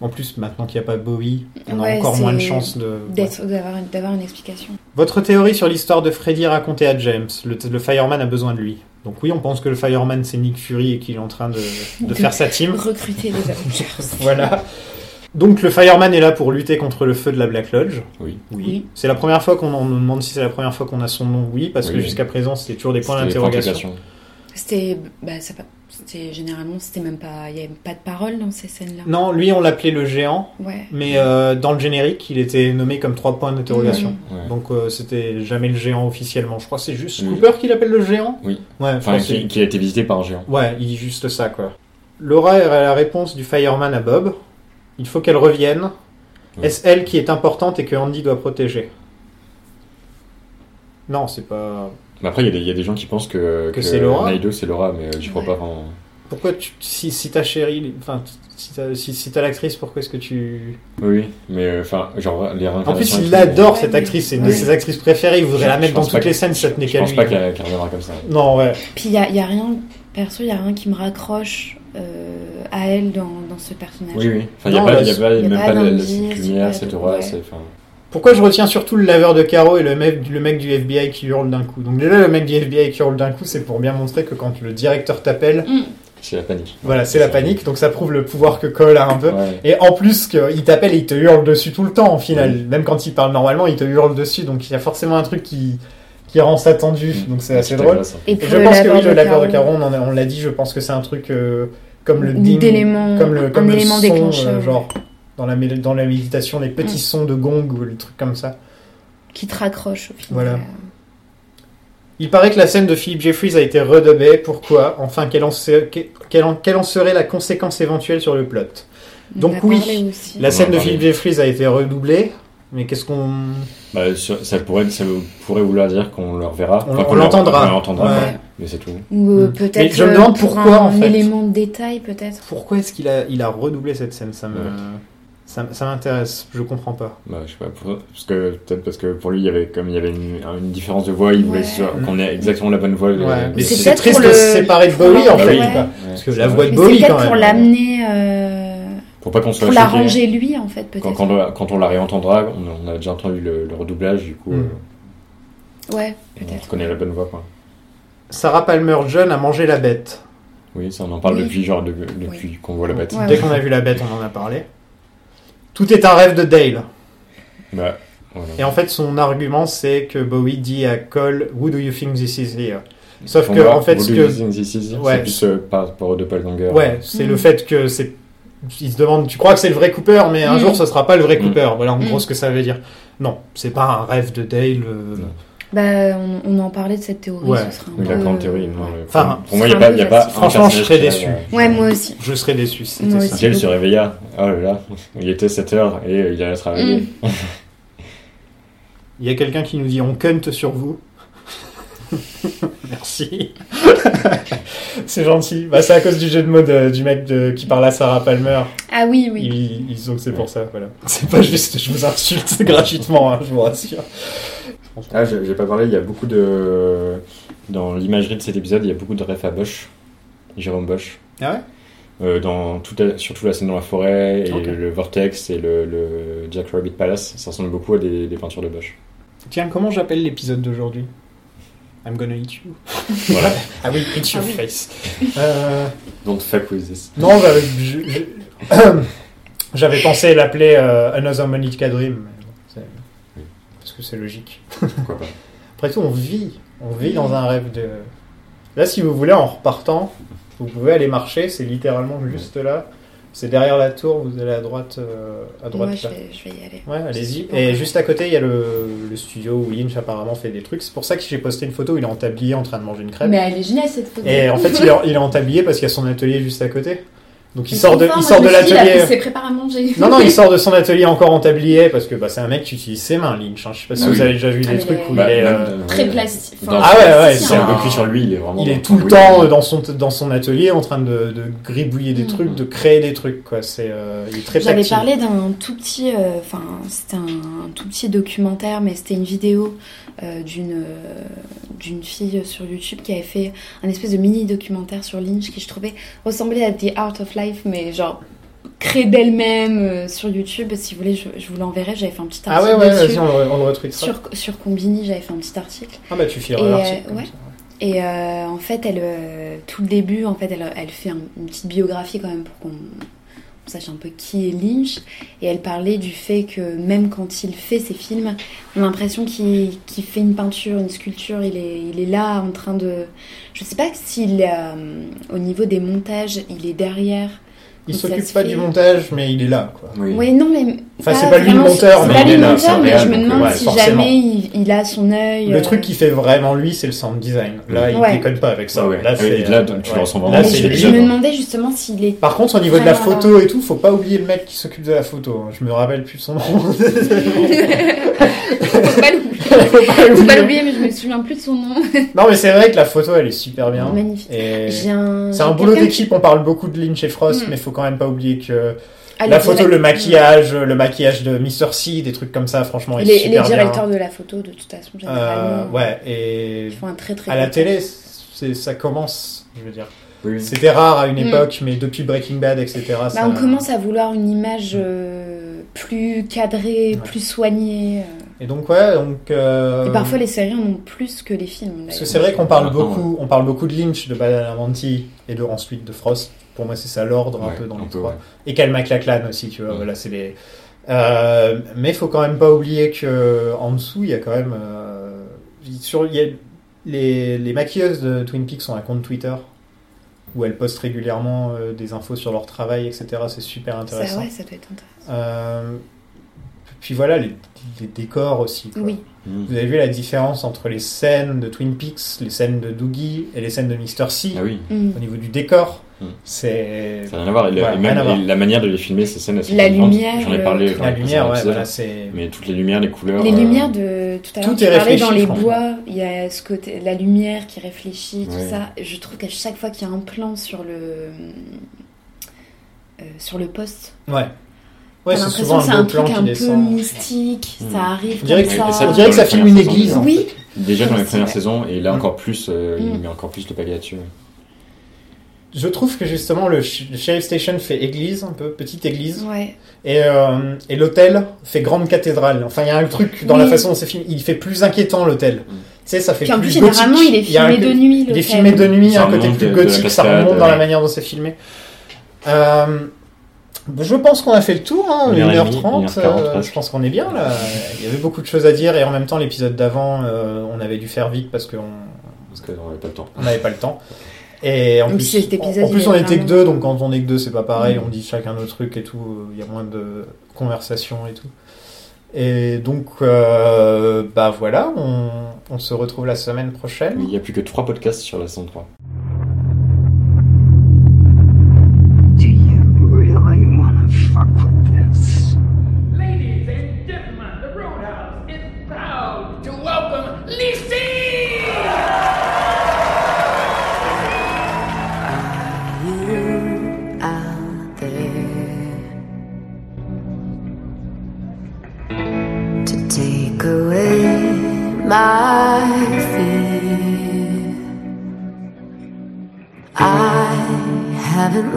En plus, maintenant qu'il n'y a pas Bowie, on Ouais, a encore moins de chances de. d'être- d'avoir une, d'avoir une explication. Votre théorie sur l'histoire de Freddy racontée à James, le, le Fireman a besoin de lui. Donc oui, on pense que le Fireman c'est Nick Fury et qu'il est en train de, de faire sa team. Recruter des Avengers. Voilà. Donc le Fireman est là pour lutter contre le feu de la Black Lodge. Oui. Oui. C'est la première fois qu'on on nous demande si c'est la première fois qu'on a son nom. Oui, parce que Oui. jusqu'à présent c'était toujours des points d'interrogation. C'était, bah, ça, pas- c'était généralement, c'était même pas, il y avait pas de parole dans ces scènes-là. Non, lui on l'appelait le géant, Ouais. mais euh, dans le générique il était nommé comme trois points d'interrogation. Ouais. Donc euh, c'était jamais le géant officiellement. Je crois que c'est juste Oui. Cooper qui l'appelle le géant? Oui. Ouais, Enfin, qui, qui a été visité par un géant. Ouais, il dit juste ça, quoi. Laura est la réponse du Fireman à Bob. Il faut qu'elle revienne. Oui. Est-ce elle qui est importante et que Andy doit protéger? Non, c'est pas... Mais après, il y, a des- il y a des gens qui pensent que, Que c'est Laura Naido, c'est Laura, mais j'y crois Ouais. pas vraiment. Pourquoi tu... Si, si ta chérie... Enfin, si t'as si, si t'as l'actrice, pourquoi est-ce que tu... Oui, mais euh, enfin, genre, les En plus, il adore cette actrice. C'est une de ses actrices préférées. Il voudrait Je- la je mettre dans pense toutes les que- scènes si ça tenait Je qu'à pense lui. pas qu'elle reviendra comme ça. Non, ouais. Puis il y a, y a rien, perso, il y a rien qui me raccroche euh, à elle dans, dans ce personnage. Oui, oui. Enfin, il n'y a Non, pas, y a pas, y a même pas la- a lumière, cette aura. c'est- enfin, Pourquoi je retiens surtout le laveur de carreaux et le mec, le mec du FBI qui hurle d'un coup? Donc déjà, le mec du FBI qui hurle d'un coup, c'est pour bien montrer que quand le directeur t'appelle, Mm. C'est la panique. Voilà, c'est la panique, donc ça prouve le pouvoir que Cole a un peu. Ouais. Et en plus, que il t'appelle et il te hurle dessus tout le temps, au final. Même quand il parle normalement, il te hurle dessus, donc il y a forcément un truc qui, qui rend ça tendu, donc c'est assez drôle. hein. Et je pense que oui, le laveur de carreaux, carreaux, on, en l'a dit, je pense que c'est un truc euh, comme le ding, comme le, comme un le élément son, déclencheur, euh, genre dans la, dans la méditation, les petits Mm. sons de gong ou les trucs comme ça. qui te raccroche au final. Voilà. Il paraît que la scène de Philip Jeffries a été redubbée. Pourquoi? Enfin, quelle en, se- quelle en- quelle en serait la conséquence éventuelle sur le plot? On Donc oui. La scène de. Philip Jeffries a été redoublée, mais qu'est-ce qu'on... Bah, ça, pourrait, ça pourrait vouloir dire qu'on le reverra. On- Enfin, on qu'on le- l'entendra. Ouais. Mais c'est tout. Ou euh, peut-être je me euh, demande pour pourquoi, un en fait. élément de détail peut-être. Pourquoi est-ce qu'il a, il a redoublé cette scène? Ça me... Ouais. Ça, ça m'intéresse, je comprends pas. Bah, je sais pas, pour- parce que peut-être parce que pour lui, il y avait comme il y avait une, une différence de voix, il voulait Ouais. qu'on ait exactement la bonne voix. Ouais. euh, Mais c'est triste de se séparer de Bowie, en Bah fait. oui, ouais, Parce que la voix de Bowie, c'est quand peut-être pour même. l'amener, euh, Pour pas qu'on soit pour l'arranger lui en fait peut-être. Quand, quand, on- quand on la réentendra, on, on a déjà entendu le, le redoublage, du coup, Mm. euh, Ouais, on peut-être. reconnaît la bonne voix. Quoi. Sarah Palmer John a mangé la bête. Oui, ça on en parle Oui. depuis genre de- depuis qu'on voit la bête. Ouais, Dès qu'on a vu la bête, on en a parlé. Tout est un rêve de Dale. Voilà. Et en fait, son argument, c'est que Bowie dit à Cole, Who do you think this is here? Sauf que, en fait, ce que. Do You Think This Is, Ouais. c'est plus euh, par rapport aux doppelganger. Ouais, c'est Mm. le fait que c'est. Il se demande, tu crois que c'est le vrai Cooper, mais un Mm. jour ce sera pas le vrai Mm. Cooper. Voilà en Mm. gros ce que ça veut dire. Non, c'est pas un rêve de Dale. euh, Non. Bah, on, on en parlait de cette théorie. Ouais. ce serait un Oui, peu, la grande théorie. non, Enfin, pour moi, il n'y a pas, Franchement, je serais déçu. Ouais, moi aussi. Je serais déçu. James se réveilla. Oh là là, il était 7 heures et il allait travailler. Mm. Il y a quelqu'un qui nous dit on cunt sur vous. Merci. c'est gentil. Bah, c'est à cause du jeu de mots de- du mec de- qui parle à Sarah Palmer. Ah oui, oui. Ils, ils ont que c'est pour ça. Voilà. C'est pas juste je vous insulte gratuitement, hein, je vous rassure. Ah, j'ai pas parlé, il y a beaucoup de. Dans l'imagerie de cet épisode, il y a beaucoup de refs à Bosch, Jérôme Bosch. Ah ouais? Euh, dans toute la- surtout la scène dans la forêt et le Vortex et le, le Jack Rabbit Palace, ça ressemble beaucoup à des, des peintures de Bosch. Tiens, comment j'appelle l'épisode d'aujourd'hui? I'm gonna eat you. Voilà. Ah oui, eat your Ah oui. face. Euh, Don't fuck with this. non, je- j'avais pensé l'appeler euh, Another Monica Dream. mais bon, c'est- Oui. Parce que c'est logique. Pourquoi pas Après tout, on vit. On vit dans un rêve de. Là, si vous voulez, en repartant, vous pouvez aller marcher. C'est littéralement juste là. C'est derrière la tour. Vous allez à droite. euh, à droite Moi, je là. vais, je vais y aller. Ouais, allez-y. Et juste à côté, il y a le, le studio où Lynch apparemment fait des trucs. C'est pour ça que j'ai posté une photo où il est en tablier en train de manger une crêpe. Mais elle est géniale cette photo. Et en fait, il est en, il est en tablier parce qu'il y a son atelier juste à côté. Donc il sort de, il sort de il l'atelier. pris ses prépares à manger. Non, non, il sort de son atelier encore en tablier parce que bah, c'est un mec qui utilise ses mains, Lynch. hein. Je sais pas si Ah vous avez déjà vu Ah, des mais trucs où Bah, il est. même, euh, euh, Très plastique. Ah ouais, ouais, C'est un peu un- pris sur lui, il est vraiment. Il est tout le temps euh, dans son, dans son atelier en train de, de gribouiller des Mhm. trucs, de créer des trucs. Quoi. C'est, euh, il est très J'avais parlé d'un tout petit, euh, enfin c'était un, tout petit documentaire, mais c'était une vidéo euh, d'une euh, d'une fille sur YouTube qui avait fait un espèce de mini documentaire sur Lynch qui je trouvais ressemblait à The Art of Life, mais genre crée d'elle-même euh, sur YouTube. Si vous voulez, je, je vous l'enverrai. J'avais fait un petit Ah ouais, article ouais, dessus. vas-y, on, on le retweetera. sur, sur Combini, j'avais fait un petit article. Ah bah tu fileras l'article. euh, ouais. ça. Et euh, en fait, elle, tout le début, en fait, elle, elle fait un- une petite biographie quand même pour qu'on sache un peu qui est Lynch. Et elle parlait du fait que même quand il fait ses films, on a l'impression qu'il fait une peinture, une sculpture. Il est, il est là en train de. Je sais pas s'il euh, au niveau des montages, il est derrière. Il s'occupe pas fait. du montage, mais il est là, quoi. Oui. Oui, non, mais. Enfin, c'est pas lui le monteur, c'est mais pas il lui est le là, monteur, mais je me demande ouais, si forcément. jamais il, il a son œil. Le euh, truc qui fait vraiment lui, c'est le sound design. Là, il Ouais. déconne pas avec ça. Ouais, ouais. Là, Ah là, euh, tu ouais. le ressens Là, vraiment, je, me demandais justement s'il est. Par contre, au niveau de la photo et tout, faut pas oublier le mec qui s'occupe de la photo. Je me rappelle plus de son nom. Faut pas l'oublier. Faut pas Faut l'oublier. pas l'oublier, mais je me souviens plus de son nom. Non, mais c'est vrai que la photo, elle est super bien. Magnifique. Et un. c'est un boulot d'équipe. On parle beaucoup de Lynch et Frost, Mm. mais faut quand même pas oublier que Ah, la les photo, direct- le maquillage, le maquillage de Mr. C, des trucs comme ça, franchement, est Les, les super bien. directeurs de la photo, de toute façon, Euh, généralement. ouais, et Ils font un très très à la télé, ça commence. Je veux dire, Oui, c'était rare à une Mm. époque, mais depuis Breaking Bad, etc. Bah, ça- on commence à vouloir une image euh, plus cadrée, Ouais. plus soignée. euh. Et donc ouais, donc. euh, Et parfois, les séries en ont plus que les films. Parce que c'est vrai qu'on parle Maintenant, beaucoup, on parle beaucoup de Lynch, de Badalamenti et de ensuite de Frost. Pour moi, c'est ça l'ordre un peu dans un les peu, trois. ouais. Et Cal MacLachlan aussi, tu vois. Ouais. Voilà, c'est les. Euh, mais faut quand même pas oublier que en dessous, il y a quand même euh, sur il y a les, les maquilleuses de Twin Peaks ont un compte Twitter où elles postent régulièrement euh, des infos sur leur travail, etc. C'est super Ça, intéressant. ouais, ça doit être intéressant. Puis voilà, les, les décors aussi. quoi. Oui. Mm. Vous avez vu la différence entre les scènes de Twin Peaks, les scènes de Doogie et les scènes de Mr. C Ah oui, Mm. au niveau du décor Mm. C'est ça n'a rien à voir. Et, le- Ouais, et même rien à voir. et la manière de les filmer, ces scènes, sont La lumière, J'en ai parlé. la lumière, ouais, voilà, c'est. Mais toutes les lumières, les couleurs. Les euh, lumières de tout à l'heure, tout tu est parlais réfléchi, dans les bois, il y a ce côté, la lumière qui réfléchit, tout Ouais. ça. Je trouve qu'à chaque fois qu'il y a un plan sur le euh, sur le poste, Ouais. Ouais, c'est souvent un un truc qui un peu mystique, Mm. ça arrive On dirait comme que, ça. ça, on dirait que dans ça les filme une église. Oui, Déjà dans premières ouais. saisons, et là Mm. encore plus, euh, il Mm. met encore plus le paquet là-dessus. Je trouve que justement le, sh- le Sheriff Station fait église, un peu petite église, ouais. et, euh, et l'hôtel fait grande cathédrale. Enfin, il y a un truc dans Oui. la façon dont c'est filmé. Il fait plus inquiétant l'hôtel. Mm. Tu sais, ça fait Puis en plus plus, gothique. généralement, il est filmé de nuit. Il est filmé de nuit, un côté plus la gothique, ça remonte dans la manière dont c'est filmé. Euh, bah, je pense qu'on a fait le tour, hein, 1h30, euh, je pense qu'on est bien là. Il y avait beaucoup de choses à dire et en même temps l'épisode d'avant, euh, on avait dû faire vite parce qu'on n'avait pas le temps. On n'avait pas le temps. Et en plus, épisode, en plus on était que deux, donc quand on est que deux, c'est pas pareil, on dit chacun nos trucs et tout, il y a moins de conversations et tout. Et donc, euh, bah voilà, on, se retrouve la semaine prochaine. Il n'y a plus que trois podcasts sur la 103.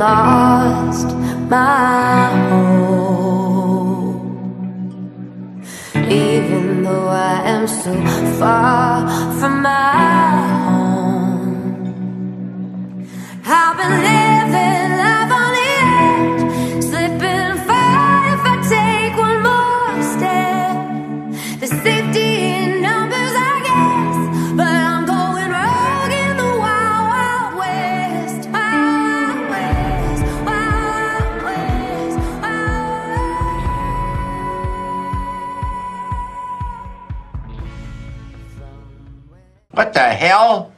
Lost my hope, even though I am so far from my home. I've been What the hell?